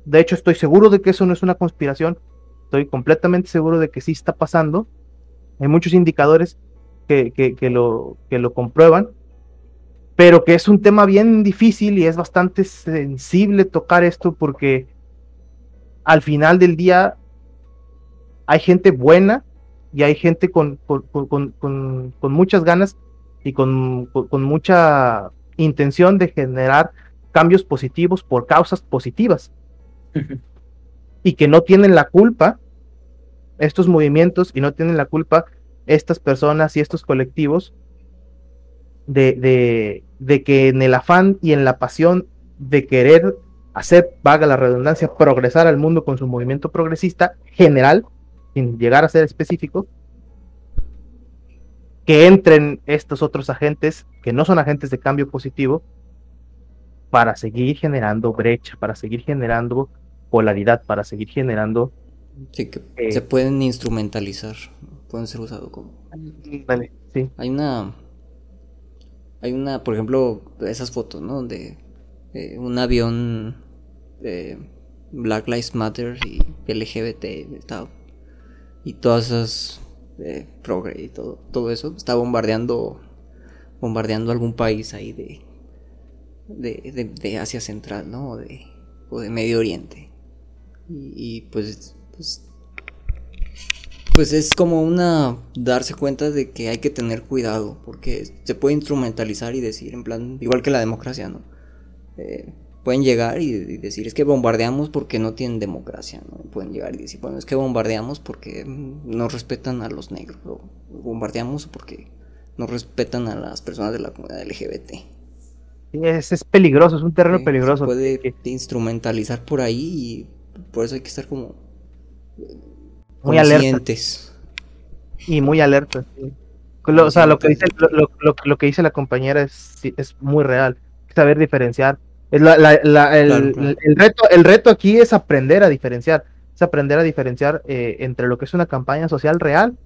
de hecho estoy seguro de que eso no es una conspiración, estoy completamente seguro de que sí está pasando. Hay muchos indicadores que, que, que lo, que lo comprueban, pero que es un tema bien difícil y es bastante sensible tocar esto porque al final del día hay gente buena y hay gente con, con, muchas ganas y con, mucha intención de generar cambios positivos por causas positivas. Y que no tienen la culpa estos movimientos y no tienen la culpa estas personas y estos colectivos de, de, de que en el afán y en la pasión de querer hacer, vaga la redundancia, progresar al mundo con su movimiento progresista general, sin llegar a ser específico, que entren estos otros agentes que no son agentes de cambio positivo para seguir generando brecha, para seguir generando polaridad, para seguir generando... Sí, que eh, se pueden instrumentalizar, pueden ser usados como... Vale, sí. Hay una... Hay una, por ejemplo, esas fotos, ¿no? Donde eh, un avión de Black Lives Matter y LGBT y todas esas eh, progre y todo, todo eso está bombardeando bombardeando algún país ahí de de, de, Asia Central, ¿no? O de, o de Medio Oriente. Y, pues, pues, pues es como una darse cuenta de que hay que tener cuidado, porque se puede instrumentalizar y decir, en plan, igual que la democracia, ¿no? Eh, pueden llegar y, decir, es que bombardeamos porque no tienen democracia, ¿no? Pueden llegar y decir, bueno, es que bombardeamos porque no respetan a los negros, o bombardeamos porque no respetan a las personas de la comunidad LGBT. Es, es peligroso, es un terreno peligroso. Se puede instrumentalizar por ahí y por eso hay que estar como muy alertas. Y muy alerta. o sea, lo que dice, lo, que dice la compañera es, es muy real. Saber diferenciar. el, reto, el reto aquí es aprender a diferenciar. Es aprender a diferenciar eh, entre lo que es una campaña social real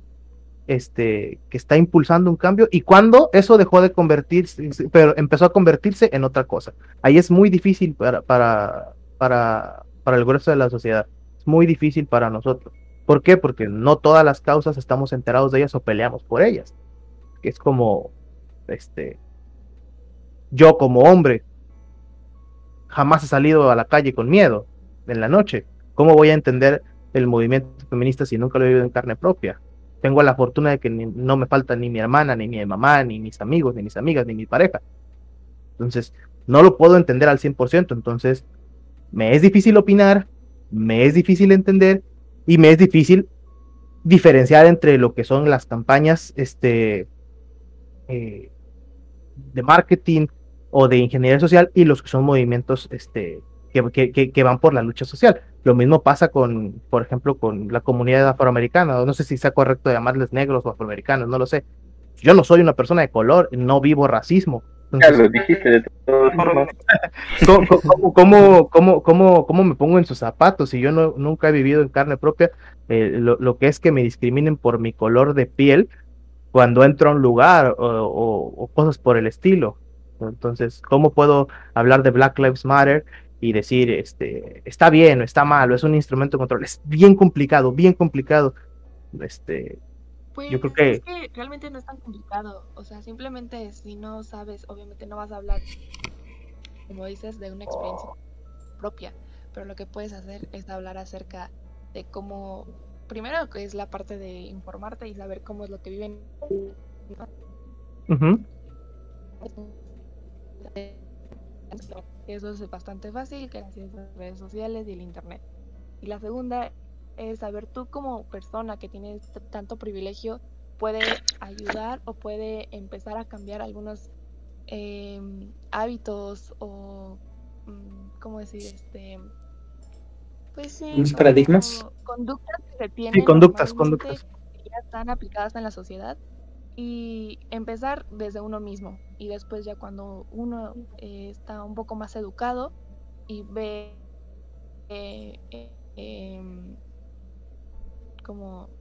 este, que está impulsando un cambio y cuando eso dejó de convertirse, pero empezó a convertirse en otra cosa. Ahí es muy difícil para, para, para, para el grueso de la sociedad. Es muy difícil para nosotros. ¿Por qué? Porque no todas las causas estamos enterados de ellas o peleamos por ellas. Es como, este, yo como hombre jamás he salido a la calle con miedo en la noche. ¿Cómo voy a entender el movimiento feminista si nunca lo he vivido en carne propia? tengo la fortuna de que no me falta ni mi hermana, ni mi mamá, ni mis amigos, ni mis amigas, ni mi pareja. Entonces, no lo puedo entender al 100%. Entonces, me es difícil opinar, me es difícil entender y me es difícil diferenciar entre lo que son las campañas este, eh, de marketing o de ingeniería social y los que son movimientos este, que, van por la lucha social. Lo mismo pasa con, por ejemplo, con la comunidad afroamericana. No sé si sea correcto llamarles negros o afroamericanos, no lo sé. Yo no soy una persona de color, no vivo racismo. Ya lo dijiste de todas formas. <laughs> ¿Cómo, cómo, cómo, me pongo en sus zapatos? Si yo no, nunca he vivido en carne propia, eh, lo, que es que me discriminen por mi color de piel cuando entro a un lugar o cosas por el estilo. Entonces, ¿cómo puedo hablar de Black Lives Matter y decir, este, está bien o está mal, o es un instrumento de control. Es bien complicado, bien complicado. Este, pues yo creo que... Es que realmente no es tan complicado. O sea, simplemente si no sabes, obviamente no vas a hablar, como dices, de una experiencia propia. Pero lo que puedes hacer es hablar acerca de cómo, primero que es la parte de informarte y saber cómo es lo que viven. Eso es bastante fácil gracias a las redes sociales y el internet. Y la segunda es saber tú como persona que tienes tanto privilegio puede ayudar o puede empezar a cambiar algunos em, hábitos o mm, cómo decir este pues sí paradigmas conductas que se tienen sí, conductas conductas. que ya están aplicadas en la sociedad y empezar desde uno mismo y después ya cuando uno eh, está un poco más educado y ve eh, eh, em, como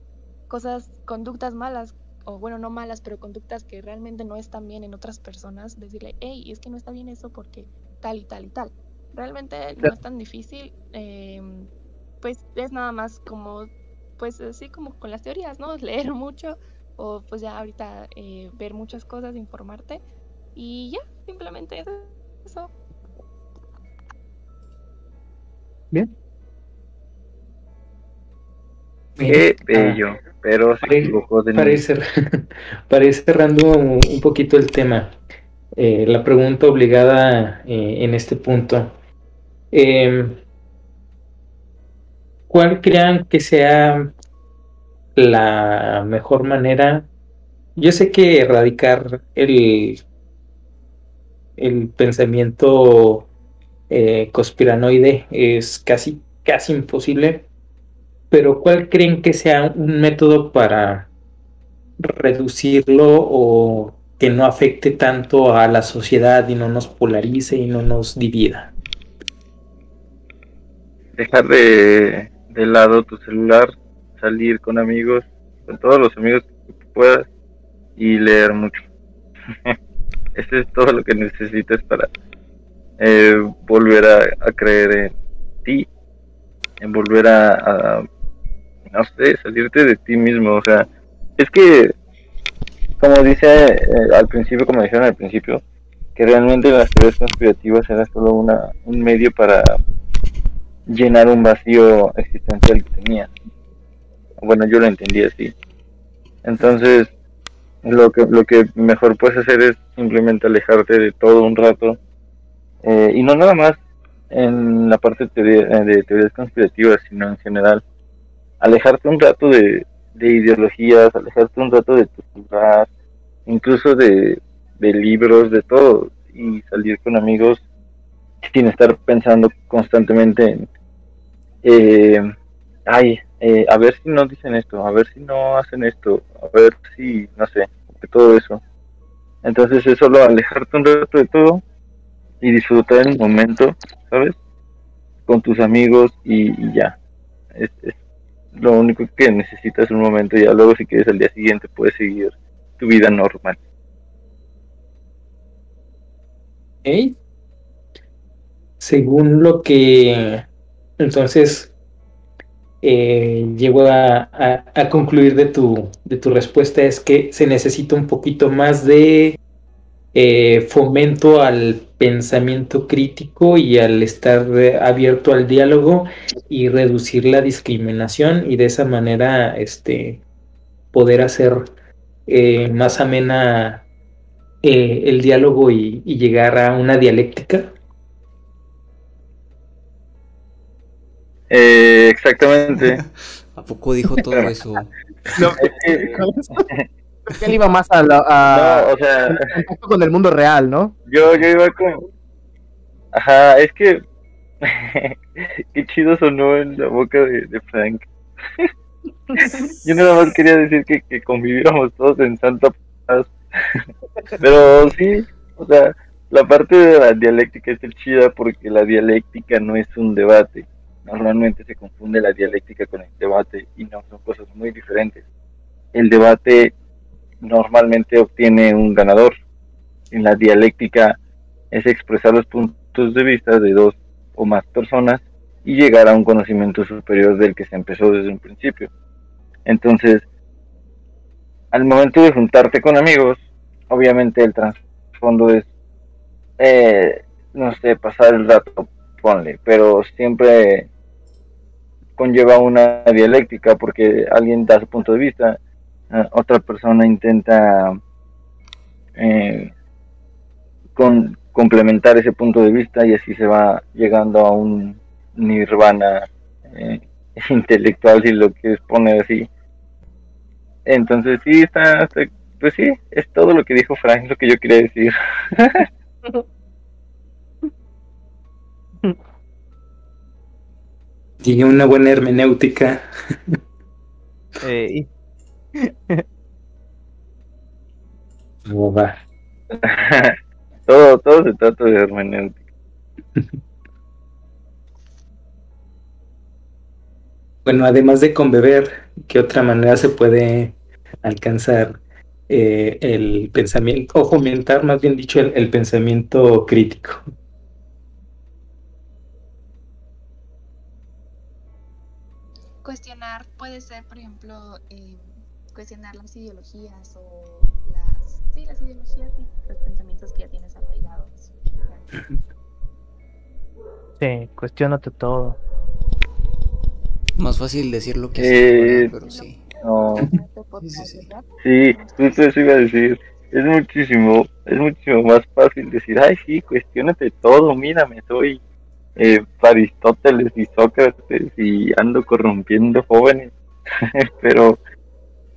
cosas, conductas malas, o bueno, no malas, pero conductas que realmente no están bien en otras personas, decirle, hey, es que no está bien eso porque tal y tal y tal. Realmente no es tan difícil, em, pues es nada más como, pues así como con las teorías, ¿no? <laughs> Leer mucho, o pues ya ahorita eh, ver muchas cosas, informarte y ya, simplemente eso. Bien. Qué bello, pero se equivocó de para, ir para ir cerrando un, poquito el tema, eh, la pregunta obligada eh, en este punto. Em, ¿Cuál crean que sea la mejor manera. Yo sé que erradicar el, el pensamiento eh, conspiranoide es casi, casi imposible, pero ¿cuál creen que sea un método para reducirlo o que no afecte tanto a la sociedad y no nos polarice y no nos divida? Dejar de, de lado tu celular, salir con amigos, con todos los amigos que puedas y leer mucho. <laughs> Eso es todo lo que necesitas para eh, volver a, creer en ti, en volver a, no sé, salirte de ti mismo. O sea, es que, como dice eh, al principio, como dijeron al principio, que realmente las teorías conspirativas eran solo una, un medio para llenar un vacío existencial que tenía. Bueno, yo lo entendí así. Entonces, lo que, lo que mejor puedes hacer es simplemente alejarte de todo un rato. Eh, y no nada más en la parte de, eh, de, teorías conspirativas, sino en general. Alejarte un rato de, de ideologías, alejarte un rato de tu lugar, incluso de, de libros, de todo, y salir con amigos sin estar pensando constantemente en, eh, ay, eh, a ver si no dicen esto, a ver si no hacen esto, a ver si, no sé, de todo eso. Entonces es solo alejarte un rato de todo y disfrutar el momento, ¿sabes? Con tus amigos y, ya. Es, lo único que necesitas un momento y luego si quieres al día siguiente puedes seguir tu vida normal. Según lo que entonces eh, llego a, concluir de tu, de tu respuesta es que se necesita un poquito más de eh, fomento al pensamiento crítico y al estar abierto al diálogo y reducir la discriminación y de esa manera este, poder hacer eh, más amena el diálogo y llegar a una dialéctica. Eh, exactamente. <laughs> ¿A poco dijo todo eso? <laughs> No, <laughs> él iba más a, la, o sea, con el mundo real, ¿no? Yo, yo iba con... Ajá, es que... <laughs> Qué chido sonó en la boca de, Frank. <laughs> yo nada más quería decir que, que conviviéramos todos en santa paz. <laughs> Pero sí, o sea, la parte de la dialéctica es chida porque la dialéctica no es un debate Normalmente se confunde la dialéctica con el debate y no son cosas muy diferentes. El debate normalmente obtiene un ganador. En la dialéctica es expresar los puntos de vista de dos o más personas y llegar a un conocimiento superior del que se empezó desde un principio. Entonces, al momento de juntarte con amigos, obviamente el trasfondo es, eh, no sé, pasar el rato, ponle, pero siempre conlleva una dialéctica porque alguien da su punto de vista, otra persona intenta eh, con, complementar ese punto de vista y así se va llegando a un nirvana eh, <laughs> intelectual si lo quieres poner así. Entonces sí, está, pues sí, es todo lo que dijo Frank, lo que yo quería decir. <laughs> Tiene una buena hermenéutica. <laughs> todo, todo se trata de hermenéutica. Bueno, además de con beber, ¿qué otra manera se puede alcanzar eh, el pensamiento, o fomentar, más bien dicho, el pensamiento crítico? cuestionar puede ser, por ejemplo, eh, cuestionar las ideologías o las, sí, las ideologías y los pensamientos que ya tienes arraigados. Sí, cuestionate todo. Más fácil decir lo que eh, pero sí. No. sí, justo eso iba a decir. Es muchísimo, es muchísimo más fácil decir, ay, sí, cuestionate todo, mírame, soy eh, Aristóteles y Sócrates y ando corrompiendo jóvenes, <laughs> pero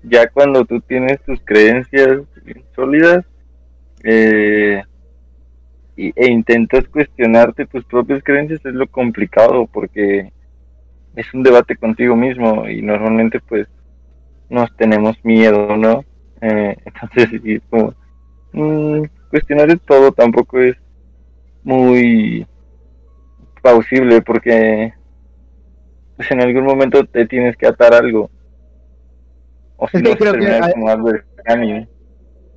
ya cuando tú tienes tus creencias sólidas eh, e intentas cuestionarte tus propias creencias es lo complicado porque es un debate contigo mismo y normalmente pues nos tenemos miedo, ¿no? Eh, <laughs> entonces, como, mm, cuestionar todo tampoco es muy plausible porque pues, en algún momento te tienes que atar algo. O <laughs> si es creo que como algo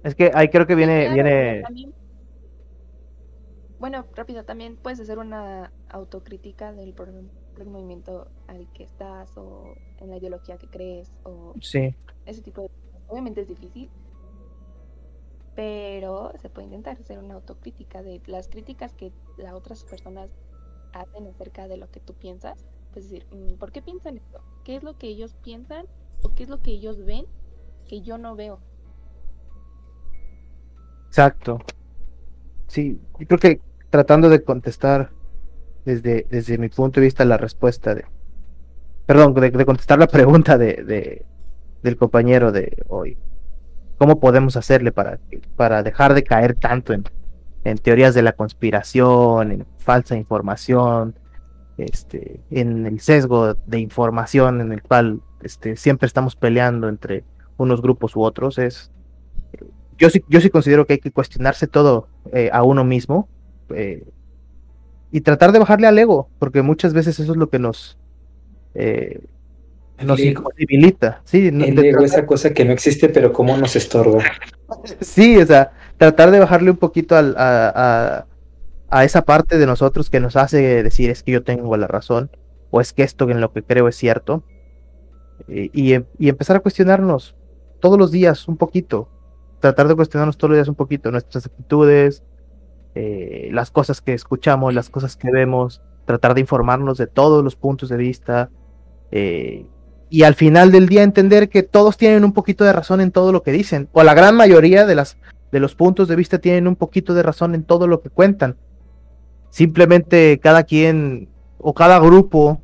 Es que ahí creo que viene... viene... Bueno, rápido, también puedes hacer una autocrítica del, movimiento al que estás o en la ideología que crees o sí. ese tipo de Obviamente es difícil, pero se puede intentar hacer una autocrítica de las críticas que las otras personas hacen acerca de lo que tú piensas. Es decir, mm, ¿por qué piensan esto? ¿Qué es lo que ellos piensan o qué es lo que ellos ven que yo no veo? Exacto. Sí, yo creo que tratando de contestar desde, desde mi punto de vista la respuesta de... Perdón, de, contestar la <laughs> pregunta de, del compañero de hoy. ¿Cómo podemos hacerle para, para dejar de caer tanto en, en teorías de la conspiración, en falsa información, este, en el sesgo de información en el cual este, siempre estamos peleando entre unos grupos u otros? Es, yo sí, yo sí considero que hay que cuestionarse todo eh, a uno mismo eh, y tratar de bajarle al ego, porque muchas veces eso es lo que nos, eh, nos imposibilita. Sí, el ego, esa cosa que no existe, pero cómo nos estorba. <laughs> Sí, o sea, tratar de bajarle un poquito al, a, a, esa parte de nosotros que nos hace decir es que yo tengo la razón, o es que esto en lo que creo es cierto, y, y empezar a cuestionarnos todos los días un poquito, tratar de cuestionarnos todos los días un poquito nuestras actitudes, eh, las cosas que escuchamos, las cosas que vemos, tratar de informarnos de todos los puntos de vista eh, y al final del día entender que todos tienen un poquito de razón en todo lo que dicen, o la gran mayoría de, las, de los puntos de vista tienen un poquito de razón en todo lo que cuentan. Simplemente cada quien o cada grupo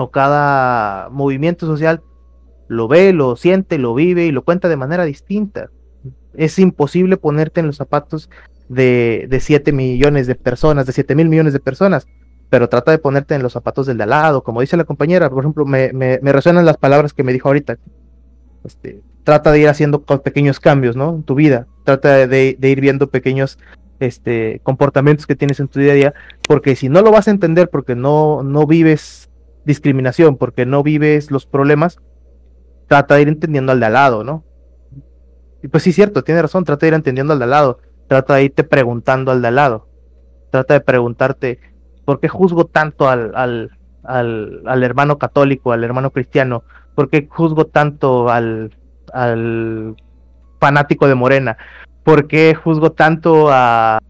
o cada movimiento social lo ve, lo siente, lo vive y lo cuenta de manera distinta. Es imposible ponerte en los zapatos de, de 7 millones de personas, de 7 mil millones de personas, pero trata de ponerte en los zapatos del de al lado, como dice la compañera, por ejemplo, me, me, resuenan las palabras que me dijo ahorita. Este, trata de ir haciendo pequeños cambios, ¿no? En tu vida, trata de, ir viendo pequeños este, comportamientos que tienes en tu día a día, porque si no lo vas a entender, porque no, no vives discriminación, porque no vives los problemas, trata de ir entendiendo al de al lado, ¿no? Y pues sí, cierto, tiene razón, trata de ir entendiendo al de al lado trata de irte preguntando al de al lado. Trata de preguntarte, ¿por qué juzgo tanto al, al, al, hermano católico, al hermano cristiano? ¿Por qué juzgo tanto al, al fanático de Morena? ¿Por qué juzgo tanto a,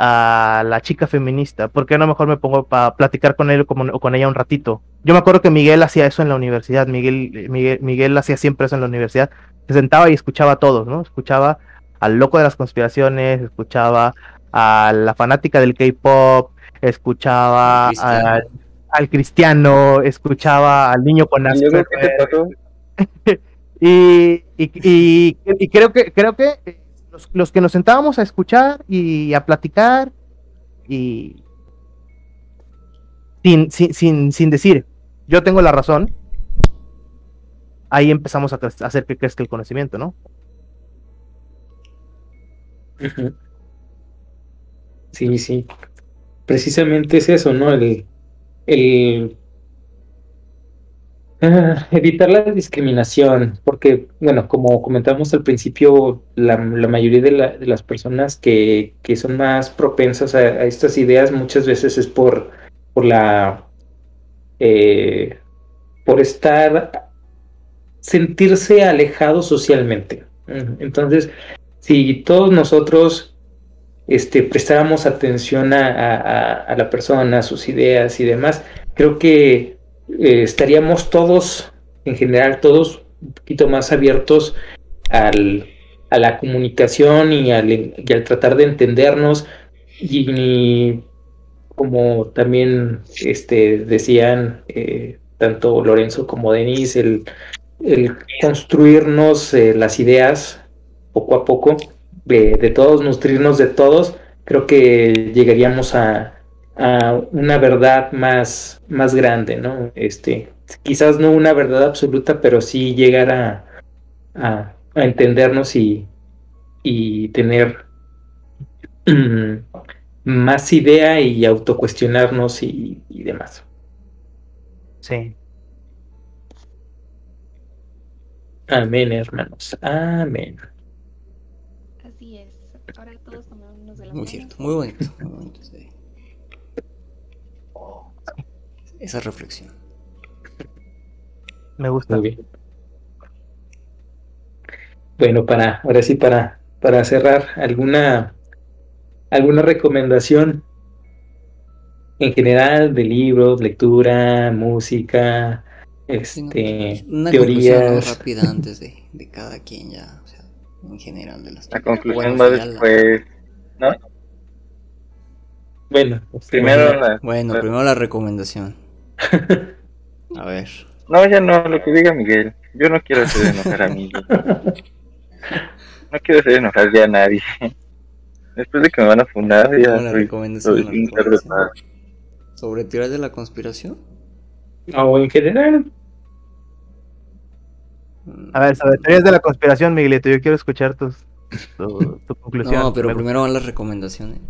a la chica feminista? ¿Por qué no mejor me pongo para platicar con él o con, ella un ratito? Yo me acuerdo que Miguel hacía eso en la universidad, Miguel, Miguel, Miguel hacía siempre eso en la universidad, se sentaba y escuchaba a todos, ¿no? Escuchaba al loco de las conspiraciones, escuchaba a la fanática del K-pop, escuchaba al, cristiano, escuchaba al niño con Asperger. <laughs> y, y, y, creo que creo que los, que nos sentábamos a escuchar y a platicar y sin, sin, sin, sin decir yo tengo la razón, ahí empezamos a hacer que crezca el conocimiento, ¿no? Sí, sí. Precisamente es eso, ¿no? El, el <laughs> evitar la discriminación, porque, bueno, como comentamos al principio, la, mayoría de, las personas que, que, son más propensas a, estas ideas muchas veces es por, por la... Eh, por estar sentirse alejado socialmente. Entonces, si todos nosotros este, prestáramos atención a, la persona, a sus ideas y demás, creo que eh, estaríamos todos, en general, todos un poquito más abiertos al, a la comunicación y al, tratar de entendernos. Y, como también este, decían eh, tanto Lorenzo como Denise, el, el construirnos eh, las ideas poco a poco, de, de, todos, nutrirnos de todos, creo que llegaríamos a, a, una verdad más, más grande, ¿no? Este, quizás no una verdad absoluta, pero sí llegar a, a, a entendernos y, y tener más idea y autocuestionarnos y, y demás. Sí. Amén, hermanos. Amén. Así es. Ahora todos tomémonos de la Muy mano. cierto, muy bonito. Muy bonito sí. Esa reflexión. Me gusta. Muy bien. Bueno, para, ahora sí, para, para cerrar, ¿alguna, alguna recomendación en general de libros, lectura, música, este, Una teorías? <laughs> rápida antes de, de cada quien ya, o sea, en general de las La conclusión Bueno, va la- después, ¿no? Bueno, Primero la... Bueno, primero la recomendación. A ver. No, ya no, lo que diga Miguel. Yo no quiero hacer enojar a Miguel. No quiero hacer enojar ya a nadie. Después de que me van a fundar, ya Una soy, recomendación, soy Sobre teorías de la conspiración. o en general, Mm, A ver, sobre teorías de la conspiración, Miguelito, yo quiero escuchar tus, tu, tu conclusión. No, pero primero van las recomendaciones.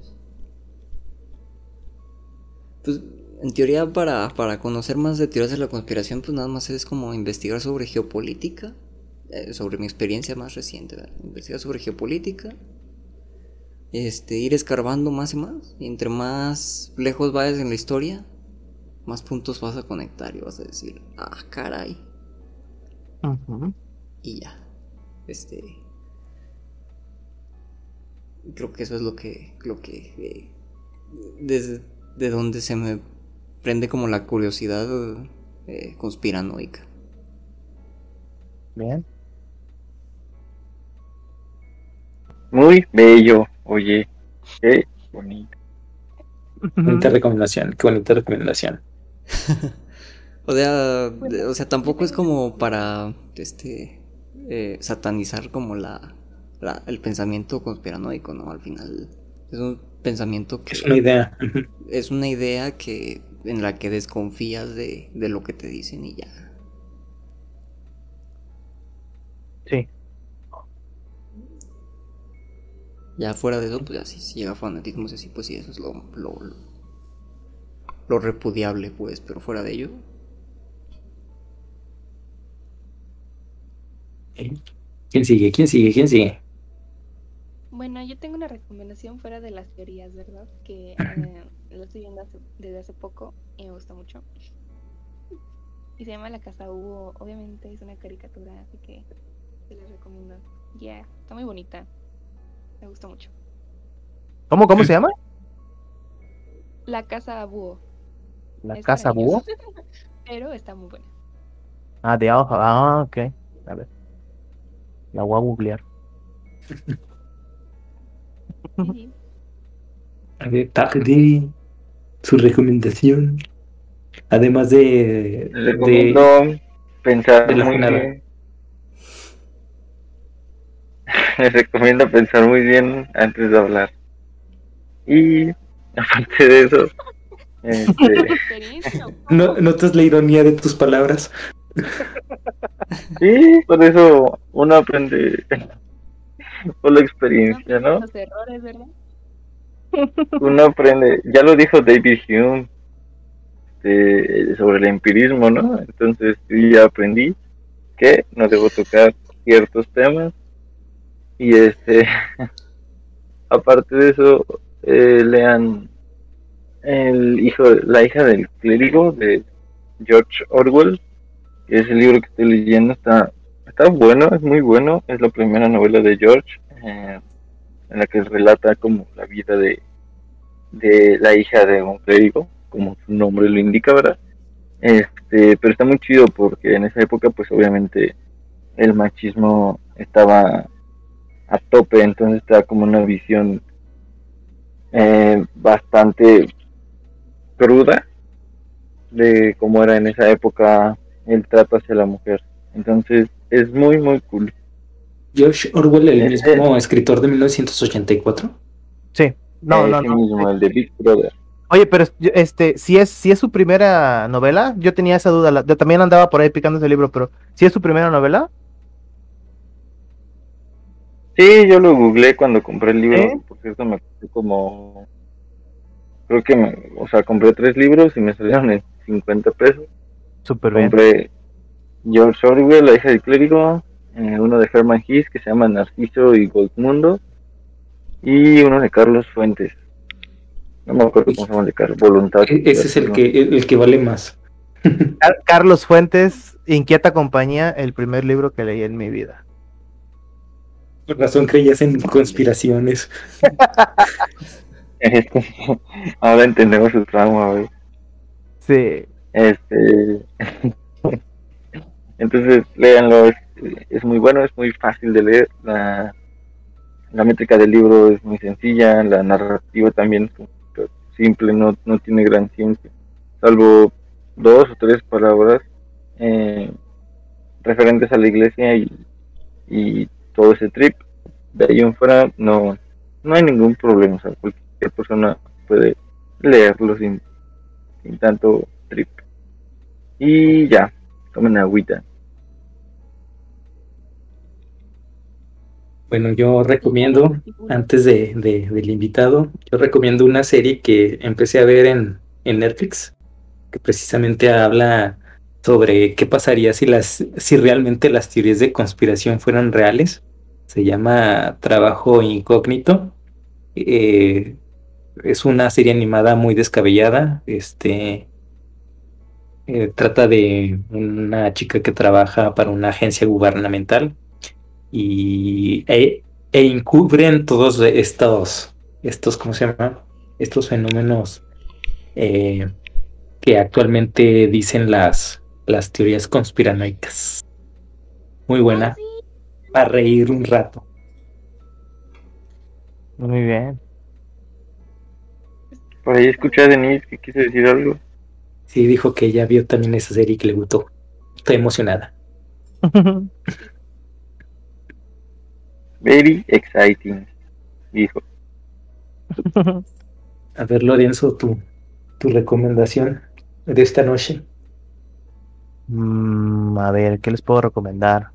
Pues, en teoría, para, para conocer más de teorías de la conspiración, pues nada más es como investigar sobre geopolítica. eh, sobre mi experiencia más reciente, ¿verdad? Investigar sobre geopolítica. Este, ir escarbando más y más. Y entre más lejos vayas en la historia, más puntos vas a conectar y vas a decir, ah, caray. Ujú. y ya. Este. Creo que eso es lo que. Lo que. eh, desde de donde se me prende como la curiosidad eh, conspiranoica. Bien. Muy bello, oye. Qué bonito. bonita recomendación, qué bonita recomendación. <laughs> O sea, o sea, tampoco es como para este eh, satanizar como la, la- el pensamiento conspiranoico, ¿no? Al final es un pensamiento que Es una idea. Es una idea que en la que desconfías de, de lo que te dicen y ya. Sí. Ya fuera de eso, pues ya si, si llega fanatismo así, pues sí, eso es lo, lo, lo, lo repudiable, pues, pero fuera de ello, ¿Quién sigue? ¿Quién sigue? ¿Quién sigue? Bueno, yo tengo una recomendación fuera de las teorías, ¿verdad? Que eh, <laughs> lo estoy viendo hace- desde hace poco y me gusta mucho. Y se llama La Casa Hugo. Obviamente es una caricatura, así que se les recomiendo. Ya, está muy bonita. Me gusta mucho. ¿Cómo, cómo se llama? La Casa Búho. La Es casa búho. <laughs> Pero está muy buena. Ah, de abajo. Ah, ok. A ver. La voy a googlear. <laughs> Sí. De tarde, su recomendación. Además de. De recomiendo pensar de muy bien. <laughs> Les recomiendo pensar muy bien antes de hablar. Y aparte de eso, este, <laughs> no, ¿Notas la ironía de tus palabras? sí, por eso uno aprende <laughs> por la experiencia, ¿no? Los errores, ¿verdad? Uno aprende, ya lo dijo David Hume este, sobre el empirismo, ¿no? Entonces yo ya aprendí que no debo tocar ciertos temas y este, <laughs> aparte de eso, eh, lean el hijo, la hija del clérigo de George Orwell, que es el libro que estoy leyendo, está, está bueno, es muy bueno, es la primera novela de George, eh, en la que relata como la vida de, de la hija de un clérigo, como su nombre lo indica, ¿verdad? Este, pero está muy chido porque en esa época, pues obviamente el machismo estaba a tope, entonces está como una visión eh, bastante cruda de cómo era en esa época el trato hacia la mujer. Entonces es muy, muy cool. Josh Orwell, el mismo escritor de 1984. Sí, no, no, no. mismo, el de Big Brother. Oye, pero este, si es, si es su primera novela, yo tenía esa duda. la- Yo también andaba por ahí picando ese libro, pero si es su primera novela, Sí, yo lo googleé cuando compré el libro. ¿Eh? Por cierto, me costó como. Creo que, me, o sea, compré tres libros y me salieron en 50 pesos. súper bien. Compré George Orwell, La hija del clérigo, eh, uno de Herman Hesse que se llama Narciso y Goldmundo, y uno de Carlos Fuentes. No me acuerdo cómo se llama el de Carlos, Voluntad. E- Ese es el que, el, que vale más. <laughs> Car- Carlos Fuentes, Inquieta Compañía, el primer libro que leí en mi vida. Por razón creías en conspiraciones. <laughs> Este, ahora entendemos su trauma, güey. Sí, Este. <laughs> Entonces, léanlo, es, es muy bueno, es muy fácil de leer. La, la métrica del libro es muy sencilla, la narrativa también es simple, no, no tiene gran ciencia, salvo dos o tres palabras eh, referentes a la iglesia y, y todo ese trip. De ahí en fuera, no, no hay ningún problema, o sea, cualquier persona puede leerlo sin, sin tanto trip. Y ya, tomen agüita. Bueno, yo recomiendo, antes de, de- del invitado, yo recomiendo una serie que empecé a ver en, en Netflix, que precisamente habla sobre qué pasaría si las, si realmente las teorías de conspiración fueran reales. Se llama Trabajo Incógnito. Eh, es una serie animada muy descabellada. Este eh, trata de una chica que trabaja para una agencia gubernamental y e, e encubren todos estos, estos, ¿cómo se llama? Estos fenómenos eh, que actualmente dicen las, las teorías conspiranoicas. Muy buena, para reír un rato. muy bien. Por ahí escuché a Denise que quiso decir algo. Sí, dijo que ella vio también esa serie y que le gustó. Estoy emocionada. <laughs> Very exciting, dijo. A ver, Lorenzo, tu, tu recomendación de esta noche. Mm, a ver, ¿qué les puedo recomendar?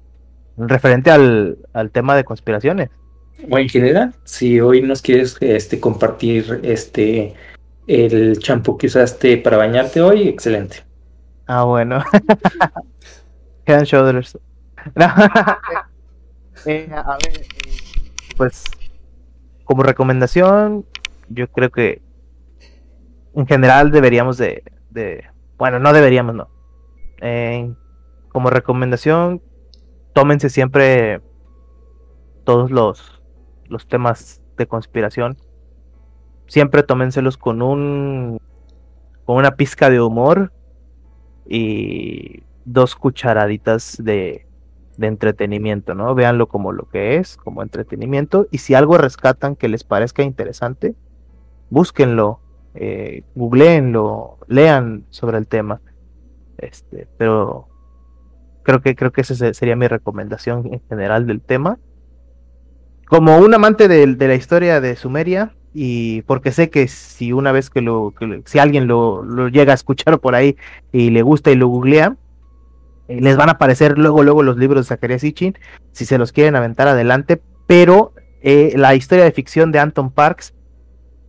Referente al, al tema de conspiraciones. O en general, si hoy nos quieres este, compartir este el champú que usaste para bañarte hoy, excelente. Ah, bueno. <laughs> Head and Shoulders. <laughs> No. Eh, a ver, eh, pues como recomendación, yo creo que en general deberíamos de, bueno, no deberíamos, no. Eh, como recomendación, tómense siempre todos los, los temas de conspiración. Siempre tómenselos con un con una pizca de humor y dos cucharaditas de, de entretenimiento, ¿no? Véanlo como lo que es, como entretenimiento. Y si algo rescatan que les parezca interesante, búsquenlo, eh, googleenlo, lean sobre el tema. Este, pero creo que creo que esa se- sería mi recomendación en general del tema. Como un amante de, la historia de Sumeria, y porque sé que si una vez que lo, si alguien lo, lo llega a escuchar por ahí y le gusta y lo googlea, les van a aparecer luego, luego los libros de Zacarías Sitchin, si se los quieren aventar adelante, pero eh, la historia de ficción de Anton Parks,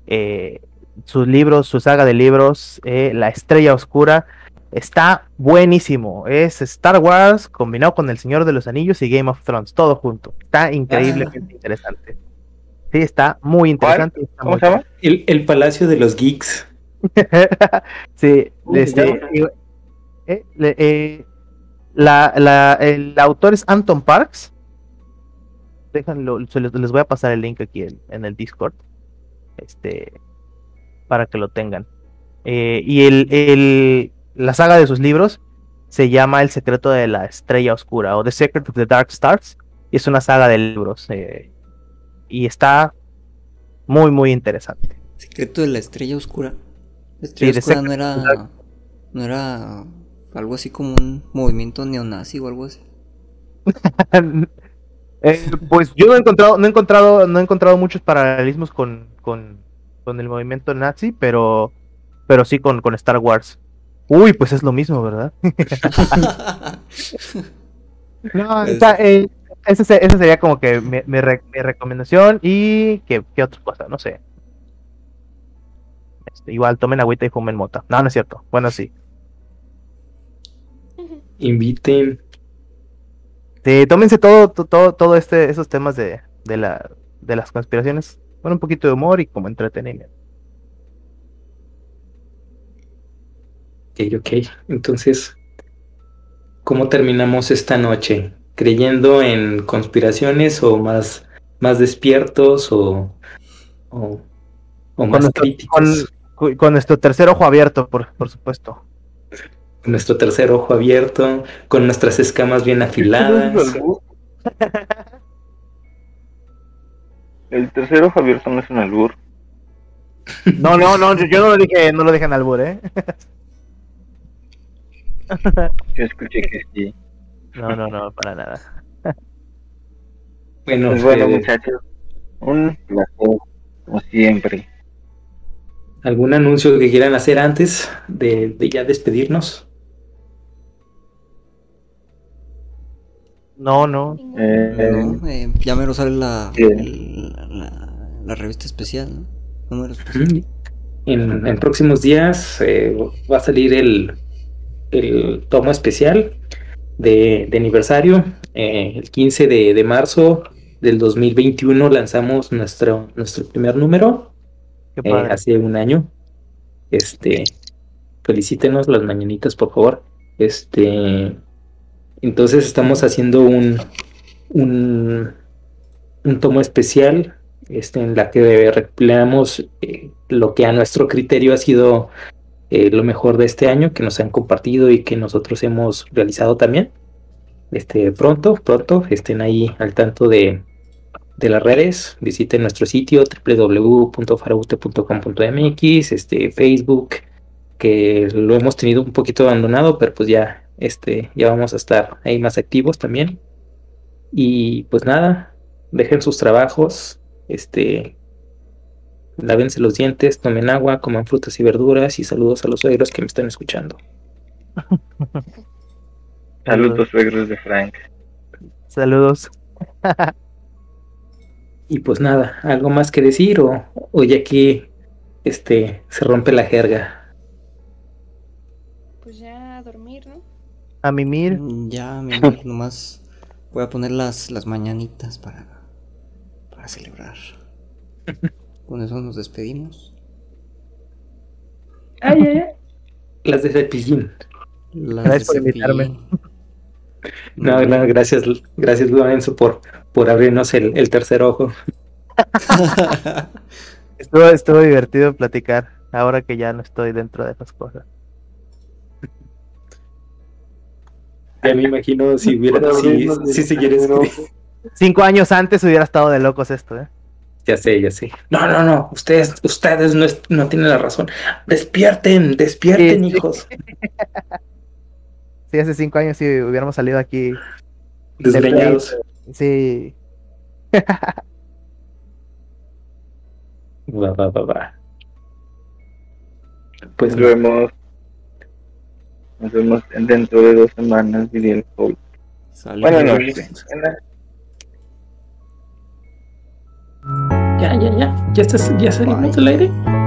eh, sus libros, su saga de libros, eh, La Estrella Oscura, está buenísimo. Es Star Wars combinado con El Señor de los Anillos y Game of Thrones, todo junto. Está increíblemente interesante. Sí, está muy interesante. está ¿Cómo muy se llama? El, el Palacio de los Geeks. <laughs> sí, ¿Cómo se este, eh, eh, eh, la, la- el autor es Anton Parks. Déjenlo, les, les voy a pasar el link aquí en, en el Discord. Este, para que lo tengan. Eh, y el, el- la saga de sus libros se llama El secreto de la estrella oscura o The Secret of the Dark Stars. Y es una saga de libros. eh, y está muy, muy interesante. Secreto de la estrella oscura. La estrella oscura no era. No era algo así como un movimiento neonazi o algo así. <laughs> Eh, pues yo no he encontrado, no he encontrado, no he encontrado muchos paralelismos con, con, con el movimiento nazi, pero, pero sí con, con Star Wars. Uy, pues es lo mismo, ¿verdad? <laughs> no, o sea, eh, esa, se- esa sería como que mi, mi re- mi recomendación y que, qué otra cosa, no sé. Este, igual tomen agüita y fumen mota. No, no es cierto. Bueno, sí. Inviten. Sí, tómense todo, to- todo, todo este, esos temas de, de la, de las conspiraciones con un poquito de humor y como entretenimiento. Ok, ok. Entonces, ¿cómo terminamos esta noche? ¿Creyendo en conspiraciones o más, más despiertos o, o, o más críticos? con, con nuestro tercer ojo abierto, por, por supuesto. Nuestro tercer ojo abierto, con nuestras escamas bien afiladas. El tercero Javier no es un albur. No, no, no, yo, yo no lo dije, no lo dije en albur, ¿eh? Yo escuché que sí. No, no, no, para nada. Bueno, Pues bueno, eh, muchachos, un placer, como siempre. ¿algún anuncio que quieran hacer antes de, de ya despedirnos? No, no. Eh, No, eh, ya mero sale la, el- la, la revista especial, ¿no? Especial. En, en próximos días eh, va a salir el, el tomo especial de, de aniversario. Eh, el 15 de, de marzo del 2021 lanzamos nuestro, nuestro primer número, eh, hace un año. Este, felicítenos las mañanitas, por favor. Este, entonces estamos haciendo un, un, un tomo especial este, en la que recopilamos eh, lo que a nuestro criterio ha sido eh, lo mejor de este año, que nos han compartido y que nosotros hemos realizado también. Este, pronto, pronto, estén ahí al tanto de, de las redes, visiten nuestro sitio www.faraute.com.mx, este, Facebook, que lo hemos tenido un poquito abandonado, pero pues ya, este, ya vamos a estar ahí más activos también. Y pues nada, dejen sus trabajos, este, lávense los dientes, tomen agua, coman frutas y verduras y saludos a los suegros que me están escuchando. <laughs> saludos, suegros de Frank. Saludos. <laughs> Y pues nada, algo más que decir o, o ya que este se rompe la jerga. A mimir. Mm, Ya, mi amor, <laughs> nomás voy a poner las, las mañanitas para, para celebrar. <laughs> Con eso nos despedimos. Las de Cepillín. Las Gracias por de invitarme. Cepillín. No, no, gracias, gracias Lorenzo por, por abrirnos el, el tercer ojo. <laughs> Estuvo, estuvo divertido platicar ahora que ya no estoy dentro de esas cosas. Ya me imagino si hubiera, si, si siguiera Cinco años antes hubiera estado de locos esto, ¿eh? Ya sé, ya sé. No, no, no, ustedes, ustedes no, es- no tienen la razón. Despierten, despierten, Sí, hijos. Sí, hace cinco años sí hubiéramos salido aquí. Desgreñados. Sí. <laughs> Va, va, va, va. Pues Nos vemos. Nos vemos dentro de dos semanas, diría el coach. Buenas noches. ya, ya, ya. ¿Ya, estás, ya salimos Bye. del aire?